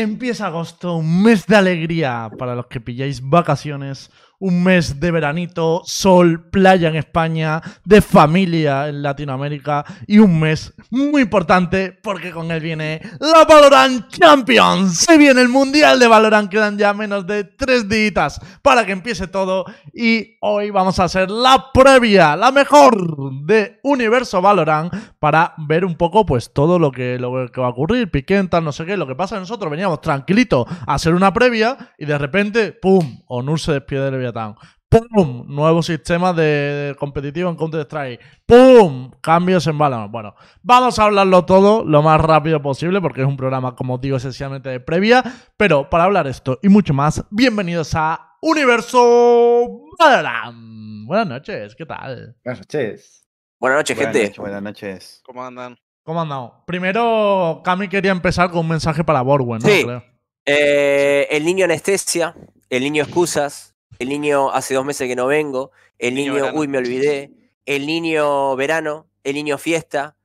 Empieza agosto, un mes de alegría para los que pilláis vacaciones, un mes de veranito, sol, playa en España, de familia en Latinoamérica y un mes muy importante porque con él viene la Valorant Champions. Se viene el Mundial de Valorant, quedan ya menos de tres días para que empiece todo y hoy vamos a hacer la previa, la mejor de Universo Valorant para ver un poco pues todo lo que, lo que va a ocurrir, piquentas, no sé qué, lo que pasa nosotros veníamos tranquilitos a hacer una previa y de repente, ¡pum! Onur se despide del Leviatán. ¡Pum! Nuevo sistema de competitivo en Counter-Strike. ¡Pum! Cambios en Valorant. Bueno, vamos a hablarlo todo lo más rápido posible porque es un programa, como digo, esencialmente de previa. Pero para hablar esto y mucho más, bienvenidos a Universo Valorant. Buenas noches, ¿qué tal? Buenas noches. Buenas noches, Buenas gente. noches, buenas noches. ¿Cómo andan? ¿Cómo andamos? Primero, Cami quería empezar con un mensaje para Borwen, ¿no? Sí. Creo. Eh, el niño anestesia, el niño excusas, el niño hace dos meses que no vengo, el Niño uy, me olvidé, el niño verano, el niño fiesta,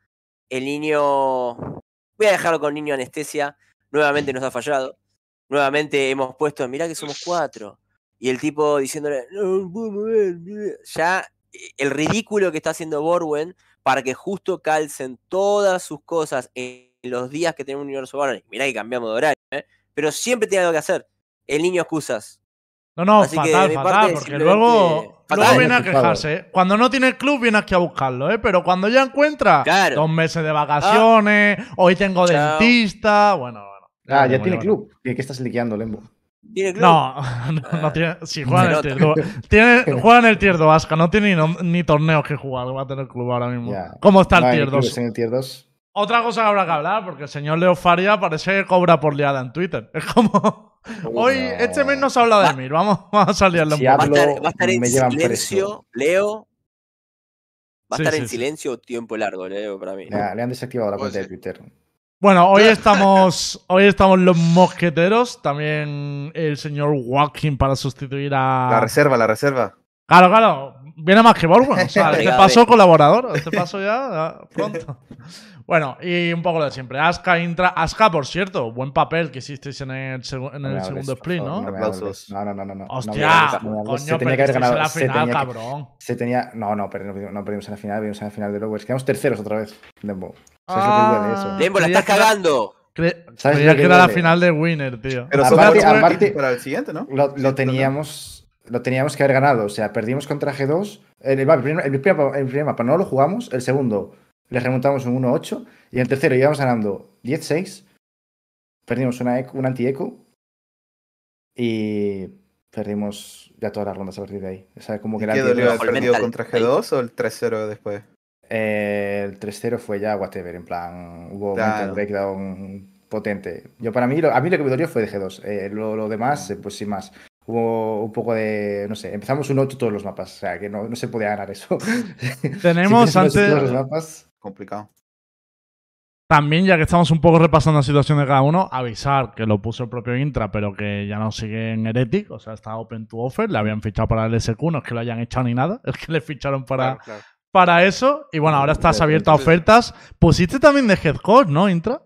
el niño... Voy a dejarlo con niño anestesia, nuevamente nos ha fallado, nuevamente hemos puesto, mirá que somos cuatro, y el tipo diciéndole, no puedo mover, bleh". ya eh, el ridículo que está haciendo Borwen para que justo calcen todas sus cosas en los días que tenemos un universo Valorant. Mirá que cambiamos de horario, ¿eh? pero siempre tiene algo que hacer. El niño excusas. No, no, Así fatal, fatal, parte, porque simplemente- luego, Fatal. luego viene a quejarse. ¿eh? Cuando no tiene club, viene aquí a buscarlo, ¿eh? Pero cuando ya encuentra Claro. dos meses de vacaciones, hoy tengo Chao. dentista, bueno, bueno. Ah, ya tiene bueno. club. ¿Y qué estás liqueando, Lembo? ¿Tiene club? No, no, no Ah, tiene. Si juega en el tier 2. Tiene, juega en el tier 2, Aska. No tiene ni, ni torneos que jugar. Va a tener club ahora mismo. Ya. ¿Cómo está el No hay tier clubes 2? en el tier 2. Otra cosa que habrá que hablar, porque el señor Leo Faria parece que cobra por liada en Twitter. Es como. Hoy, no. este mes no se habla de mí. Vamos, vamos a Si un Va poco. a estar, hablo, va a estar en silencio, Leo. Va a Sí, estar sí, en sí. silencio tiempo largo, Leo, para mí. Ya, le han desactivado la Pues cuenta de. Twitter. Bueno, hoy estamos, hoy estamos los mosqueteros, también el señor Walking para sustituir a... La reserva, la reserva. Claro, claro, viene más que Borgon, o sea, este paso colaborador, este paso ya, ya pronto. Bueno, y un poco lo de siempre. Aska, Intra, Aska, por cierto, buen papel que hicisteis en el, segu- en No el hables, segundo split, ¿no? Aplausos. No, no, no, no. no. Hostia, no coño, Se tenía que haber perdisteis en ganado. la se final, tenía que- cabrón. Se tenía. No, no, pero no, no perdimos en la final, perdimos en la final de Lowers. Quedamos terceros otra vez, Lembo. ¿Sabes lo que duele eso? Ah. Lembo, la estás que cagando. Cre- ¿Sabes creía que que era la final de Winner, tío. Pero Aparte- para el siguiente, ¿no? Lo, lo teníamos. Lo teníamos que haber ganado. O sea, perdimos contra G2. El, el, primer, el primer- el primer mapa no lo jugamos. El segundo les remontamos un 1-8. Y el tercero íbamos ganando 10-6. Perdimos una, eco- una anti-eco. Y perdimos ya todas las rondas a partir de ahí. O sea, como que ¿Y la ¿Qué anti-eco- dolió? ¿El mental. contra G2 o el 3-0 después? Eh, el 3-0 fue ya whatever. En plan, hubo un Claro. mental breakdown potente. Yo, para mí, lo, a mí lo que me dolió fue de G2. Eh, lo, lo demás, eh, pues sin más. Hubo un poco de. No sé, empezamos un 8 todos los mapas. O sea, que no, no se podía ganar eso. Tenemos Si un antes- todos los mapas. Complicado. También, ya que estamos un poco repasando la situación de cada uno, avisar que lo puso el propio Intra, pero que ya no sigue en Heretic, o sea, está open to offer, le habían fichado para el SQ, no es que lo hayan echado ni nada, es que le ficharon para, Claro, claro. para eso, y bueno, ahora estás abierto a ofertas. Pusiste también de head coach, ¿no, Intra?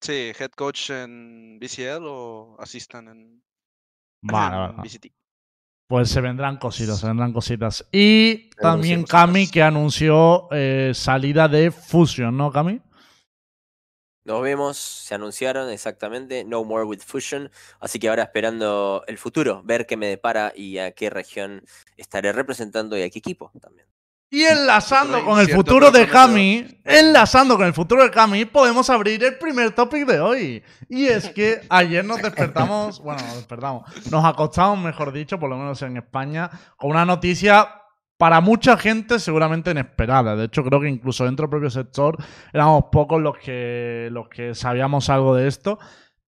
Sí, head coach en BCL o assistant en, Vale, en vale, vale. Pues se vendrán cositas, se vendrán cositas. Y también Cami, que anunció eh, salida de Fusion, ¿no, Cami? Nos vemos, se anunciaron exactamente, No More with Fusion, así que ahora esperando el futuro, ver qué me depara y a qué región estaré representando y a qué equipo también. Y enlazando con el futuro de. Cami, enlazando con el futuro de Cami, podemos abrir el primer topic de hoy. Y es que ayer nos despertamos, bueno, nos despertamos, nos acostamos, mejor dicho, por lo menos en España, con una noticia para mucha gente seguramente inesperada. De hecho, creo que incluso dentro del propio sector éramos pocos los que, los que sabíamos algo de esto.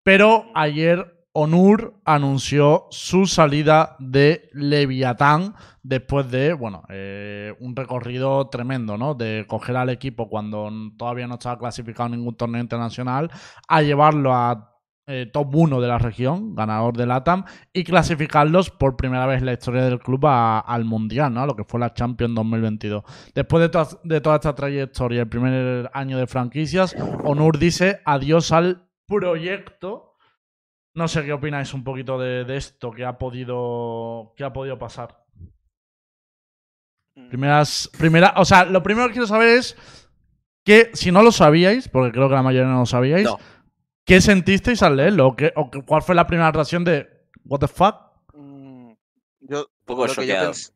Pero ayer Onur anunció su salida de Leviatán después de, bueno, eh, un recorrido tremendo, ¿no? De coger al equipo cuando todavía no estaba clasificado en ningún torneo internacional, a llevarlo a eh, top 1 de la región, ganador de LATAM, y clasificarlos por primera vez en la historia del club al Mundial, ¿no? Lo que fue la Champions 2022. Después de, to- de toda esta trayectoria, el primer año de franquicias, Onur dice adiós al proyecto No sé qué opináis un poquito de, de esto que ha podido que ha podido pasar. Mm. Primeras, primera, o sea, lo primero que quiero saber es que si no lo sabíais, porque creo que la mayoría no lo sabíais, No. ¿qué sentisteis al leerlo? ¿O, qué- o cuál fue la primera reacción de what the fuck? Mm, Yo, Un poco lo que yo choqueado. pens-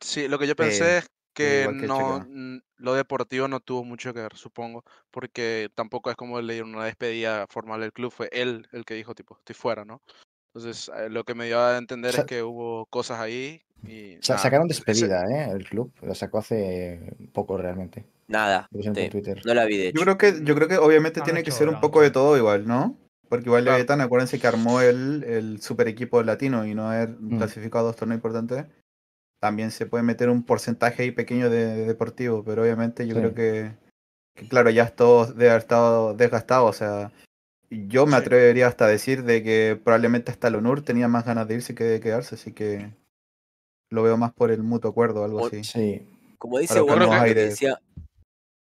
sí, lo que yo pensé es que no, lo deportivo no tuvo mucho que ver, supongo, porque tampoco es como le dieron una despedida formal del club, fue él el que dijo, tipo, estoy fuera, ¿no? Entonces, eh, lo que me dio a entender Sa- es que hubo cosas ahí y Sa- nada, sacaron ese- despedida, ¿eh? El club. La sacó hace poco realmente. Nada. Por Twitter. No la vi, de hecho. Yo creo que, yo creo que obviamente Han tiene que ser un poco de todo igual, ¿no? Porque igual Claro. Leviatán, acuérdense que armó el, el super equipo latino y no haber Mm. clasificado a dos torneos importantes. También se puede meter un porcentaje ahí pequeño de, de deportivo, pero obviamente yo Sí. creo que, que, claro, ya todo debe haber estado desgastado. O sea, yo me Sí. atrevería hasta a decir de que probablemente hasta el Onur tenía más ganas de irse que de quedarse, así que lo veo más por el mutuo acuerdo o algo O- así. Sí. Como dice Warren, lo que decía,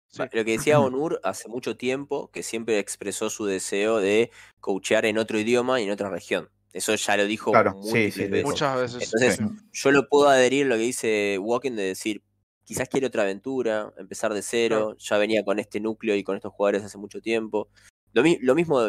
Sí. lo que decía Onur hace mucho tiempo, que siempre expresó su deseo de coachear en otro idioma y en otra región. Eso ya lo dijo Claro, sí, múltiples sí, lo veces. dijo. muchas veces. Entonces, Sí. yo lo puedo adherir a lo que dice Walking de decir, quizás quiere otra aventura, empezar de cero, ya venía con este núcleo y con estos jugadores hace mucho tiempo. Lo, mi- lo mismo,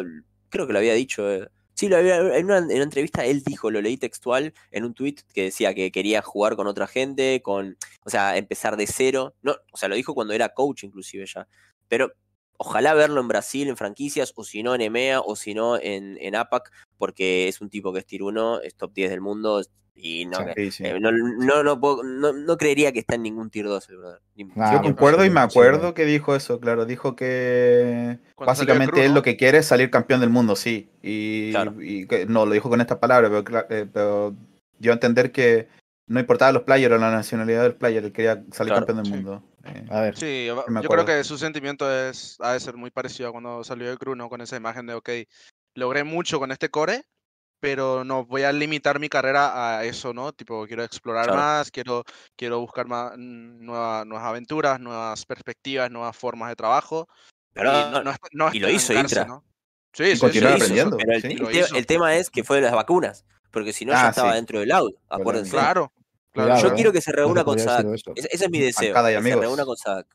creo que lo había dicho. eh, Sí, lo había, en, una, en una entrevista él dijo, lo leí textual en un tweet que decía que quería jugar con otra gente, con, o sea, empezar de cero. No, o sea, lo dijo cuando era coach inclusive ya. Pero ojalá verlo en Brasil, en franquicias, o si no en EMEA, o si no en, en APAC, porque es un tipo que es tier 1, es top 10 del mundo, y no, Sí. Sí, eh, no, no, no, puedo- no, no creería que está en ningún tier 2 el brother. Ni- Ah, Yo concuerdo y me acuerdo que dijo eso, claro. Dijo que Cuando básicamente Cruz, él lo que quiere es salir campeón del mundo, sí. Y, Claro. y que- no, lo dijo con estas palabras, pero, eh, pero dio a entender que no importaba los players o la nacionalidad del player, él quería salir Claro, campeón del sí. mundo. Eh, A ver. Sí, me yo creo que su sentimiento es, ha de ser muy parecido a cuando salió de Cruz, ¿no? Con esa imagen de, ok, logré mucho con este core, pero no voy a limitar mi carrera a eso, ¿no? Tipo, quiero explorar Claro. más, quiero, quiero buscar más, mm, nueva- nuevas aventuras, nuevas perspectivas, nuevas formas de trabajo. Pero y no, no no y lo hizo Intra. ¿no? Sí, sí, sí, aprendiendo, Pero el, sí. el el tema es que fue de las vacunas, porque si no ya Ah, estaba sí. dentro del out, acuérdense. Claro, claro. Yo ¿eh? quiero que se reúna No con Sadak. Ese, ese es mi deseo. Que se reúna con Sadak.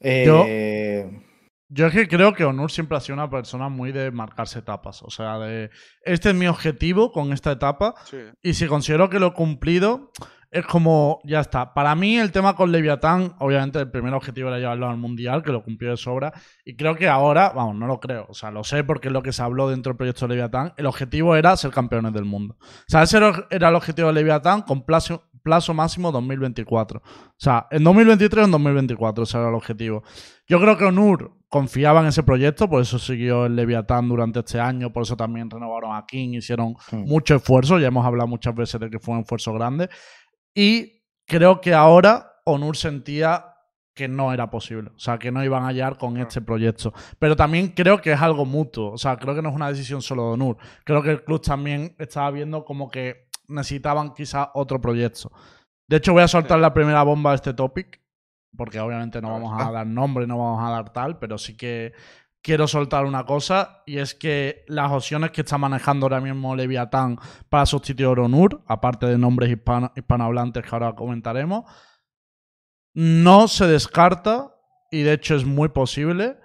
Yo- Eh, Yo es que creo que Onur siempre ha sido una persona muy de marcarse etapas. O sea, de este es mi objetivo con esta etapa. Sí. Y si considero que lo he cumplido, es como, ya está. Para mí, el tema con Leviatán, obviamente, el primer objetivo era llevarlo al mundial, que lo cumplió de sobra. Y creo que ahora, vamos, no lo creo. O sea, lo sé porque es lo que se habló dentro del proyecto de Leviatán. El objetivo era ser campeones del mundo. O sea, ese era el objetivo de Leviatán con plazo, plazo máximo 2024. O sea, en 2023 o en 2024, ese era el objetivo. Yo creo que Onur confiaba en ese proyecto, por eso siguió el Leviatán durante este año, por eso también renovaron a King, hicieron mucho esfuerzo, ya hemos hablado muchas veces de que fue un esfuerzo grande. Y creo que ahora Onur sentía que no era posible, o sea, que no iban a hallar con este proyecto. Pero también creo que es algo mutuo, o sea, creo que no es una decisión solo de Onur. Creo que el club también estaba viendo como que necesitaban quizá otro proyecto. De hecho, voy a soltar la primera bomba de este topic, porque obviamente no vamos a dar nombre, no vamos a dar tal, pero sí que quiero soltar una cosa, y es que las opciones que está manejando ahora mismo Leviatán para sustituir a Onur, aparte de nombres hispano- hispanohablantes que ahora comentaremos, no se descarta, y de hecho es muy posible,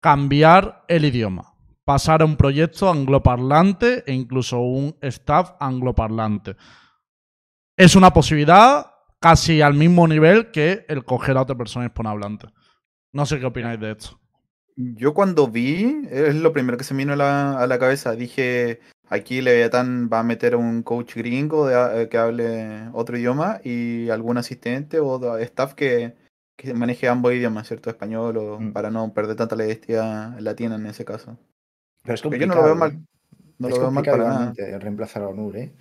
cambiar el idioma. Pasar a un proyecto angloparlante e incluso un staff angloparlante. Es una posibilidad casi al mismo nivel que el coger a otra persona hispanohablante. No sé qué opináis de esto. Yo cuando vi, es lo primero que se me vino a la, a la cabeza. Dije, aquí Leviatán va a meter un coach gringo de- eh, que hable otro idioma y algún asistente o staff que, que maneje ambos idiomas, ¿cierto? Español o Mm. para no perder tanta la identidad latina en ese caso. pero es Pero yo no lo veo mal. ¿eh? No es lo veo mal para nada. reemplazar a Onur, ¿eh?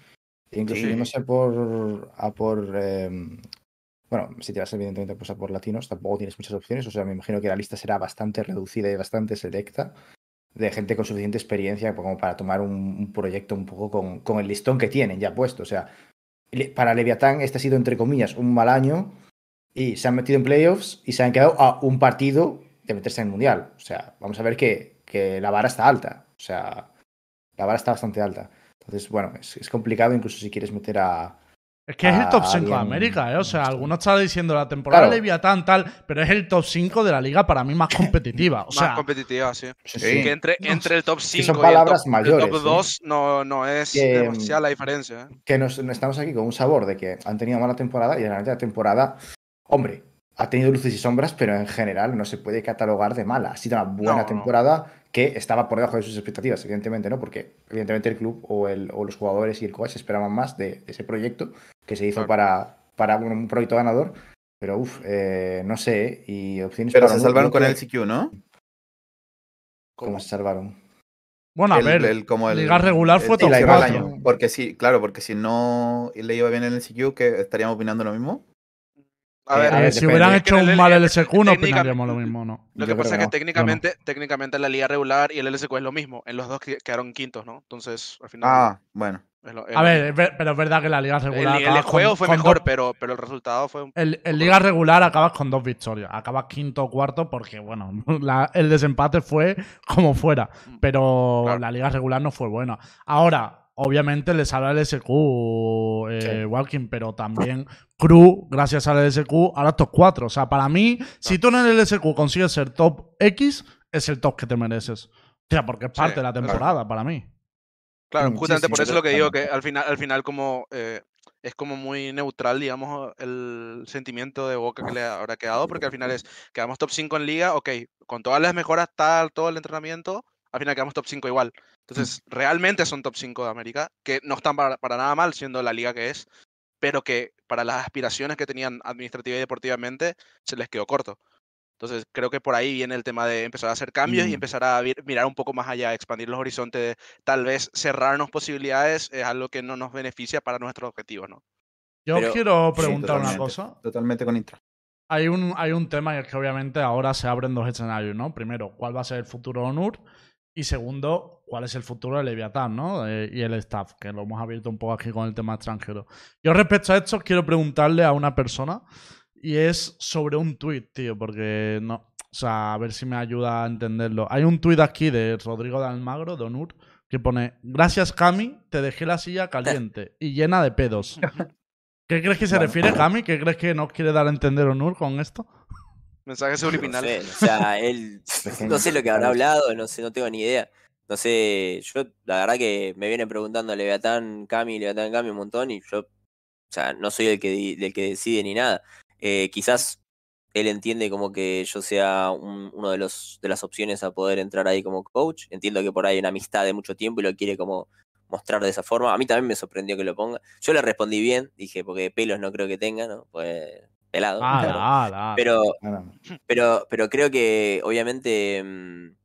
Incluso Sí. yo no sé por. a por. eh, bueno, si te vas evidentemente pues, a por latinos, tampoco tienes muchas opciones. O sea, me imagino que la lista será bastante reducida y bastante selecta de gente con suficiente experiencia como para tomar un, proyecto un poco con, con el listón que tienen ya puesto. O sea, para Leviatán este ha sido, entre comillas, un mal año y se han metido en playoffs y se han quedado a un partido de meterse en el Mundial. O sea, vamos a ver que, que la vara está alta. O sea, la vara está bastante alta. Entonces, bueno, es complicado incluso si quieres meter a, Es que es el top 5 de alguien- América, ¿eh? O sea, algunos están diciendo la temporada Claro. Leviatán tal, pero es el top 5 de la liga para mí más competitiva. O sea, más competitiva, sí. Sí, Sí. Que entre, entre el top Sí, 5 son y el palabras top, mayores, el top ¿eh? 2 no, no es Que, demasiada la diferencia. ¿eh? que nos, estamos aquí con un sabor de que han tenido mala temporada y realmente la temporada, hombre, ha tenido luces y sombras, pero en general no se puede catalogar de mala. Ha sido una buena No, no. temporada que estaba por debajo de sus expectativas, evidentemente, ¿no? Porque evidentemente el club o, el, o los jugadores y el coach esperaban más de, de ese proyecto que se hizo Claro. para, para un, un proyecto ganador. Pero uff, no sé, ¿eh? y opciones Pero para se salvaron con el CQ, ¿no? ¿Cómo se salvaron? bueno, a El- ver, el- como el- liga regular fue el top la tercer 4. imagen. año. Porque sí, claro, porque si no le iba bien en el CQ, que estaríamos opinando lo mismo. A Eh, ver, a ver, si hubieran hecho un mal el- LSQ no opinaríamos lo mismo, ¿no? Lo Yo que pasa es que no. técnicamente, técnicamente la liga regular y el LSQ es lo mismo. En los dos que- quedaron quintos, ¿no? Entonces, al final. Ah, bueno. A ver, pero es verdad que la liga el, regular. el acabas juego con- fue con mejor, dos- pero, pero el resultado fue un El, en liga regular acabas con dos victorias. Acabas quinto o cuarto porque, bueno, la- el desempate fue como fuera. Pero Claro. la liga regular no fue buena. Ahora, obviamente le sale al SQ eh, Sí. Walking, pero también Cruz, gracias al LSQ, ahora top 4. O sea, para mí, si tú en el LSQ consigues ser top X, es el top que te mereces. O sea, porque es Sí, parte de la claro. temporada para mí. Claro, Mm, justamente por eso es lo que digo, que al final, al final como eh, es como muy neutral, digamos, el sentimiento de Boca que le habrá quedado, porque al final es, quedamos top 5 en liga, ok, con todas las mejoras, tal, todo el entrenamiento, al final quedamos top 5 igual. Entonces, realmente son top 5 de América, que no están para, para nada mal siendo la liga que es, pero que para las aspiraciones que tenían administrativa y deportivamente se les quedó corto. Entonces, creo que por ahí viene el tema de empezar a hacer cambios y Mm. empezar a mirar un poco más allá, expandir los horizontes, tal vez cerrarnos posibilidades es algo que no nos beneficia para nuestros objetivos, ¿no? Yo Pero- quiero sí, preguntar una cosa. Totalmente con Intra. Hay un, hay un tema y es que obviamente ahora se abren dos escenarios, ¿no? Primero, ¿cuál va a ser el futuro de Onur? Y segundo, ¿cuál es el futuro de Leviatán, ¿no? Eh, y el staff, que lo hemos abierto un poco aquí con el tema extranjero. Yo respecto a esto quiero preguntarle a una persona y es sobre un tuit, tío, porque no... O sea, a ver si me ayuda a entenderlo. Hay un tuit aquí de Rodrigo de Almagro, de Onur, que pone, gracias Cami, te dejé la silla caliente y llena de pedos. ¿Qué crees que se Bueno. refiere Cami? ¿Qué crees que nos quiere dar a entender Onur con esto? Mensaje No subliminal. sé, o sea, él. no sé lo que habrá hablado, no sé, no tengo ni idea. No sé, yo la verdad que me vienen preguntando Leviatán, Cami, Leviatán, Cami un montón y yo, o sea, no soy el que, di- el que decide ni nada. Eh, quizás él entiende como que yo sea un- uno de los de las opciones a poder entrar ahí como coach. Entiendo que por ahí hay una amistad de mucho tiempo y lo quiere como mostrar de esa forma. A mí también me sorprendió que lo ponga. Yo le respondí bien, dije, porque pelos no creo que tenga, ¿no? Pues pelado. Ah, claro. ah, ah. Pero, pero, pero creo que obviamente mm,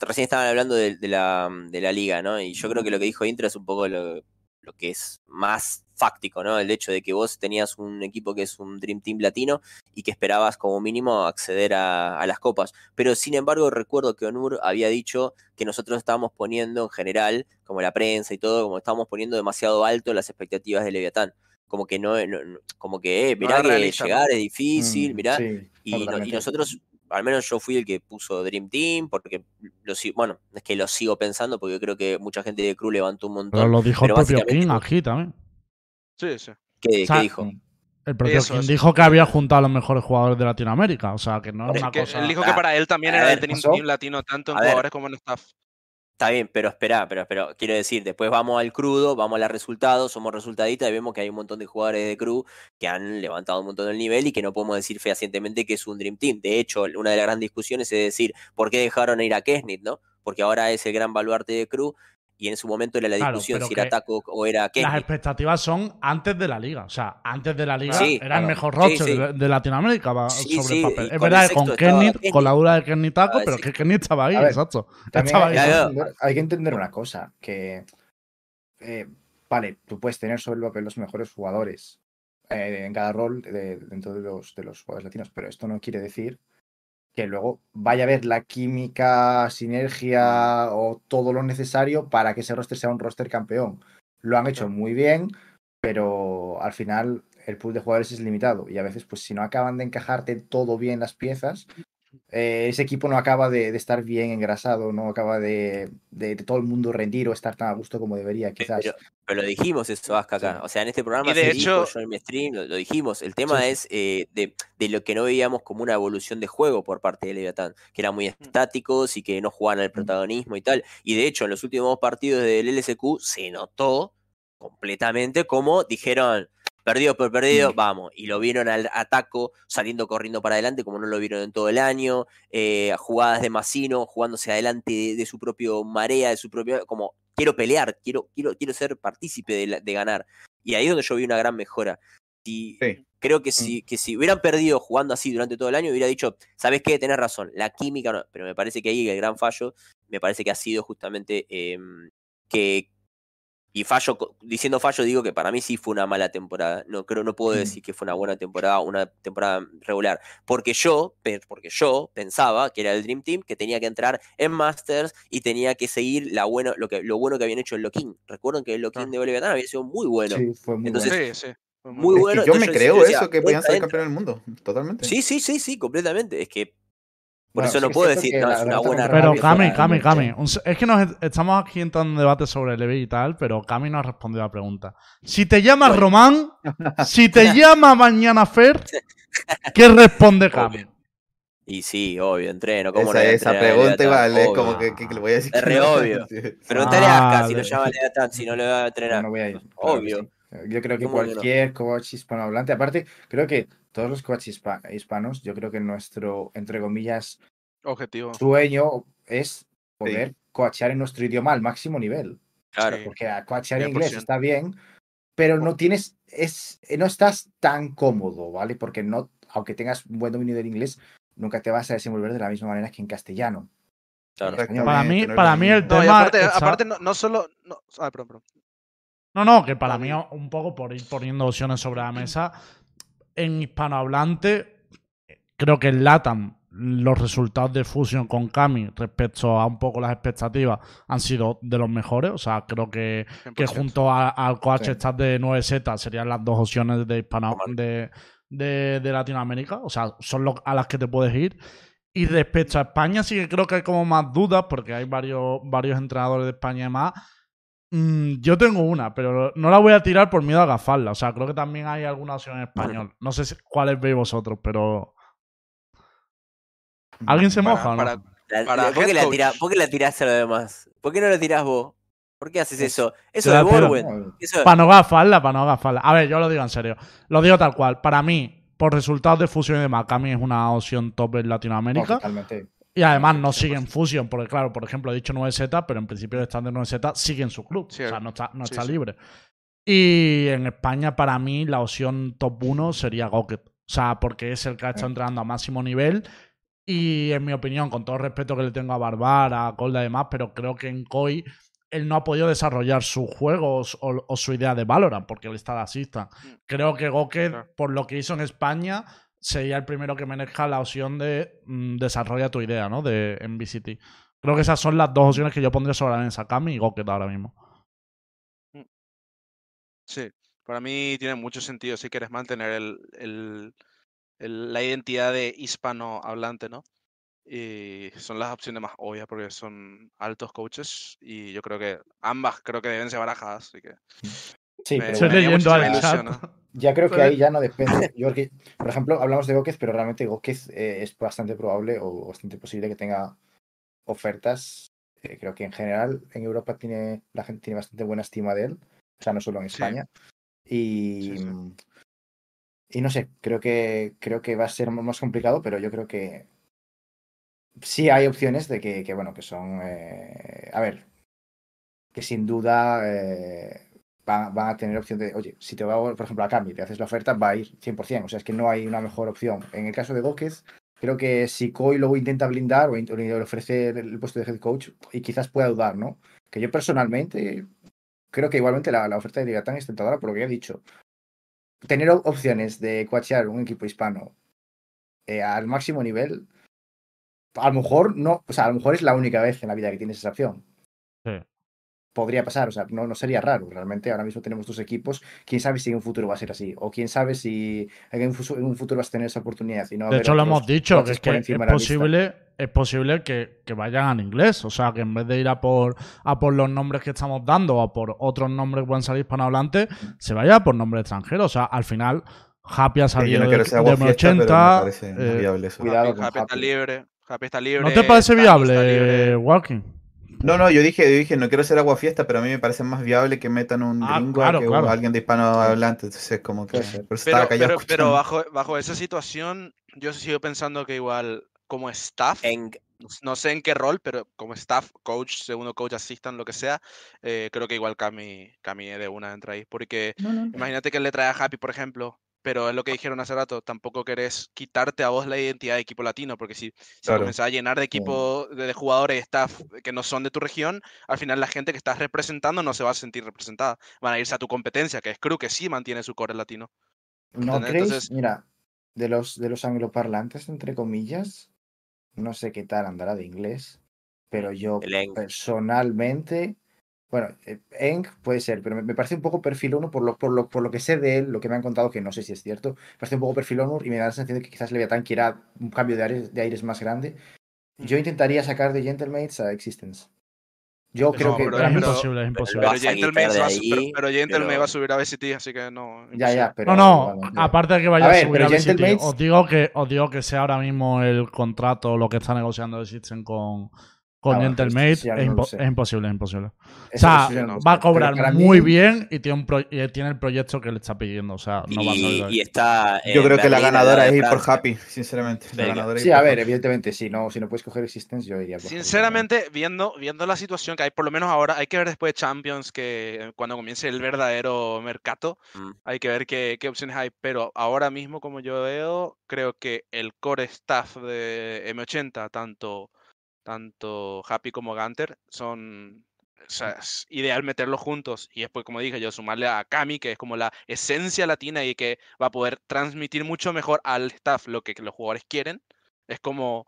recién estaban hablando de, de la, de la liga, ¿no? Y yo creo que lo que dijo Intra es un poco lo, lo que es más fáctico, ¿no? El hecho de que vos tenías un equipo que es un Dream Team latino y que esperabas como mínimo acceder a, a las copas. Pero sin embargo recuerdo que Onur había dicho que nosotros estábamos poniendo en general, como la prensa y todo, como estábamos poniendo demasiado alto las expectativas de Leviatán. Como que no, como que, eh, mirá que realista, ¿no? llegar es difícil, Mm, mirá, sí, y, nosotros, al menos yo fui el que puso Dream Team, porque lo sigo, bueno, es que lo sigo pensando, porque creo que mucha gente de Crew levantó un Pero montón. lo dijo pero el propio King aquí también. Sí, sí. ¿Qué, o sea, qué dijo? El propio Eso, King eso. dijo que había juntado a los mejores jugadores de Latinoamérica. O sea, que no es una Que cosa. él dijo que para él también a era ver, el Dream. Team latino, tanto en ver. jugadores como en staff. Está bien, pero espera, pero, quiero decir, después vamos al crudo, vamos a los resultados, somos resultadistas y vemos que hay un montón de jugadores de Crew que han levantado un montón el nivel y que no podemos decir fehacientemente que es un Dream Team. De hecho, una de las grandes discusiones es decir, ¿por qué dejaron ir a Kesnit, no? Porque ahora es el gran baluarte de Crew y en su momento era la discusión si era Taco o era Las Kesnit. expectativas son antes de la liga. O sea, antes de la liga Sí, era el mejor roster sí. de, de Latinoamérica va, Sí, sobre sí, el papel. y Es verdad que con Kenny, Kenny. con la duda de Kenny Taco, pero sí. que Kenny estaba ahí, ver, exacto. Estaba hay, ahí. que Claro. entender, hay que entender una cosa, que eh, vale, tú puedes tener sobre el papel los mejores jugadores eh, en cada rol de- dentro de los, de los jugadores latinos, pero esto no quiere decir que luego vaya a haber la química, sinergia o todo lo necesario para que ese roster sea un roster campeón. Lo han hecho muy bien, pero al final el pool de jugadores es limitado y a veces pues si no acaban de encajarte todo bien las piezas, eh, ese equipo no acaba de, de estar bien engrasado, no acaba de, de- de todo el mundo rendir o estar tan a gusto como debería, quizás. Pero, pero lo dijimos eso, Aska, acá. O sea, en este programa Y de hecho- dijo, yo en mi stream lo, lo dijimos. El tema Sí, es eh, de, de lo que no veíamos como una evolución de juego por parte de Leviatán, que eran muy estáticos y que no jugaban al protagonismo y tal. Y de hecho, en los últimos partidos del LSQ se notó completamente como dijeron. Perdido por perdido, Mm. vamos. Y lo vieron al ataco, saliendo corriendo para adelante, como no lo vieron en todo el año. eh, jugadas de Masino, jugándose adelante de, de su propio marea, de su propio. Como quiero pelear, quiero, quiero, quiero ser partícipe de, la- de ganar. Y ahí es donde yo vi una gran mejora. Y Sí. creo que si, que si hubieran perdido jugando así durante todo el año, hubiera dicho, ¿sabes qué? Tenés razón, la química no. Pero me parece que ahí el gran fallo, me parece que ha sido justamente em, que. Y fallo, diciendo fallo, digo que para mí sí fue una mala temporada. No creo, no puedo Mm. decir que fue una buena temporada, una temporada regular. Porque yo, porque yo pensaba que era el Dream Team, que tenía que entrar en Masters y tenía que seguir la bueno, lo, que, lo bueno que habían hecho el Loquín. Recuerden que el Loquín Ah. de Leviatán había sido muy bueno. Sí, fue muy Entonces, bueno. Sí, sí. fue muy bueno. Es bueno, que yo me yo creo decía, eso, que podían ser campeones del mundo. Totalmente. Sí, sí, sí, sí, completamente. Es que por Bueno, eso no es puedo decir, no, es una buena Pero Cami, Cami. Cami. Es que nos estamos aquí entrando en debate sobre Levi y tal, pero Cami no ha respondido a la pregunta. Si te llamas Bueno. Román, si te llama mañana Fer, ¿qué responde Cami? Y sí, obvio, entreno. ¿cómo no Esa, pregunta igual es como que, que- que le voy a decir. Es re no. Preguntale a Aska si Vale. lo llama Leviatán, si no le va a entrenar. no voy a ir. claro Obvio. sí. Yo creo que cualquier coach hispanohablante, aparte, creo que todos los coaches hispa- hispanos, yo creo que nuestro, entre comillas, Objetivo. sueño es poder coachear en nuestro idioma al máximo nivel. Claro. Porque coachear en inglés 100%. está bien, pero no tienes, es, no estás tan cómodo, ¿vale? Porque no, aunque tengas un buen dominio del inglés, nunca te vas a desenvolver de la misma manera que en castellano. claro. español. Para mí, no es para mí el No, tema. aparte, no, no solo. No, ah, perdón, perdón. No, no, que para mí, un poco por ir poniendo opciones sobre la mesa, en hispanohablante, creo que en LATAM los resultados de Fusion con Kami respecto a un poco las expectativas han sido de los mejores. O sea, creo que, que 100%. junto a- al coach Sí. De 9Z serían las dos opciones de, hispano, de, de, de Latinoamérica. O sea, son a las que te puedes ir. Y respecto a España, sí que creo que hay como más dudas, porque hay varios, varios entrenadores de España y más. Mm, yo tengo una, pero no la voy a tirar por miedo a agafarla. O sea, creo que también hay alguna opción en español. No sé si- cuáles veis vosotros, pero. ¿Alguien se Para- moja o no? para- La- Para la- ¿por, qué la tira- por qué la tirás a lo demás? ¿Por qué no lo tirás vos? ¿Por qué haces Es- eso? Eso de Borwen. Para no agafarla, para no agafarla. A ver, yo lo digo en serio. Lo digo tal cual. Para mí, por resultados de fusión y demás, Kami es una opción top en no, Latinoamérica. totalmente. Y además no siguen Fusion, porque claro, por ejemplo, he dicho 9Z, pero en principio el stand de 9Z sigue en su club. Sí, o sea, no está, no sí, está sí. libre. Y en España, para mí, la opción top 1 sería Goket. O sea, porque es el que ha estado Sí. entrenando a máximo nivel. Y en mi opinión, con todo el respeto que le tengo a Barbara, a Colda y demás, pero creo que en Koi él no ha podido desarrollar sus juegos o, o su idea de Valorant, porque él está de asista. Creo que Goket, por lo que hizo en España, sería el primero que maneja la opción de mm, desarrolla tu idea, ¿no? De en VCT. Creo que esas son las dos opciones que yo pondría sobre la mesa, Kami y Goket ahora mismo. Sí, para mí tiene mucho sentido si quieres mantener el, el- el- la identidad de hispanohablante, ¿no? Y son las opciones más obvias porque son altos coaches y yo creo que ambas creo que deben ser barajadas, así que Sí, pero Estoy me bueno, haría leyendo al muchísima chat. ilusión, ya creo que ahí ya no depende. Yo creo que, por ejemplo, hablamos de Góquez, pero realmente Góquez eh, es bastante probable o bastante posible que tenga ofertas. Eh, creo que en general en Europa tiene la gente tiene bastante buena estima de él, o sea, no solo en Sí. España. Y, Sí, sí. y no sé, creo que creo que va a ser más complicado, pero yo creo que sí hay opciones de que, que, bueno, que son, eh, a ver, que sin duda eh, van, a tener opción de, oye, si te va, por ejemplo, a Cami, te haces la oferta, va a ir 100%, o sea, es que no hay una mejor opción. En el caso de Góquez, creo que si Coy luego intenta blindar o, o le ofrece el, puesto de head coach, y quizás pueda dudar, ¿no? Que yo personalmente creo que igualmente la, la oferta de Leviatán es tentadora por lo que he dicho. Tener op- opciones de coachear un equipo hispano eh, al máximo nivel, a lo mejor no, o sea, a lo mejor es la única vez en la vida que tienes esa opción. Sí. Podría pasar, o sea, no, no sería raro. Realmente ahora mismo tenemos dos equipos, quién sabe si en un futuro va a ser así, o quién sabe si en un, futuro vas a tener esa oportunidad. Y no De hecho, lo hemos dicho, que es que es posible, es posible que, que vayan al inglés. O sea, que en vez de ir a por, a por los nombres que estamos dando o a por otros nombres que puedan salir hispanohablantes, se vaya por nombres extranjeros. O sea, al final, Happy ha salido no de, de agua fiesta, pero me 80. parece más eh, viable eso. Cuidado Happy, con Happy está Happy. libre. Happy está libre. ¿No te parece viable. Walking? No, no, yo dije, yo dije, no quiero ser agua fiesta, pero a mí me parece más viable que metan un Ah, gringo claro, a que claro. alguien de hispanohablante. Entonces, como que. Pero, pero, pero escuchando. bajo, bajo esa situación, yo sigo pensando que igual como staff, En, no sé en qué rol, pero como staff, coach, segundo coach, assistant, lo que sea, eh, creo que igual Cami, Cami de una entra ahí. Porque No, no. imagínate que él le trae a Happy, por ejemplo, pero es lo que dijeron hace rato, tampoco querés quitarte a vos la identidad de equipo latino, porque si, si Claro. comenzás a llenar de equipo de, de jugadores, staff que no son de tu región, al final la gente que estás representando no se va a sentir representada. Van a irse a tu competencia, que es Crew, que sí mantiene su core latino. ¿No creéis? Entonces- Mira, de los, de los angloparlantes, entre comillas, no sé qué tal andará de inglés, pero yo personalmente, bueno, eh, Eng puede ser, pero me, parece un poco perfil 1 por lo, por, lo, por lo que sé de él, lo que me han contado, que no sé si es cierto, me parece un poco perfil 1 y me da la sensación de que quizás Leviatán quiera un cambio de aires, de aires más grande. Yo intentaría sacar de Gentlemates a Existence. Yo creo No, que... pero pero- es imposible, es pero imposible. Pero Gentleman va, a su- pero, ahí, pero Gentleman pero- va a subir a BCT, así que no. Ya, ya, imposible. pero... No, no, igualmente- aparte de que vaya A a, ver, subir a Gentlemates- os digo que os digo que sea ahora mismo el contrato, lo que está negociando System con, con Ah, Gentlemate, es, impo- imposible, es imposible. O sea, no va a cobrar muy mí- bien y tiene, un pro- y tiene el proyecto que le está pidiendo. O sea, no va a salir Y, y está. Yo creo que la ganadora es ir por. Happy, sinceramente. La ganadora Sí, a ver, Happy. evidentemente, si no, si no puedes coger Existence, yo iría por Happy Sinceramente, viendo, viendo la situación que hay, por lo menos ahora, hay que ver después de Champions, que cuando comience el verdadero mercado, Mm. hay que ver qué, qué opciones hay. Pero ahora mismo, como yo veo, creo que el core staff de M80, tanto, tanto Happy como Gunter, son. O sea, es ideal meterlos juntos y después, como dije yo, sumarle a Kami, que es como la esencia latina y que va a poder transmitir mucho mejor al staff lo que los jugadores quieren. Es como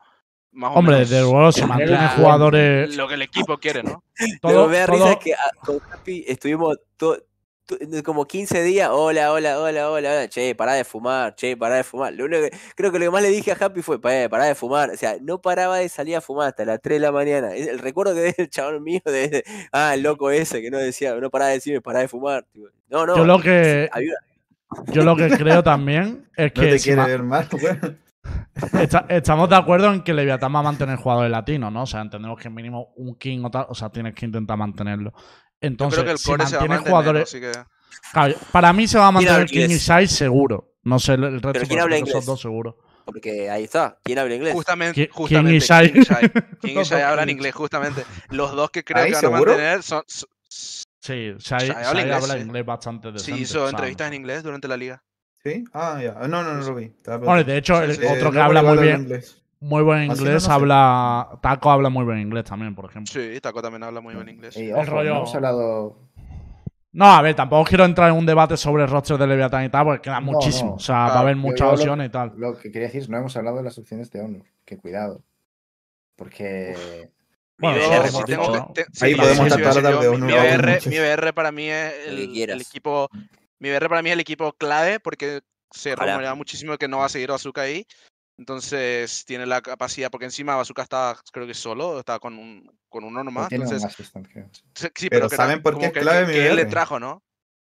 más o Hombre, menos desde luego, si el mantiene la- jugadores. lo que el equipo quiere, ¿no? Todo, me da todo- risa que ah, con Happy estuvimos to- como 15 días. Hola, hola, hola, hola, hola. Che, pará de fumar, che, pará de fumar. Lo único que- creo que lo que más le dije a Happy fue, "Eh, pará de fumar. O sea, no paraba de salir a fumar hasta las 3 de la mañana. Es El recuerdo que del chabón mío de, de- ah, el loco ese que no decía, no paraba de decirme, pará de fumar. Tipo, No, no. Yo lo que, yo lo que creo también es No que te si quiere ma- ver mal, weón. Está- estamos de acuerdo en que Leviatán va a mantener jugadores latinos, ¿no? O sea, entendemos que mínimo un King o tal, o sea, tienes que intentar mantenerlo. Yo Entonces, creo que el si core se va a mantienes mantener, jugadores. así que... Claro, para mí se va a ¿Quién mantener King y? Sai seguro. No sé el resto, ¿quién pero habla esos dos seguro. Porque ahí está. ¿Quién habla inglés? Justamente, Ki- justamente King y Shai. King y dos hablan inglés, justamente. Los dos que creo ¿Ahí que van a mantener son... Sí, Sai, Shai habla inglés, habla sí. inglés bastante Sí, hizo entrevistas en inglés durante la liga. ¿Sí? Ah, ya. No, no, no lo vi. Bueno, de hecho, Sí, el sí. Otro que no, habla muy bien, inglés. Muy buen no, inglés, sé. habla. Taco habla muy buen inglés también, por ejemplo. Sí, Taco también habla muy bien inglés. Y, El rollo- no hemos hablado... No, a ver, tampoco quiero entrar en un debate sobre el roster de Leviatán y tal, porque queda No, muchísimo. no. O sea, va a haber muchas opciones y tal. Lo que quería decir es no hemos hablado de las opciones de Honor. Que cuidado. Porque... Bueno, Ahí podemos mi- BR, mi BR para mí es el, el equipo. Mi BR para mí es el equipo clave porque se Ojalá. rumoreaba muchísimo que no va a seguir Bazooka ahí. Entonces tiene la capacidad, porque encima Bazooka estaba, creo que solo, estaba con, un, con uno nomás. Entonces, assistant, creo. sí, sí, Pero que ¿saben por qué es que- clave que, mi que él le trajo, ¿no?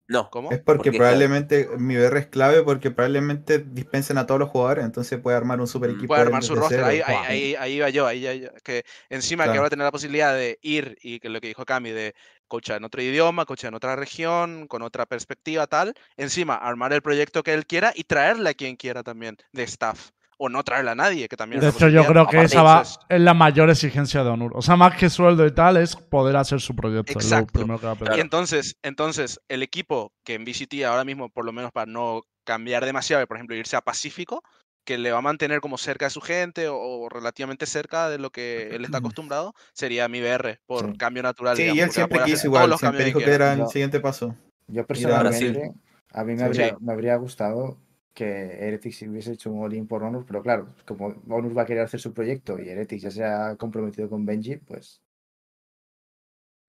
No. ¿Cómo? Es porque es probablemente mi BR es clave porque probablemente dispensen a todos los jugadores, entonces puede armar un super Mm, equipo. Puede armar su roster. Ahí, ahí, Buah. ahí, ahí iba yo. Ahí, ahí- que encima que Claro. ahora va a tener la posibilidad de ir y que lo que dijo Cami, de coachar en otro idioma, coachar en otra región, con otra perspectiva, tal. Encima, armar el proyecto que él quiera y traerle a quien quiera también de staff. O no traerle a nadie, que también De es hecho, yo creo que esa va, es la mayor exigencia de Onur. O sea, más que sueldo y tal, es poder hacer su proyecto. lo Exacto. primero que va a pedir. Y entonces, entonces, el equipo que en VCT ahora mismo, por lo menos para no cambiar demasiado, por ejemplo, irse a Pacífico, que le va a mantener como cerca de su gente o, o relativamente cerca de lo que él está acostumbrado, sería mi BR, por Sí. cambio natural. Sí, digamos, y él siempre quiso igual, los siempre cambios dijo que quiera. era el siguiente paso. Yo personalmente, a mí me Sí. habría, Sí. me habría gustado que Heretics hubiese hecho un all-in por Honor, pero claro, como Honor va a querer hacer su proyecto y Heretics ya se ha comprometido con Benji, pues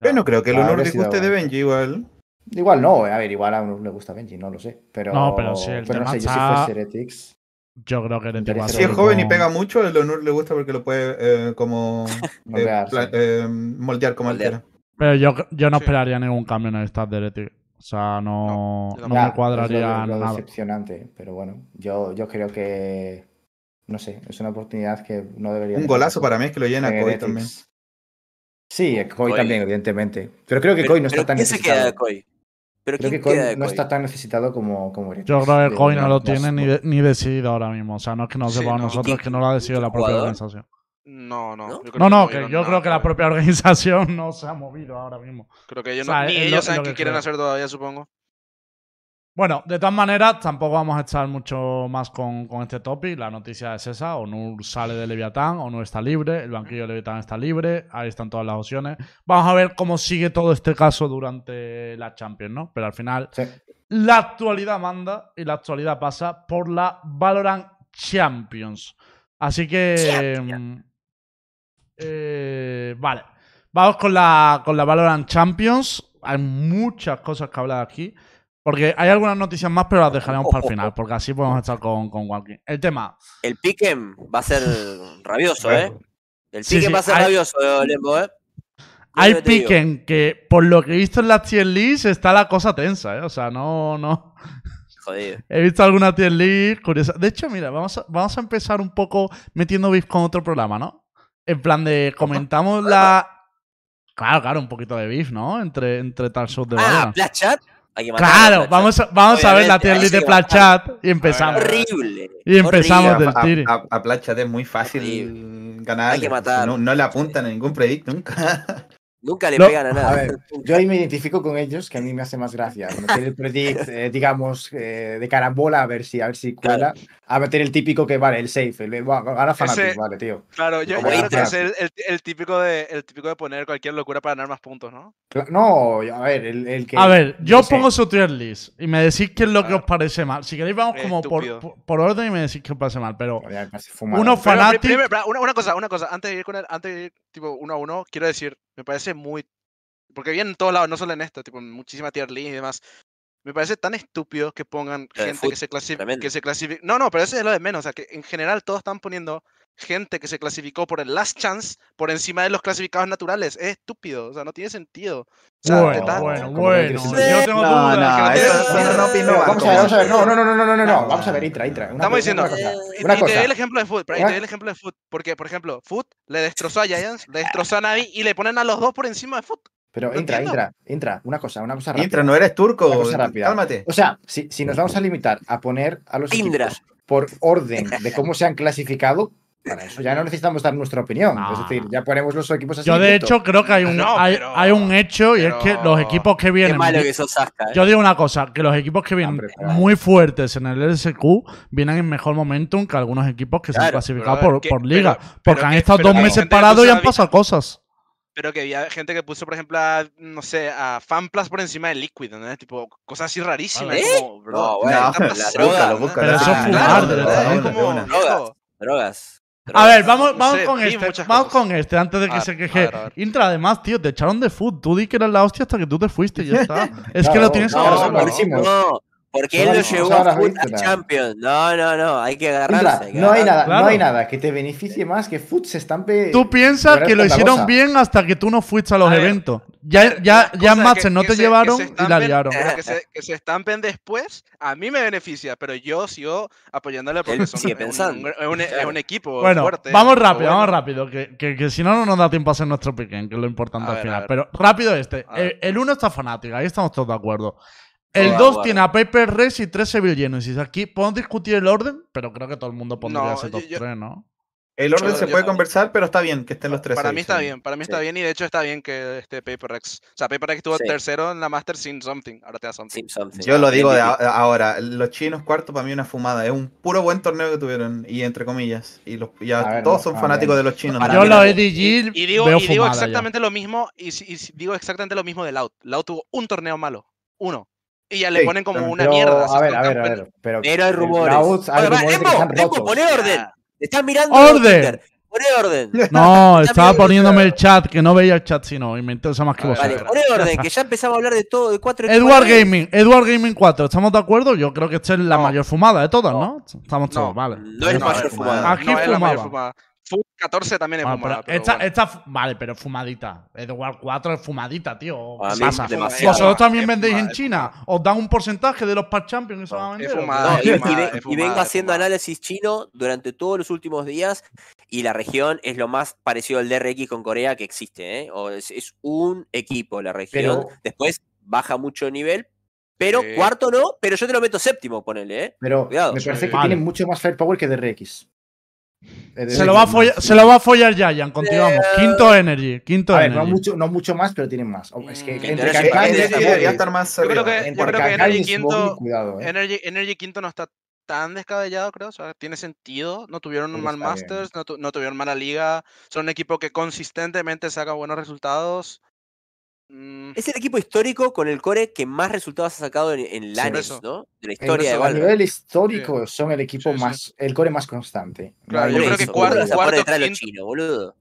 Yo no creo que el sido- disguste de Benji igual. Igual no, a ver, igual a uno le gusta Benji, no lo sé. Pero, No, pero sí, el pero no tema sé, yo si está- fuese Heretics. Yo creo que Heretics Si es joven y pega mucho, el honor le gusta porque lo puede eh, como eh, moldear, pla- sí. eh, moldear como Moldear. quiera. Pero yo, yo no Sí. esperaría ningún cambio en el stat de Heretics. O sea, no, No, no, me cuadraría es lo, lo nada. decepcionante, pero bueno, yo, yo creo que. No sé, es una oportunidad que no debería. Un golazo para mí es que lo llena En Koi también. Sí, Koi Koi. también, evidentemente. Pero creo que Pero, Koi no pero está tan ¿quién se queda de necesitado. Koi? ¿Pero Creo que Koi queda de no está tan necesitado como, como. Yo creo que Koi no lo tiene ni, de- ni decidido ahora mismo. O sea, no es que no Sí, no. nosotros, es que no lo ha decidido la propia ¿Jugador? organización. No, no. ¿No? yo creo No, que yo creo que la propia organización no se ha movido ahora mismo. Creo que ellos O sea, no, ni lo- ellos saben qué que quieren creo. hacer todavía, supongo. Bueno, de todas maneras, tampoco vamos a echar mucho más con, con este topic. La noticia es esa: Onur sale de Leviatán, Onur está libre, el banquillo de Leviatán está libre, ahí están todas las opciones. Vamos a ver cómo sigue todo este caso durante la Champions, ¿no? Pero al final, Sí. la actualidad manda y la actualidad pasa por la Valorant Champions. Así que. Eh, vale. Vamos con la, con la Valorant Champions. Hay muchas cosas que hablar aquí. Porque hay algunas noticias más, pero las dejaremos para el final. Porque así podemos estar con, con Walking. El tema. El Piquen va a ser rabioso. ¿eh? El Piquen sí, va a ser hay- rabioso, Lembo, ¿eh? Hay piquen que, por lo que he visto en las tier list, está la cosa tensa, ¿eh? O sea, no, no. Jodido. He visto alguna tier list curiosa. De hecho, mira, vamos a, vamos a empezar un poco metiendo beef con otro programa, ¿no? En plan de comentamos la. Claro, claro, un poquito de beef, ¿no? Entre, entre tal shows de Ah, Chat. Claro, vamos a, vamos a ver la tier list de que va a Flash Chat y empezamos. Horrible. Y empezamos horrible. del A, tiri. a, a Platchat es muy fácil Horrible. ganar. Hay que matar. No, no le apuntan a ningún proyecto nunca. Nunca le Lo- pegan a nada. A ver, yo ahí me identifico con ellos, que a mí me hace más gracia. Meter el predict, eh, digamos, eh, de carambola, a ver si, a ver si cuela. A meter el típico que, vale, el safe. El, bueno, gana Fnatic, Ese- vale, tío. Claro, yo, creo que es el, el- el típico de, el típico de poner cualquier locura para ganar más puntos, ¿no? No, a ver, el, el que. A ver, yo no sé. pongo su tier list y me decís qué es lo que os parece mal. Si queréis, vamos como por, por- por orden y me decís qué os parece mal. Pero uno Pero, pri- Fnatic. primero, una, una cosa, una cosa. Antes de ir con el, antes de ir tipo uno a uno, quiero decir, me parece muy. Porque viene en todos lados, no solo en esto, tipo, en muchísima tier list y demás. Me parece tan estúpido que pongan gente que se clasifica. Que se clasifica. No, no, pero eso es lo de menos. O sea, que en general todos están poniendo gente que se clasificó por el last chance por encima de los clasificados naturales. Es estúpido, o sea, no tiene sentido. O sea, Bueno, estás- bueno, bueno. Yo tengo No, no, no eso, no opino. Vamos a ver, vamos a ver. No, no, no, no, no, no, no, no. Vamos a ver, Intra, Intra. Una Estamos cosa, diciendo, Una cosa. y, Una y te doy el ejemplo de Foot, pero ahí te doy el ejemplo de Foot, porque, por ejemplo, Foot le destrozó a Giants, le destrozó a Navi y le ponen a los dos por encima de Foot. Pero entiendo. Intra, Intra. Una cosa, una cosa rápida. Intra, no eres turco. Una cosa rápida. Cálmate. O sea, si, si nos vamos a limitar a poner a los Indra. equipos por orden de cómo se han clasificado, para eso ya no necesitamos dar nuestra opinión. No. Es decir, ya ponemos los equipos así. Yo, de hecho, creo que hay un, No, hay, pero- hay un hecho y es que los equipos que Qué vienen. malo que sos Sasca, ¿eh? Yo digo una cosa, que los equipos que vienen muy fuertes en el LSQ vienen en mejor momentum que algunos equipos que se han clasificado ver, por, que- por liga. pero- porque pero han que- estado dos meses parados y han pasado cosas. Pero que había gente que puso, por ejemplo, a, no sé, a FanPlus por encima de Liquid, ¿no? Tipo, cosas así rarísimas. ¿Eh? Como, bro, No, bueno, No, la droga, búscalo. Pero eso es Ah, fumar, claro, de verdad. viejo, Drogas. A drogas. ver, vamos, No vamos sé, con este. Vamos cosas. con este antes de que A se queje. a ver, a ver. Intra, además, tío, te echaron de foot. Tú di que eras la hostia hasta que tú te fuiste y ya está. es que No, lo tienes no, que no, hacer. no, porque él lo llevó a a. Champions. No, no, no. Hay que agarrarse. hay que no hay nada, Claro. no hay nada que te beneficie más que Foot se estampe. Tú piensas que lo hicieron bien hasta que tú no fuiste a los A ver, eventos. Ya, ver, ya, ya no que te se- llevaron se y la liaron. pero que se, que se estampen después, a mí me beneficia, pero yo sigo apoyándole porque son sigue es un- pensando. es un, es un equipo Bueno, fuerte. vamos rápido, bueno. vamos rápido, que, que- que si no, no nos da tiempo a hacer nuestro piquen, que es lo importante A al ver, final. Pero rápido este. Ver. El 1 está fanático, ahí estamos todos de acuerdo. El Todo 2 acuerdo. tiene a Paper Race y 3 Seville Genesis. Aquí podemos discutir el orden, pero creo que todo el mundo pondría No, ese top yo- yo- 3, ¿no? El orden Yo- se yo- puede conversar, pero está bien que estén los tres. Para mí está sí. bien, para mí Sí. está bien y de hecho está bien que este PaperX, o sea, PaperX tuvo Sí. tercero en la Master sin something, ahora te da something. Something. Yo lo digo de ahora, los chinos cuarto para mí una fumada, es un puro buen torneo que tuvieron, y entre comillas, y los, ya ver, todos son fanáticos ver. de los chinos. Yo lo. EDG Y, y digo, veo y digo ya. exactamente lo mismo y, y digo exactamente lo mismo de Loud. Loud tuvo un torneo malo, uno. Y ya le Sí, ponen como pero- una mierda. a ver, a ver, a ver. Pero, Pero hay el rumores. Clouds, hay Oye, rumores que Lembo, rotos. poné orden. Ah, estás mirando ¡Orden! Twitter. poné orden. No, estaba me- poniéndome el chat, que no veía el chat sino, y me interesa más que vosotros. Vale, poné orden, que ya empezamos a hablar de todo, de cuatro Edward. Gaming, Edward Gaming 4, ¿estamos de acuerdo? Yo creo que esta es la No. mayor fumada de todas, ¿no? Estamos todos, No. vale. No es mayor fumada. fumada. Aquí no es la mayor fumaba. fumada. Fu- 14 también es Bueno, fumada. pero pero esta, bueno. esta vale, pero fumadita. Edward 4 es fumadita, tío. A ¿Qué mí pasa? demasiado. ¿Vosotros también Es vendéis fumada, en China? ¿Os dan un porcentaje de los Pack Champions que se van a vender? es o qué? fumada, No, es y, y fumada, ve- es y fumada, vengo haciendo análisis chino durante todos los últimos días y la región es lo más parecido al DRX con Corea que existe. ¿eh? O es, es un equipo la región. Pero- Después baja mucho nivel, pero cuarto no, pero yo te lo meto séptimo, ponele. ¿eh? Pero Cuidado. me parece que Vale. tiene mucho más firepower que DRX. Se lo, va a follar, se lo va a follar Giant, continuamos. Eh, Quinto Energy, quinto A ver, no Energy. mucho, no mucho más, pero tienen más. Oh, Es que Mm, entre debería estar más Yo creo que- yo creo que Energy quinto- Smoggy, cuidado, eh. Energy, Energy quinto no está tan descabellado, creo. O sea, tiene sentido. No tuvieron un mal. Masters, no, tu- no tuvieron mala liga. Son un equipo que consistentemente saca buenos resultados. Mm, Es el equipo histórico con el core que más resultados ha sacado en, en LANES. ¿no? De la historia de a Valve. nivel histórico son el equipo Sí, sí. más, el core más constante. No Claro, yo creo que eso, otro. ¿cómo cuarto- a cuarto, quinto- boludo?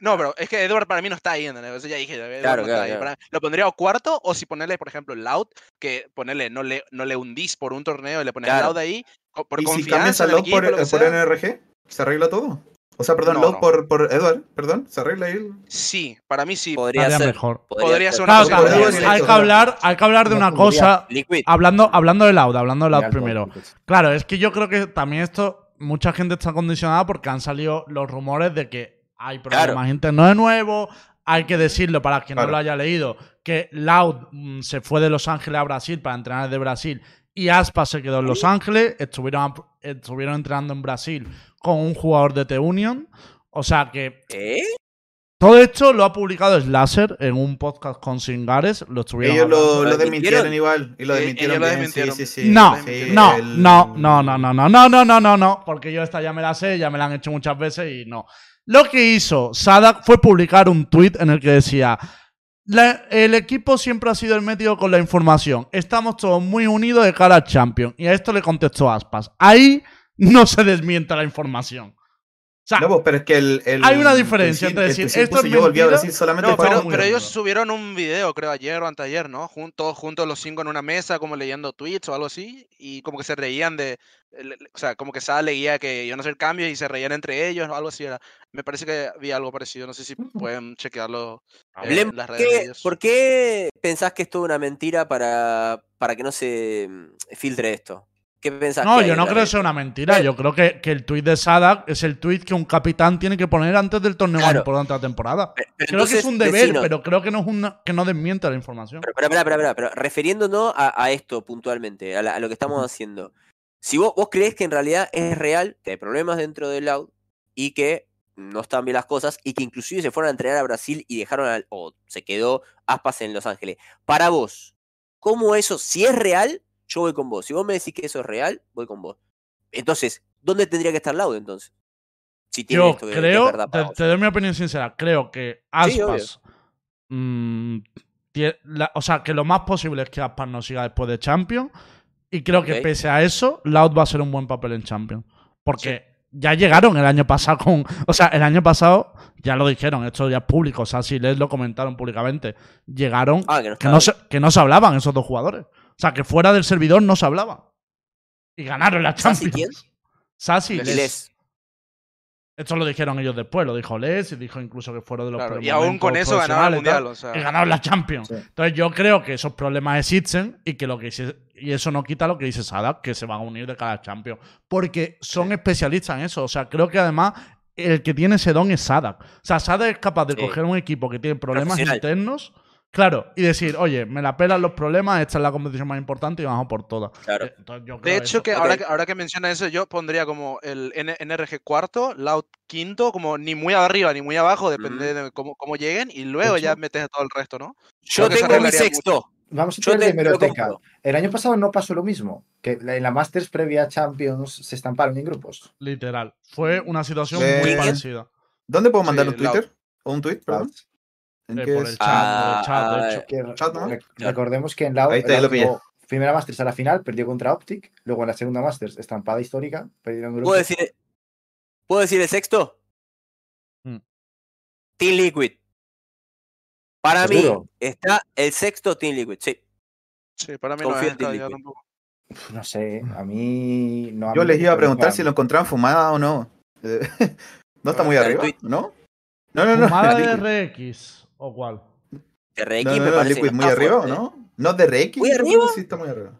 No, pero es que Edward para mí no está ahí, ¿entendés? Eso ya dije, Claro, no claro, está ahí. claro. Para- lo pondría o cuarto, o si ponerle, por ejemplo, Loud, que ponerle, no le, no le hundís por un torneo y le pones Claro. Loud ahí, por ¿Y si cambias a Loud equipo, por, por. NRG? ¿Se arregla todo? O sea, perdón, No, por, por Edward, perdón, ¿se arregla ahí? el- Sí, para mí sí. Podría ser. mejor. Podría ser una Claro, cosa hay que hablar, hay que hablar de una cosa. Liquid. Hablando, hablando de Loud, hablando de Loud Real primero. Claro, es que yo creo que también esto, mucha gente está condicionada porque han salido los rumores de que hay problemas Claro. internos de nuevo. Hay que decirlo para quien no lo haya leído, que Loud mm, se fue de Los Ángeles a Brasil para entrenar de Brasil y Aspas se quedó en Los Ángeles. Estuvieron, estuvieron entrenando en Brasil con un jugador de T-Union. O sea que ¿Eh? todo esto lo ha publicado Slasher en un podcast con Singares. Lo estuvieron Ellos lo, lo ¿Lo desmintieron igual. Y lo Eh, desmintieron. ellos lo desmintieron. Sí, sí, sí. No, no, el- no, no, no, no, no, no, no, no, no, no, porque yo esta ya me la sé, ya me la han hecho muchas veces y no. Lo que hizo Sadak fue publicar un tweet en el que decía, "La- el equipo siempre ha sido el método con la información, estamos todos muy unidos de cara al Champion. Y a esto le contestó Aspas. Ahí no se desmienta la información. O sea, No, pues, pero es que el. el- Hay una diferencia entre decir, esto es yo volví a mentira". Brasil solamente No, para pero, pero ellos subieron un video, creo, ayer o anteayer, ¿no? Jun- todos juntos los cinco en una mesa, como leyendo tweets o algo así, y como que se reían de. O sea, como que Sada leía que iban a hacer cambios y se reían entre ellos, o algo así era. Me parece que había algo parecido, no sé si pueden chequearlo eh, en las redes de ¿qué- ellos. ¿Por qué pensás que es toda una mentira para, para que no se mm, filtre esto? ¿Qué pensás? No, que yo no creo que sea una mentira. Eh. Yo creo que, que el tuit de Sadak es el tuit que un capitán tiene que poner antes del torneo más Claro. importante de la temporada. Pero- pero Creo que es un deber, pero creo que no es una, que no desmiente la información. Pero, pero, pero, pero, pero, pero, refiriéndonos a, a esto puntualmente, a, la- a lo que estamos haciendo. Si vos, vos crees que en realidad es real, que hay problemas dentro del Loud y que no están bien las cosas y que inclusive se fueron a entrenar a Brasil y dejaron al, o se quedó Aspas en Los Ángeles. Para vos, ¿cómo eso, si es real, yo voy con vos? Si vos me decís que eso es real, voy con vos. Entonces, ¿dónde tendría que estar Loud entonces? Si tiene Yo esto que- que es creo, verdad para te, doy mi opinión sincera, creo que Sí. Aspas. mm, la- o sea, que lo más posible es que Aspas no siga después de Champions. Y creo que pese a eso, Loud va a ser un buen papel en Champions. Porque ya llegaron el año pasado con. O sea, el año pasado ya lo dijeron, esto ya es público. O sea, si les lo comentaron públicamente. Llegaron Ah, que no que se, que no se hablaban esos dos jugadores. O sea, que fuera del servidor no se hablaban. Y ganaron la ¿Sasi Champions. quién? Sasi y Les- Les. Esto lo dijeron ellos después, lo dijo Les y dijo incluso que fueron de los Claro, y aún con eso ganaron el mundial. O sea, y ganaron la Champions. Sí. Entonces yo creo que esos problemas existen y que lo que dice- y eso no quita lo que dice Sadak, que se van a unir de cada Champions. Porque son especialistas en eso. O sea, creo que además el que tiene ese don es Sadak. O sea, Sadak es capaz de Sí. coger un equipo que tiene problemas internos, claro, y decir, oye, me la pelan los problemas, esta es la competición más importante y vamos a por todas. Claro. Eh, entonces yo De hecho, eso. que ahora, que ahora que menciona eso, yo pondría como el N- NRG cuarto, Loud quinto, como ni muy arriba ni muy abajo, depende de cómo, cómo lleguen, y luego ya metes a todo el resto, ¿no? Yo Creo tengo mi sexto. Vamos a Yo traer de hemeroteca. El año pasado no pasó lo mismo. Que en la Masters previa Champions se estamparon en grupos. Literal. Fue una situación muy parecida. ¿Dónde puedo mandar Sí, un Twitter? ¿O un tweet, perdón? ¿En Eh, qué por es? el chat, por el chat, de hecho. Que Chat, ¿no? rec- Recordemos que en la Ahí está, ya lo pillé. primera Masters a la final perdió contra Optic. Luego en la segunda Masters, estampada histórica, perdieron. ¿Puedo decir, ¿Puedo decir el sexto? Team Liquid. Para mí está el sexto Team Liquid, sí. Sí, para mí no Confío es en Team calidad Liquid. tampoco. Uf, No sé, a mí. No, a Yo mí les iba a preguntar si lo encontraban fumada o no. ¿No está muy arriba? ¿no? No, no, no. ¿Fumada de RX o cuál? De RX No, no, me no, parece Liquid que muy arriba, ¿o fuerte. ¿no? No, de RX. ¿Muy que arriba? Sí, está muy arriba.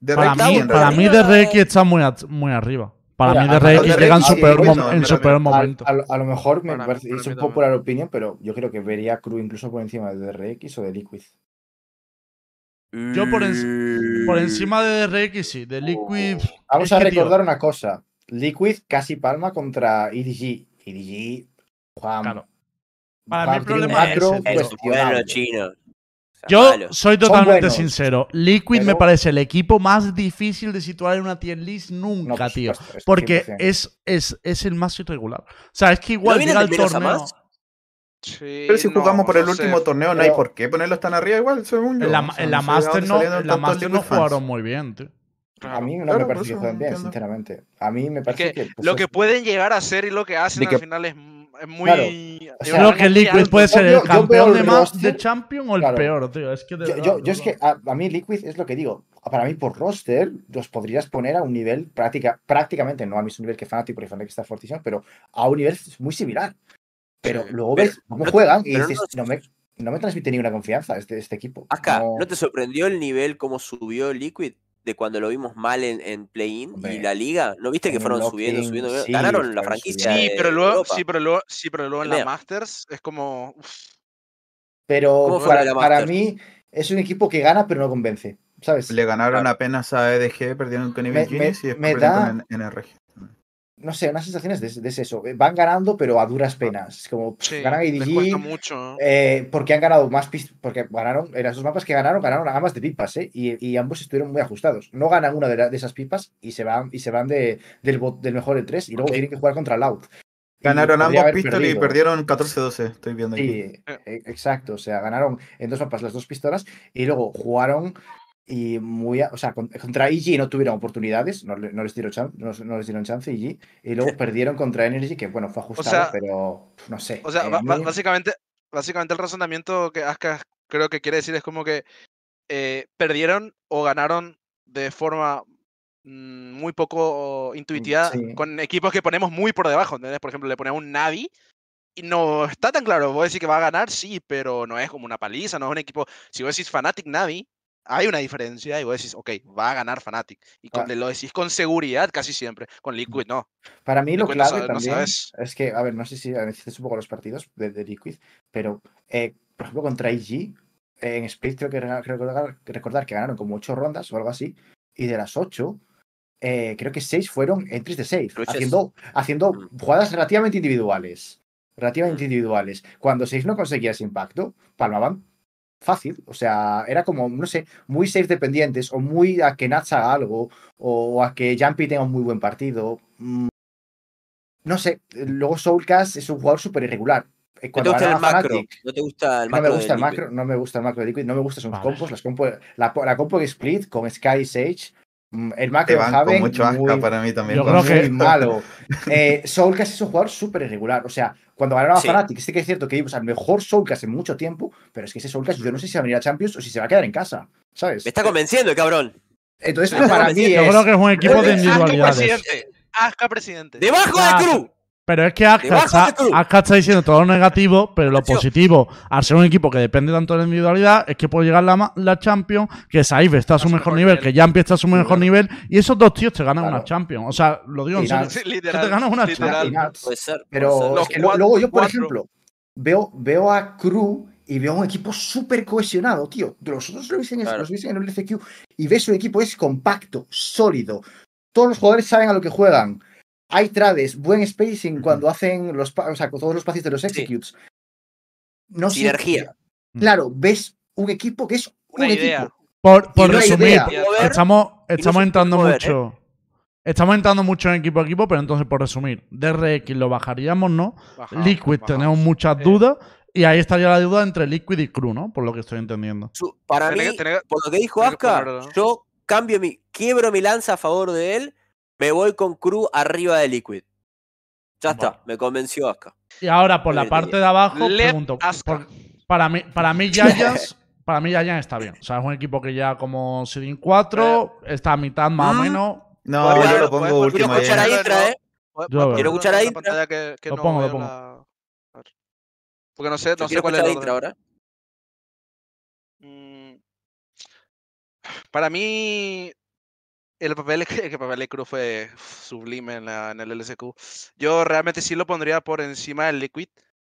De Para mí, en para mí realidad. DRX está muy, muy arriba. Para Mira, mí a- DRX a- llega en su peor, en A, momento. a lo- a lo mejor me parece, es un popular opinión, pero yo creo que vería Crew incluso por encima de DRX o de Liquid. Yo por enci- Por encima de DRX sí, de Liquid. Vamos es a tío, recordar una cosa. Liquid casi palma contra EDG. EDG, Juan. Claro. Para mí el problema es bueno chino. Yo soy totalmente buenos, sincero. Liquid me parece el equipo más difícil de situar en una tier list No, nunca, por tío. supuesto, es Porque 100%. es, es, es el más irregular. O sea, es que igual llega el torneo. más? Sí, Pero si no, jugamos por el último torneo, no hay por qué ponerlos tan arriba igual, según yo. En la, O sea, en la Master no, en la Master no jugaron muy bien, tío. A mí no Claro, me por parece que eso jueguen bien, sinceramente. A mí me parece que que. pues, lo que pueden llegar a hacer y lo que hacen De que- al final es, es muy. Claro, hay o un sea, Creo que Liquid alto. puede ser el yo campeón de, roster, de Champion o el claro. peor, tío. Es que de Yo, verdad, yo, no yo es que a, a mí Liquid es lo que digo. Para mí, por roster, los podrías poner a un nivel práctica, prácticamente, no al mismo nivel que Fnatic, porque Fnatic está fortísimo, pero a un nivel muy similar. Pero luego pero ves cómo no- juegan y dices, no- no, me, no me transmite ninguna confianza este, este equipo. Acá, No- ¿no te sorprendió el nivel como subió Liquid? De cuando lo vimos mal en, en play-in y la liga. ¿No viste que fueron subiendo, subiendo? sí, Ganaron la franquicia. Sí, pero luego, sí, pero luego, sí, pero luego en la. Masters es como. uf, Pero ¿Cómo fue para, para mí es un equipo que gana, pero no convence. ¿Sabes? Le ganaron Claro. apenas a EDG, perdieron con Evil me- y después me perdieron da- con NRG. No sé, unas sensaciones de, de eso. Van ganando, pero a duras penas. Es como pff, sí, ganan ADG, mucho. eh, porque han ganado más pistas. Porque ganaron, en esos mapas que ganaron, ganaron ambas de pipas, ¿eh? Y, y ambos estuvieron muy ajustados. No ganan una de, la- de esas pipas y se van, y se van de, del, bot- del mejor de tres y luego tienen que jugar contra Loud. Ganaron ambos pistolas y perdieron 14-12, estoy viendo aquí. Sí, e- exacto. O sea, ganaron en dos mapas las dos pistolas y luego jugaron y muy, o sea, con- contra EG no tuvieron oportunidades, no, le- no les dieron chance, no, no les dieron chance EG y luego perdieron contra Energy que bueno fue ajustado, sea, pero no sé. O sea, eh, básicamente, básicamente el razonamiento que Aska creo que quiere decir es como que eh, perdieron o ganaron de forma mm, muy poco intuitiva sí. con equipos que ponemos muy por debajo. ¿entendés? Por ejemplo, le ponemos un Navi y no está tan claro. Vos decís que va a ganar, sí, pero no es como una paliza, no es un equipo. Si vos decís Fnatic Navi, hay una diferencia y vos decís, ok, va a ganar Fnatic. Y con, Ah. lo decís con seguridad casi siempre. Con Liquid no. Para mí lo no clave sabe- no también es que, a ver, no sé si analizaste un poco los partidos de, de Liquid, pero eh, por ejemplo contra EG, eh, en Split creo que recordar, recordar que ganaron como ocho rondas o algo así, y de las ocho, eh, creo que seis fueron entries de save, Clutches. haciendo, haciendo Mm. jugadas relativamente individuales. Relativamente individuales. Cuando seis no conseguía ese impacto, palmaban fácil. O sea, era como, no sé, muy safe dependientes o muy a que Nats haga algo o a que Jumpy tenga un muy buen partido. Mm, No sé, luego Soulcast es un jugador súper irregular. Eh, ¿No te Cuando gusta el macro? ¿No te gusta el no me macro? gusta el Liquid? macro, no me gusta el macro de Liquid, no me gustan sus Vale. compos, las compo, la, la compo de Split con Sky Sage, mm, el macro Te con Haven, mucho asca muy- para mí también. Yo creo que- muy malo. Eh, Soulcast es un jugador súper irregular. O sea, cuando ganaron a Sí. Fnatic, sí que es cierto que vimos al mejor Soulcast en mucho tiempo, pero es que ese Soulcast yo no sé si va a venir a Champions o si se va a quedar en casa. ¿Sabes? Me está convenciendo el cabrón. Entonces, para mí sí. Yo es. creo que es un equipo de Asca individualidades. presidente. Asca presidente. ¡Debajo del crew! Pero es que Aska está, diciendo todo lo negativo, pero lo positivo, al ser un equipo que depende tanto de la individualidad, es que puede llegar la, la Champions, que Saive está a su mejor nivel, que Jampi está a su mejor nivel, y esos dos tíos te ganan Claro. una Champions. O sea, lo digo en serio. literal. te ganas una literal. Puede ser. Pero puede ser. Los es que lo- cuatro- luego yo, por cuatro. ejemplo, veo, veo a Crew y veo un equipo súper cohesionado, tío. Los otros lo veis en, Claro. en el LCQ y ves un equipo es compacto, sólido. Todos los jugadores saben a lo que juegan. Hay trades, buen spacing cuando hacen los, o sea, con todos los pases de los executes. No sé, Sinergia. Claro, ves un equipo que es un Una idea. equipo. Por, por resumir, estamos, no estamos entrando mover, mucho. Estamos entrando mucho en equipo a equipo, pero entonces, por resumir, DRX lo bajaríamos, ¿no? Bajamos, Liquid bajamos. tenemos muchas Eh. dudas, y ahí estaría la duda entre Liquid y Crew, ¿no? Por lo que estoy entendiendo. Para mí, por lo que dijo Aska, yo cambio mi, quiebro mi lanza a favor de él, me voy con Crew arriba de Liquid. Ya está, me convenció Aska. Y ahora por la Oye, parte de abajo, Let pregunto. Por- para mí, para mí Giants, para mí Giants está bien. O sea, es un equipo que ya como Seeding 4, está a mitad más o Mm. menos. No, yo lo pongo Quiero último. escuchar ahí. a Intra, ¿eh? Yo. Quiero escuchar a Intra. que- que Lo no pongo, lo pongo. la-. Porque no sé, Yo no sé quiero cuál es el Intra ahora. Mm, Para mí, el papel, el papel de Cruz fue sublime en, la- en el LSQ. Yo realmente sí lo pondría por encima del Liquid,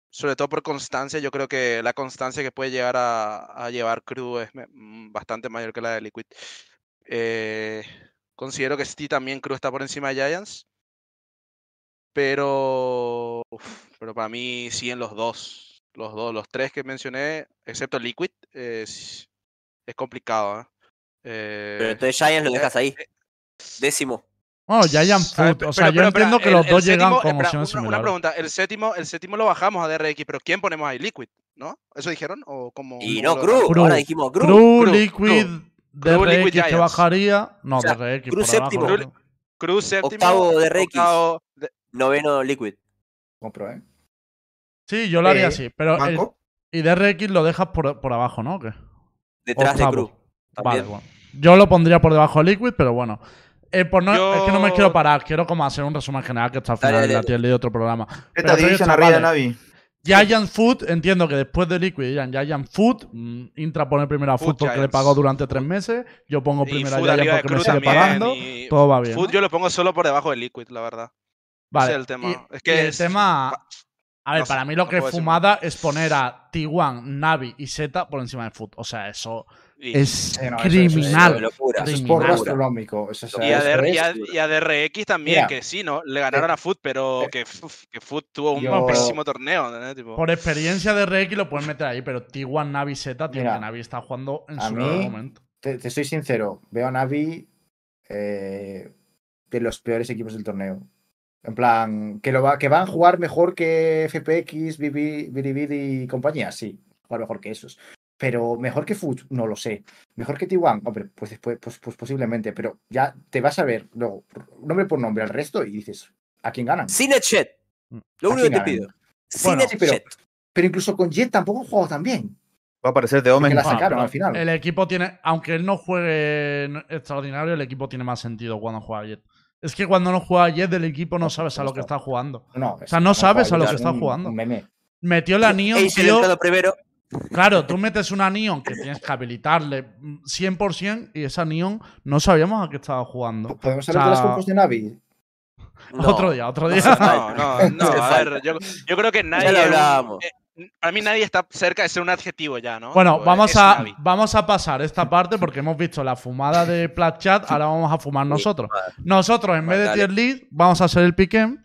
sobre todo por constancia. Yo creo que la constancia que puede llegar a, a llevar Cruz es mm, bastante mayor que la de Liquid. Eh, considero que sí, también Cruz está por encima de Giants. Pero, uf, pero para mí sí en los dos. Los dos, los tres que mencioné, excepto Liquid, es, es complicado. ¿eh? Eh, Pero entonces Giants lo dejas ahí. Décimo. Bueno, Giants a ver, Food. pe- O sea, pero- yo pero, entiendo que los el- dos llegan séptimo- con espera, opciones una, una pregunta, el séptimo, el séptimo lo bajamos a DRX, pero ¿quién ponemos ahí? Liquid, ¿no? ¿Eso dijeron? ¿O como Y no, Cruz. Cruz. Ahora dijimos Cruz. Cruz, Cruz, Liquid, Cruz, Liquid, DRX que Giants. bajaría. No, O sea, DRX Cruz abajo. séptimo. Cruz séptimo, Octavo DRX. octavo de- Noveno Liquid. Compro, ¿eh? Sí, yo lo haría Eh, así. Pero el- y DRX lo dejas por, por abajo, ¿no? ¿O qué? Detrás de Octavo. Vale, bueno. Yo lo pondría por debajo de Liquid, pero bueno. Eh, por no- Yo- Es que no me quiero parar, quiero como hacer un resumen general que está al Dale, final de la tier de otro programa. Esta división arriba de vale. Navi. Giant Food, entiendo que después de Liquid dirán Giant Food. mm, Intra pone primero a Food Food porque le pagó durante tres meses. Yo pongo y primero a Giant porque me sigue también, pagando. y Todo va bien. Food ¿no? yo lo pongo solo por debajo de Liquid, la verdad. Vale. es el tema. Y, Es que el es- tema. A ver, no sé, para mí lo no que es puedo decir fumada es poner a T1, Navi y Z por encima de Food. O sea, eso es Sí, no, eso- eso es criminal. Eso es porro astronómico. Y a, eso DR es- y a- y a DRX también, Mira, que sí, ¿no? Le ganaron a Food, pero eh, que, que Food tuvo un yo- pésimo torneo, Por experiencia de RX lo puedes meter ahí, pero T1, Navi, Z, tío, Mira, que Navi está jugando en a su mí- momento. te, te soy sincero, veo a Navi eh, de los peores equipos del torneo. En plan, que, lo va, que van a jugar mejor que FPX, Biribiri y compañía, sí, jugar mejor que esos. Pero mejor que Foot, no lo sé. Mejor que T1, hombre, pues después, pues, pues posiblemente, pero ya te vas a ver luego, nombre por nombre al resto y dices, ¿a quién ganan? Sin el Jet. Lo ¿A único que quién te pido. Sin Bueno, el pero- Jet. Pero incluso con Jet tampoco jugado tan bien. Va a aparecer de Omen. la Bueno, sacaron al final. El equipo tiene, aunque él no juegue extraordinario, el equipo tiene más sentido cuando juega Jet. Es que cuando no juega Jet del equipo no sabes a lo que está jugando. No, o sea, no sabes a lo que es está jugando. Metió la Neon, Ace tío. primero. Claro, tú metes una Neon que tienes que habilitarle mm, 100% y esa Neon no sabíamos a qué estaba jugando. ¿Podemos O hablar de las compos de Navi? No. Otro día, otro día. No, no, no. A ver, yo, yo creo que nadie. Ya lo es un- hablábamos. eh, para mí nadie está cerca de ser un adjetivo ya, ¿no? Bueno, Tipo, vamos a, Navi. vamos a pasar esta parte porque hemos visto la fumada de Plat Chat, ahora vamos a fumar nosotros. Nosotros, en vez de tier lead, vamos a hacer el piquem,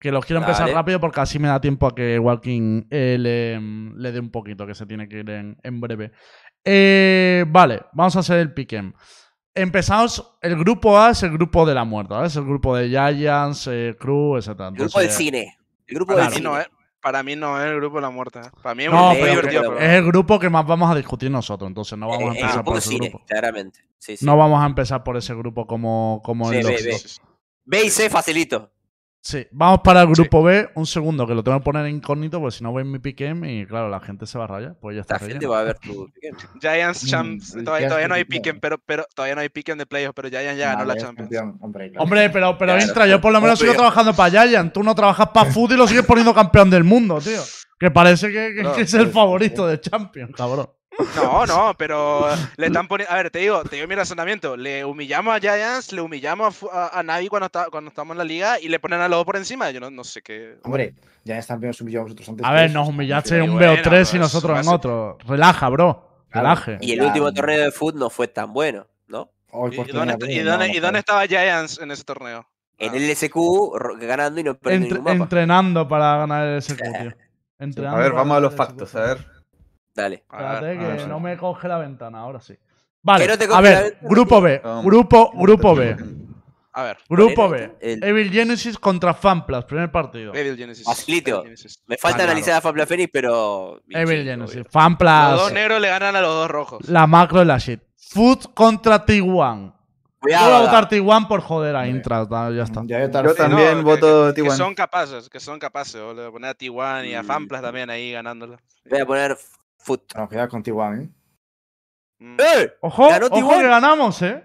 que los quiero empezar Dale. rápido porque así me da tiempo a que Walking eh, le, le dé un poquito, que se tiene que ir en, en breve. Eh, vale, vamos a hacer el piquem. Empezamos, el grupo A es el grupo de la muerte, ¿vale? Es el grupo de Giants, eh, Cruz, etc. El grupo del cine. El grupo Claro. del Para mí, no cine. es, para mí no es el grupo de la muerte. Para mí es No, muy pero divertido. pero- Es el grupo que más vamos a discutir nosotros, entonces no vamos a empezar grupo por del ese cine, grupo. claramente. Sí, sí. No vamos a empezar por ese grupo como, como Sí, el ve, ve. B y C facilito. Sí, vamos para el grupo B. Un segundo, que lo tengo que poner en incógnito, porque si no ven mi piquem y claro, la gente se va a rayar. Pues ya está. La gente va a ver tu. Giants Mm, Champs. Todavía, todavía no hay no. pero, pero todavía no hay piquen de playoffs, pero Giants ya ganó Nah, la Champions. campeón, hombre, claro. Hombre, pero, pero Claro, Intra, yo por lo menos sigo trabajando para Giant. Tú no trabajas para Food y lo sigues poniendo campeón del mundo, tío. Que parece que, que- No, que es el favorito de Champions, cabrón. No, no, pero le están poniendo. A ver, te digo, te digo mi razonamiento. Le humillamos a Giants, le humillamos a, a, a Navi cuando, está, cuando estamos en la liga y le ponen a los dos por encima. Yo no, no sé qué. Hombre, ya están bien subidos vosotros antes. A ver, nos humillaste en un bueno, BO3 y nosotros en otro. Relaja, bro. Relaje. Y el último torneo de fútbol no fue tan bueno, ¿no? ¿Y, dónde, y dónde- no, y dónde estaba Giants en ese torneo? En el ro- ganando y no perdiendo Entre- ningún mapa. entrenando para ganar el SQ, tío. Entrenando A ver, vamos a los factos, SQ. a ver. Dale. A ver, Espérate a ver, que sí. no me coge la ventana, ahora sí. Vale, Que no te a ver, grupo B, grupo, grupo B, A ver, grupo ¿Cuál B. El- Evil Genesis contra FanPlus, primer partido. Evil Genesis. Facilito. Me falta Ah, analizar a Fabla Fenix, pero. Evil Genesis, obvio. Los dos negros le ganan a los dos rojos. la macro y la shit. Food contra T1. voy a votar T1 por joder a Vale. Intra, ta- ya está. Ya yo, Yo también. voto que, que T1. son capaces, que son capaces, boludo. Poner a T1 y a Mm. Fanplas también ahí ganándolo. Voy a poner foot. No, cuidado con T1, ¿eh? Mm. ¡Eh! Ojo, Ganó ojo T1. que ganamos, ¿eh.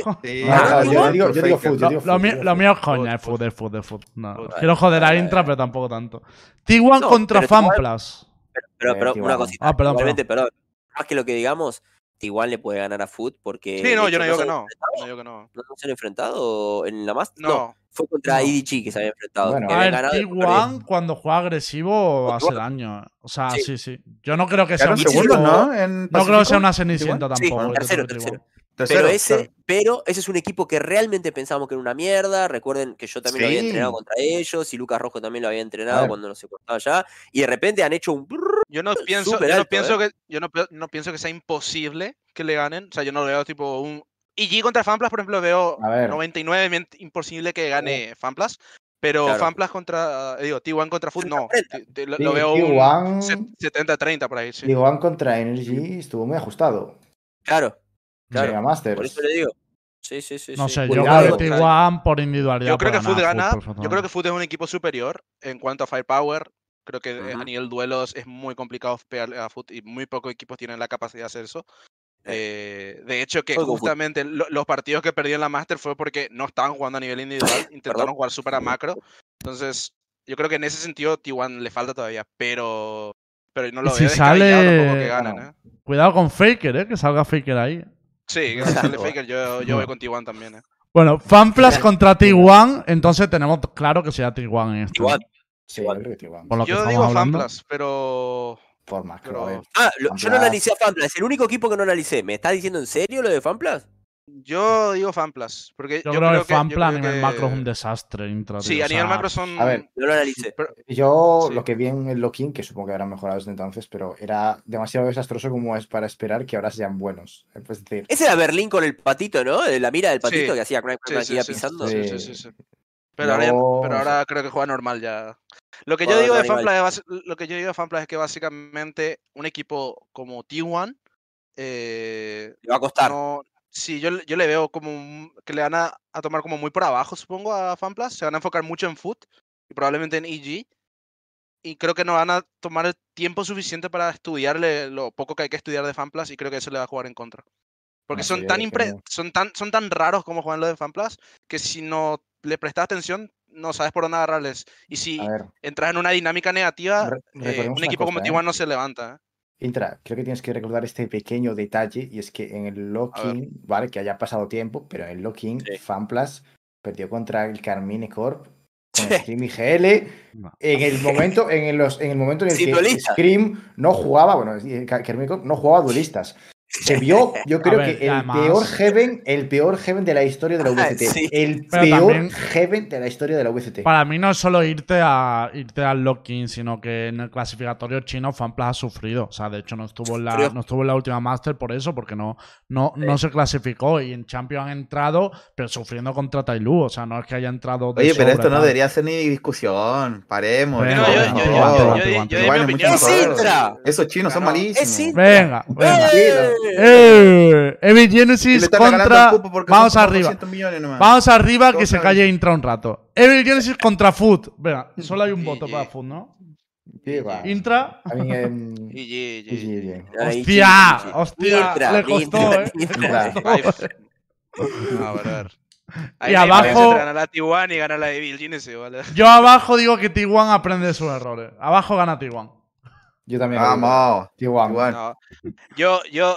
Ojo. Sí, Ah, Ah, yo, digo, yo digo yo Lo, mío, lo es coña, es Foot, foot, es foot, es foot. No, Foot. quiero joder a Vale, Intra, vale. pero tampoco tanto. T1 No, contra pero FanPlus. Pero, pero, Eh, pero T1. una cosita. Ah, perdón, Igualmente, perdón. Más que lo que digamos, Igual le puede ganar a Foot porque. Sí, no, yo no digo se que han no. enfrentado. No digo que no. ¿No, no se han enfrentado en la Master? No. No. fue contra No. EDG que se había enfrentado. Bueno. A habían ver, ganado y T1 cuando juega agresivo hace daño. O sea, sí, Sí. sí. Yo no creo que sea un segundos, equipo- ¿no? En No creo que sea una cenicienta Sí, tampoco. tercero, tercero. T1. Tercero, pero ese, claro. pero ese es un equipo que realmente pensamos que era una mierda. Recuerden que yo también lo había entrenado contra ellos y Lucas Rojo también lo había entrenado cuando nos secuestraba allá. Y de repente han hecho un Yo no pienso, yo no pienso ¿eh? que yo no, no pienso que sea imposible que le ganen. O sea, yo no lo veo tipo un EG contra Fanplas, por ejemplo, veo A ver. 99 imposible que gane Fanplas, pero Claro. Fanplas contra eh, digo, T1 contra Foot no. T- t- Lo, veo un T1 set- 70-30 por ahí, sí. T1 contra Energy estuvo muy ajustado. Claro, Claro. Masters. por eso le digo. Sí, sí, sí. No sí. sé, yo creo que T1 por individualidad. Yo creo que ganar gana, yo creo que. Foot es un equipo superior en cuanto a firepower. Creo que eh, a Ujú. nivel duelos es muy complicado pegarle a Foot y muy pocos equipos tienen la capacidad de hacer eso. Eh, de hecho, que justamente lo- los partidos que perdió en la Master fue porque no estaban jugando a nivel individual, intentaron jugar súper a macro. Entonces, yo creo que en ese sentido T1 le falta todavía, pero, pero no lo si veo que sale- ganen, Bueno. ¿eh? Cuidado con Faker, ¿eh? Que salga Faker ahí. Sí, Faker, yo, yo voy con T1 también, ¿eh? Bueno, Fanplas contra T1, entonces tenemos claro que será T1 en esto. Igual. Sí, yo T1. Digo hablando. Fanplas, pero... Por macro, Pero-. Ah, lo- yo no analicé a Fanplas. Es el único equipo que no analicé. ¿Me estás diciendo en serio lo de Fanplas? Yo digo Fanplas, porque Yo, yo, creo, que yo Fanplas a nivel que- macro es un desastre. Sí, a o nivel sea, macro son... a ver, No lo analicé. pero- Yo Sí. lo que vi en el Locking, que supongo que habrán mejorado desde entonces, pero era demasiado desastroso como es para esperar que ahora sean buenos. Es decir, Ese era Berlín con el patito, ¿no? De La mira del patito Sí, que hacía crack, Sí, crack, sí, iba sí, pisando. sí, Sí. sí, sí, sí. Pero, ahora, ya- Luego, pero ahora creo que juega normal ya. Lo que yo digo de normal. Fanplas es, basi- lo que yo digo de Fanplas es que básicamente un equipo como T1 eh, Le va a costar. no, sí, yo, le- yo le veo como un- que le van a, a tomar como muy por abajo, supongo, a Fanplas. Se van a enfocar mucho en Foot y probablemente en EG. Y creo que no van a tomar el tiempo suficiente para estudiarle lo poco que hay que estudiar de Fanplas y creo que eso le va a jugar en contra. Porque son, tan impre- no. son, tan, son tan raros como juegan los de Fanplas que si no le prestas atención no sabes por dónde agarrarles. Y si entras en una dinámica negativa, eh, un equipo como cosa, ¿eh? T1 no se levanta. Intra, creo que tienes que recordar este pequeño detalle y es que en el Locking, vale, que haya pasado tiempo, pero en el Locking, Sí. Fanplas perdió contra el Carmine Corp con Sí. Scream y GL No. en el momento en el, los- en el momento en el que duelista. Scream no jugaba, bueno, Carmine Corp no jugaba duelistas. Se vio, yo creo ver, que el además- peor Heaven, el peor Heaven de la historia de la VCT. sí. El Pero peor también- Heaven de la historia de la VCT. Para mí no es solo irte a irte al lock-in, sino que en el clasificatorio chino Fanplas ha sufrido. O sea, de hecho no estuvo en la, no estuvo en la última Master por eso, porque no, no, no se clasificó. Y en Champions han entrado, pero sufriendo contra Tailu. O sea, no es que haya entrado. de Oye, pero sobra, esto no tal. debería ser ni discusión. Paremos. Venga, No, yo- yo- yo- yo-. Esos chinos son malísimos. Venga, venga. ¡Eh! ¡Eh! Evil Y Genesis contra. Vamos arriba. 200 millones nomás. Vamos arriba que se calle Intra un rato. Evil Genesis contra Foot. Venga, solo hay un Y- voto y- para Foot, ¿no? Intra. Y- y- y-. Ahí, Hostia, hostia, Intra, le costó, Intra, ¿eh? A ver, a ver. Y no hay abajo- ganar la T1 y ganar la Evil Genesis, ¿vale? Yo abajo digo que T1 aprende de sus errores. Abajo gana T1. Yo también. Vamos. Igual. No. Yo, yo,